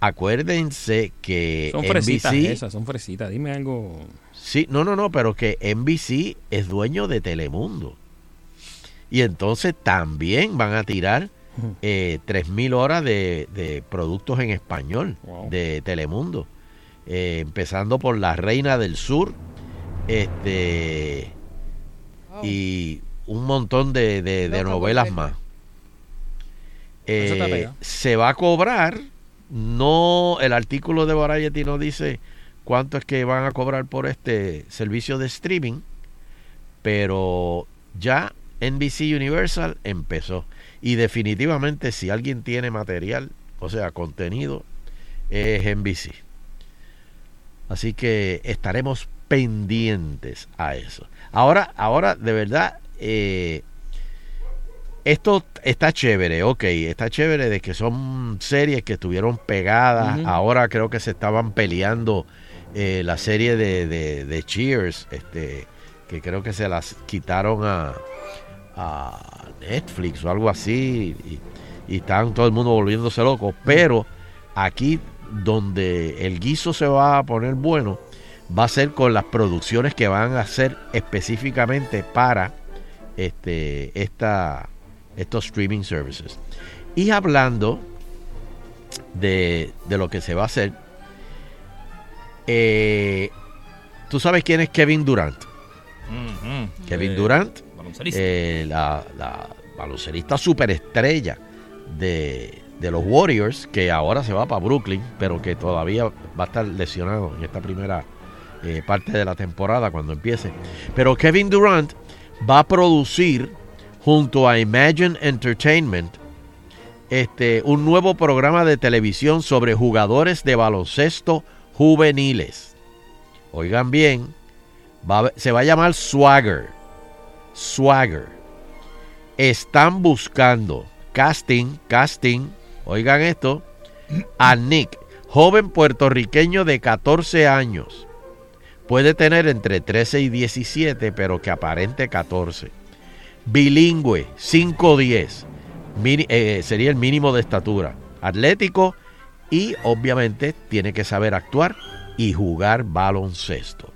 Acuérdense que Son fresitas NBC esas, son fresitas. Dime algo. Sí, no, no, no, pero que NBC es dueño de Telemundo. Y entonces también van a tirar eh, 3.000 horas de, de productos en español de Telemundo. Eh, empezando por La Reina del Sur. Este. Y un montón de, de- de Loco, novelas más. Eh, se va a cobrar. No, el artículo de Variety no dice cuánto es que van a cobrar por este servicio de streaming, pero ya NBC Universal empezó. Y definitivamente si alguien tiene material, o sea, contenido, es NBC. Así que estaremos pendientes a eso. Ahora, ahora de verdad, eh, esto está chévere, ok, está chévere de que son series que estuvieron pegadas. Ahora creo que se estaban peleando eh, la serie de, de- de Cheers, este, que creo que se las quitaron a, a Netflix o algo así. Y, y están todo el mundo volviéndose loco. Pero aquí donde el guiso se va a poner bueno va a ser con las producciones que van a hacer específicamente para este, esta, estos streaming services. Y hablando de, de lo que se va a hacer, eh, ¿tú sabes quién es Kevin Durant? Ujú. Kevin Durant. Eh, la, la baloncelista superestrella de, de los Warriors, que ahora se va para Brooklyn, pero que todavía va a estar lesionado en esta primera eh, parte de la temporada cuando empiece. Pero Kevin Durant va a producir junto a Imagine Entertainment este, un nuevo programa de televisión sobre jugadores de baloncesto juveniles. Oigan bien, se va a llamar Swagger. Swagger. Están buscando casting, casting, oigan esto, a Nick, joven puertorriqueño de 14 años. Puede tener entre 13 y 17, pero que aparente 14. Bilingüe, 5'10. Mini- eh, sería el mínimo de estatura. Atlético y obviamente tiene que saber actuar y jugar baloncesto.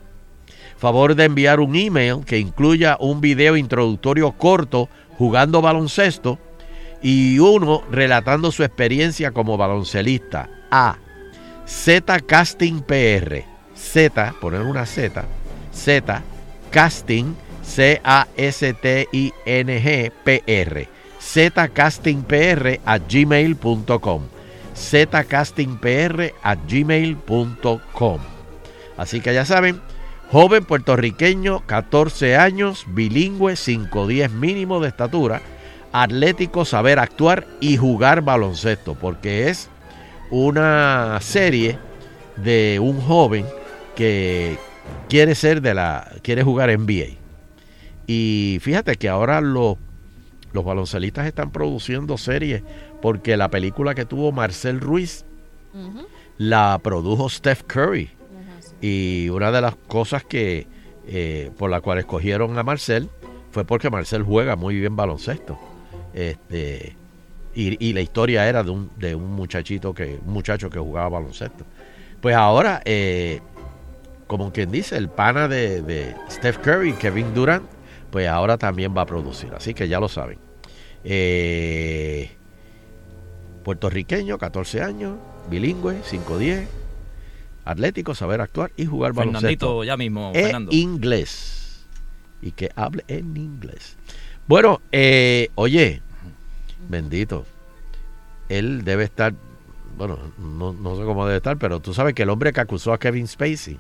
Favor de enviar un email que incluya un video introductorio corto jugando baloncesto y uno relatando su experiencia como baloncelista a Z Casting PR. Z, poner una Z, Z Casting C A S T I N G P R. zcastingpr a gmail.com. zcastingpr a gmail.com. Así que ya saben, joven puertorriqueño, 14 años, bilingüe, 5'10 mínimo de estatura, atlético, saber actuar y jugar baloncesto, porque es una serie de un joven que quiere ser de la quiere jugar NBA. Y fíjate que ahora los los baloncelistas están produciendo series porque la película que tuvo Marcel Ruiz la produjo Steph Curry. Y una de las cosas que eh, por la cual escogieron a Marcel fue porque Marcel juega muy bien baloncesto. Este, y, la historia era de un, de un muchachito que, un muchacho que jugaba baloncesto. Pues ahora, eh, como quien dice, el pana de, de Steph Curry, Kevin Durant, pues ahora también va a producir. Así que ya lo saben. Eh, puertorriqueño, 14 años, bilingüe, 5'10, atlético, saber actuar y jugar Fernandito, baloncesto. ya mismo, En Fernando. inglés. Y que hable en inglés. Bueno, eh, oye, bendito. Él debe estar, bueno, no, no sé cómo debe estar, pero tú sabes que el hombre que acusó a Kevin Spacey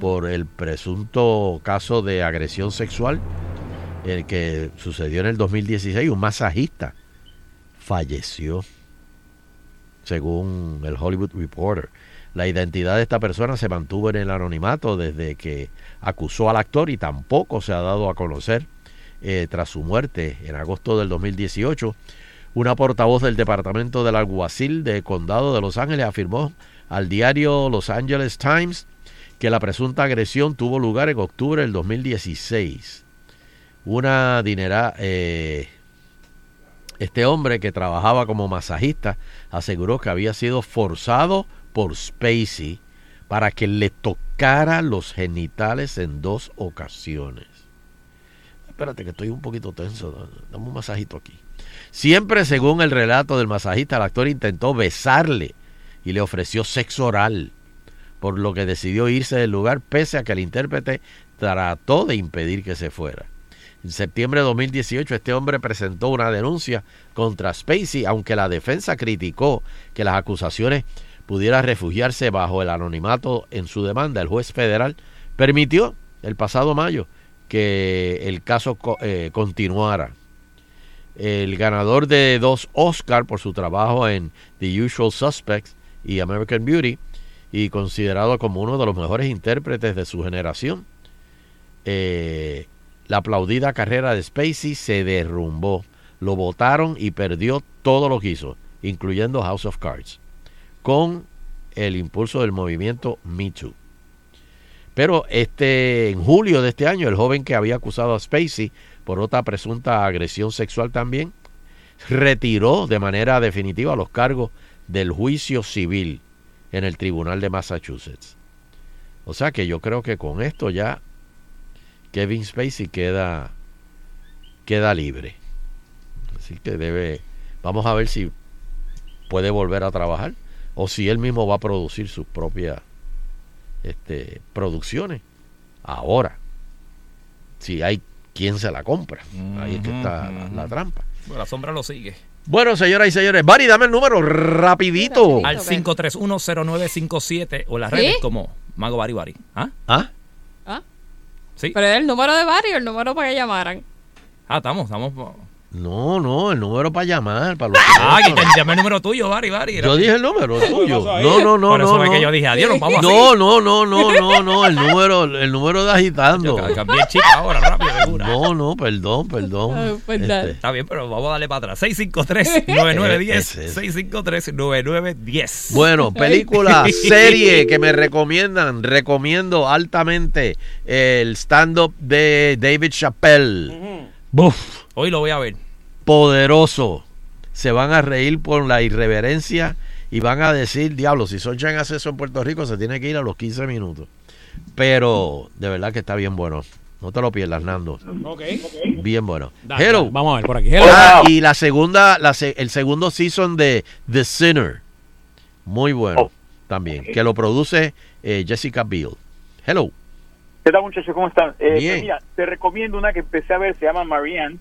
por el presunto caso de agresión sexual, el que sucedió en el 2016, un masajista falleció, según el Hollywood Reporter. La identidad de esta persona se mantuvo en el anonimato desde que acusó al actor y tampoco se ha dado a conocer eh, tras su muerte en agosto del 2018. Una portavoz del Departamento del Alguacil de Condado de Los Ángeles afirmó al diario Los Angeles Times que la presunta agresión tuvo lugar en octubre del 2016. Una dinera, eh, Este hombre que trabajaba como masajista aseguró que había sido forzado por Spacey para que le tocara los genitales en dos ocasiones. Espérate que estoy un poquito tenso, dame un masajito aquí. Siempre según el relato del masajista, el actor intentó besarle y le ofreció sexo oral, por lo que decidió irse del lugar pese a que el intérprete trató de impedir que se fuera. En septiembre de 2018 este hombre presentó una denuncia contra Spacey, aunque la defensa criticó que las acusaciones pudieran refugiarse bajo el anonimato en su demanda. El juez federal permitió el pasado mayo que el caso eh, continuara. El ganador de dos Oscar por su trabajo en The Usual Suspects y American Beauty y considerado como uno de los mejores intérpretes de su generación, eh, la aplaudida carrera de Spacey se derrumbó. Lo votaron y perdió todo lo que hizo, incluyendo House of Cards, con el impulso del movimiento Me Too. Pero este, en julio de este año, el joven que había acusado a Spacey por otra presunta agresión sexual también, retiró de manera definitiva los cargos del juicio civil en el Tribunal de Massachusetts. O sea que yo creo que con esto ya Kevin Spacey queda, queda libre. Así que debe, vamos a ver si puede volver a trabajar o si él mismo va a producir sus propias este, producciones. Ahora, si hay quien se la compra, ahí es que está la, la trampa. Bueno, la sombra lo sigue. Bueno, señoras y señores, Bari, dame el número rapidito. Al 5310957 o las ¿Sí? redes como Mago Bari Bari. ¿Ah? ¿Ah? ¿Ah? Sí. Pero es el número de Barry o el número para que llamaran. Ah, estamos, estamos. No, no, el número para llamar, para los Ah, que llame el número tuyo, Bari Bari. Yo dije el número ¿Qué tuyo. No, no, no, Por eso no. es no. que yo dije, adiós, nos vamos así. No, no, no, no, no, no, el número, el número de agitando. Yo cambié chica ahora, rápido, segura. No, no, perdón, perdón. pues Este, Está bien, pero vamos a darle para atrás. 653-9910. Ese es. 653-9910. Bueno, <laughs> película, serie que me recomiendan, recomiendo altamente el stand-up de David Chappelle. Buf, Hoy lo voy a ver. poderoso. Se van a reír por la irreverencia y van a decir, diablo, si Sunshine hace eso en Puerto Rico, se tiene que ir a los 15 minutos. Pero de verdad que está bien bueno. No te lo pierdas, Nando. Bien bueno. Dale, Hello. dale, vamos a ver por aquí. Hello. Ah, y la segunda, la se- el segundo season de The Sinner. Muy bueno también. Que lo produce eh, Jessica Biel. Hello. ¿Qué tal muchachos? ¿Cómo están? Eh, Bien. pues mira, te recomiendo una que empecé a ver, se llama Marianne,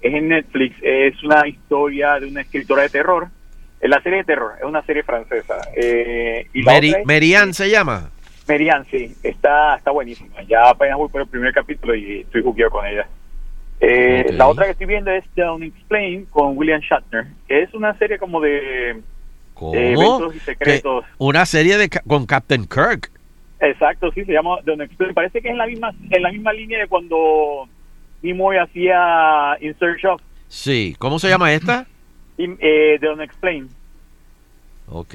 es en Netflix, es una historia de una escritora de terror, es la serie de terror, es una serie francesa. Eh, y la Meri- otra es- Merian se llama. Marianne, sí, está, está buenísima. Ya apenas voy por el primer capítulo y estoy jugueado con ella. Eh. La otra que estoy viendo es The Unexplained con William Shatner, que es una serie como de ¿Cómo? eh, eventos y secretos. una serie de con Captain Kirk. Exacto, sí, se llama The Unexplained. Parece que es en la misma, en la misma línea de cuando Nimoy hacía In Search of Sí. ¿Cómo se llama esta? y, eh, The Unexplained. Ok.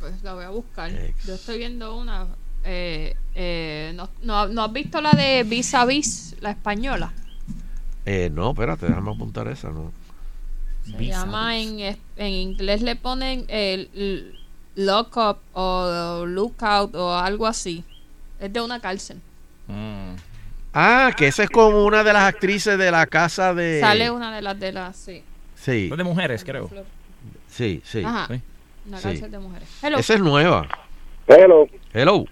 Pues la voy a buscar. Yo estoy viendo una. Eh, eh, no, no, ¿No has visto la de Vis a Vis, la española? Eh, no, espérate, déjame apuntar esa. ¿no? Se llama en, en inglés le ponen el l- lock up o lookout o algo así. Es de una cárcel. Ah, que esa es con una de las actrices de la casa de. Sale una de las de las, sí. Sí. de mujeres, creo. Sí, sí. Ajá. Una Sí. cárcel de mujeres. Hello. Esa es nueva. Hello. Hello.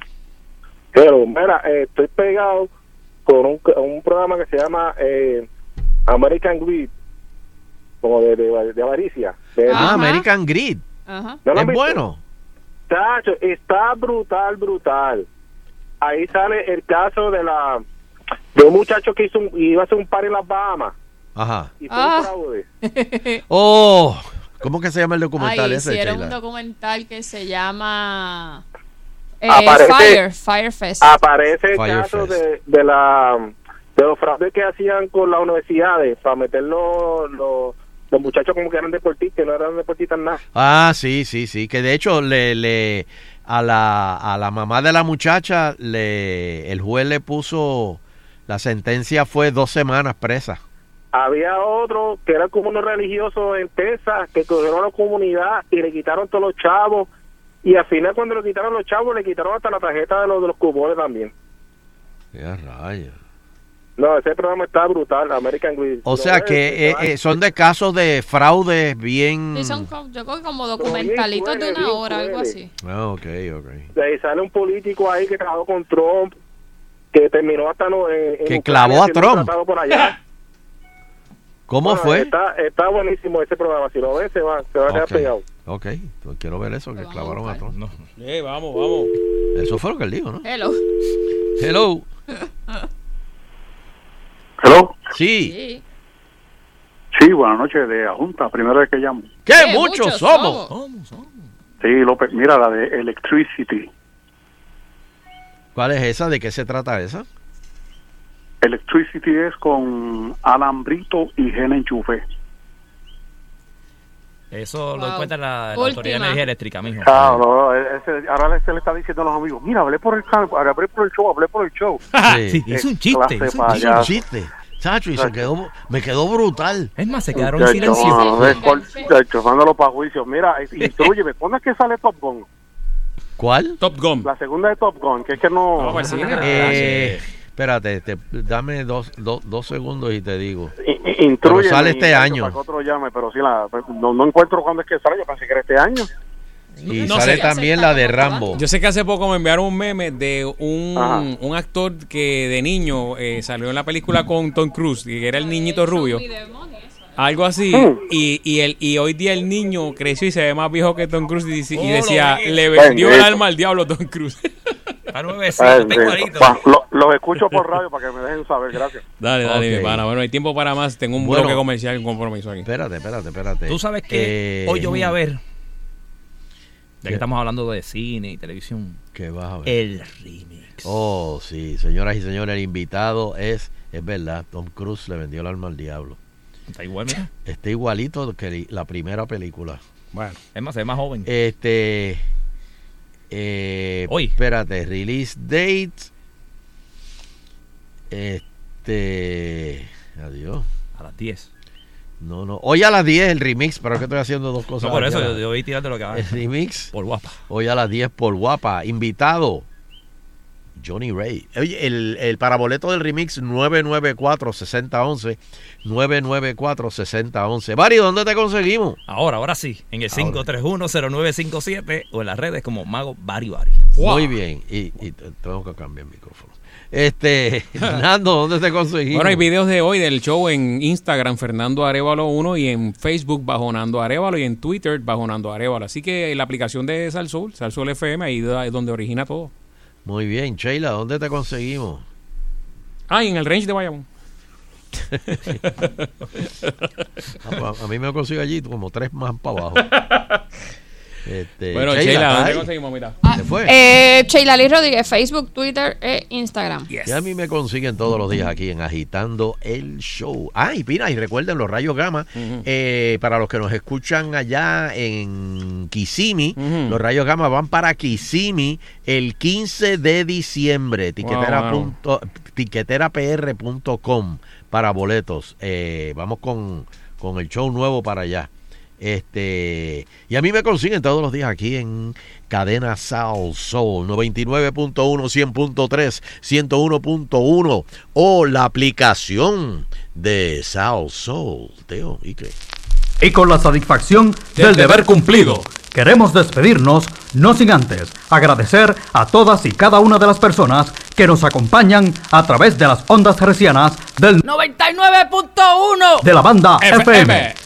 Hello. Mira, eh, estoy pegado con un, un programa que se llama eh, American Greed, como de, de, de avaricia. De- Ah, American Grid. Ajá. ¿No lo es bueno. Tacho, está brutal, brutal. Ahí sale el caso de la de un muchacho que hizo un, iba a hacer un par en las Bahamas Ajá. y fue Ah. un fraude. <laughs> Oh, ¿cómo que se llama el documental Ay, ese, hicieron un documental que se llama eh, Aparece- Fire, Fire Fest. Aparece el Fire caso de, de la de los fraudes que hacían con las universidades para meter los, los, los muchachos como que eran deportistas, no eran deportistas nada. Ah, sí, sí, sí. Que de hecho le, le a la a la mamá de la muchacha le el juez le puso la sentencia fue dos semanas presa. había otro que era como unos religiosos en Texas que cogieron a la comunidad y le quitaron todos los chavos y al final cuando le quitaron los chavos le quitaron hasta la tarjeta de los de los cupones también. Qué rayos. No, ese programa está brutal, American Greed. O sea que eh, eh, son de casos de fraudes bien... Sí, son yo creo que como documentalitos de una hora, algo así. Ah, ok, ok. De ahí sale un político ahí que trabajó con Trump, que terminó hasta no, en, en Que Ucrania clavó a Trump. tratado por allá. <laughs> ¿Cómo Bueno, fue? Está, está buenísimo ese programa. Si lo ves, se va, se va a quedar pegado. ok. Pues quiero ver eso, que clavaron a Trump. Eh, vamos, vamos. Eso fue lo que él dijo, ¿no? Hello. Hello. <laughs> Hello. Sí. Sí, buenas noches de la Junta, primera vez que llamo. ¿Qué? muchos somos. Sí, López, mira la de Electricity. ¿Cuál es esa? ¿De qué se trata esa? Electricity es con alambrito y gen enchufe. Eso lo encuentra la, la. Autoridad de Energía Eléctrica, mijo. Claro, no, ese- ahora se le está diciendo a los amigos, mira, hablé por el hablé por el show, hablé por el show. Sí, Qué hizo un chiste. Hizo payaso. un chiste. Chacho, y se quedó, me quedó brutal. Es más, se cuál- muchacho, mándalo para juicio. Mira, eh, instruyeme, ¿cuándo es que sale Top Gun? ¿Cuál? Top Gun. La segunda de Top Gun, que es que no... Eh, espérate, te- dame dos, dos, dos segundos y te digo. Pero sale este año. Para que otro llame, pero sí, la, pues, no, no encuentro cuándo es que sale, yo pensé que era este año. Y No sale sé. también la de Rambo. Yo sé que hace poco me enviaron un meme de un, un actor que de niño eh, salió en la película con Tom Cruise, que era el niñito rubio. Algo así. Hmm. Y, y, el, y hoy día el niño creció y se ve más viejo que Tom Cruise y, dice- y Oh, decía, lo le vendió el alma al diablo Tom Cruise. <laughs> Eh, eh, pa- lo- Los escucho por radio para que me dejen saber, gracias. Dale, dale, Ok. mi pana. Bueno, hay tiempo para más. Tengo un Bueno. bloque comercial y un compromiso aquí. Espérate, espérate, espérate. Tú sabes que Eh, hoy yo voy a ver, ya ¿Qué? que estamos hablando de cine y televisión, ¿Qué vas a ver? el remix. Oh, sí, señoras y señores, el invitado es, es verdad, Tom Cruise le vendió el alma al diablo. Está igual, mira. Está igualito que la primera película. Bueno. Es más, ve más joven. Este. Eh, Hoy. Espérate, release date. Este. Adiós. A las 10. No, no. Hoy a las 10 el remix, pero es que estoy haciendo dos cosas. No, por eso yo, yo voy tirando lo que va. El remix. Por guapa. Hoy a las 10 por guapa. Invitado. Johnny Ray. Oye, el, el paraboleto del remix 994-6011. 994-6011. Bari, ¿dónde te conseguimos? Ahora, ahora sí. En el Ahora. 531-0957 o en las redes como Mago Bari Bari. Muy bien. Y, y te- tengo que cambiar el micrófono. Este, <laughs> Nando, ¿dónde te conseguimos? Bueno, hay videos de hoy del show en Instagram, Fernando Arevalo 1, y en Facebook, bajo Nando Arevalo, y en Twitter, bajo Nando Arevalo. Así que la aplicación de Salsoul, Salsoul FM, ahí es donde origina todo. Muy bien, Sheila, ¿dónde te conseguimos? Ah, en el range de Bayamón. <laughs> Ah, pues, a, a mí me consigo allí como tres más para abajo. <laughs> Este, Bueno, Sheila, Sheila, ¿estás ¿dónde ahí? conseguimos, mitad? ¿Se fue? Eh, Sheila Lee Rodríguez, Facebook, Twitter e Instagram. Y a mí me consiguen todos los días aquí en Agitando el Show. Ah, y mira, y recuerden los rayos gamma. eh, para los que nos escuchan allá en Kissimmee, los rayos gamma van para Kissimmee el 15 de diciembre. Tiquetera Wow, wow. punto- tiqueterapr.com para boletos. Eh, vamos con, con el show nuevo para allá. Este, y a mí me consiguen todos los días aquí en Cadena South Soul 99.1, 100.3, 101.1 o la aplicación de South Soul, Teo, ¿y qué? Y con la satisfacción del deber cumplido, queremos despedirnos, no sin antes agradecer a todas y cada una de las personas que nos acompañan a través de las ondas hercianas del 99.1 de la banda FM. FM.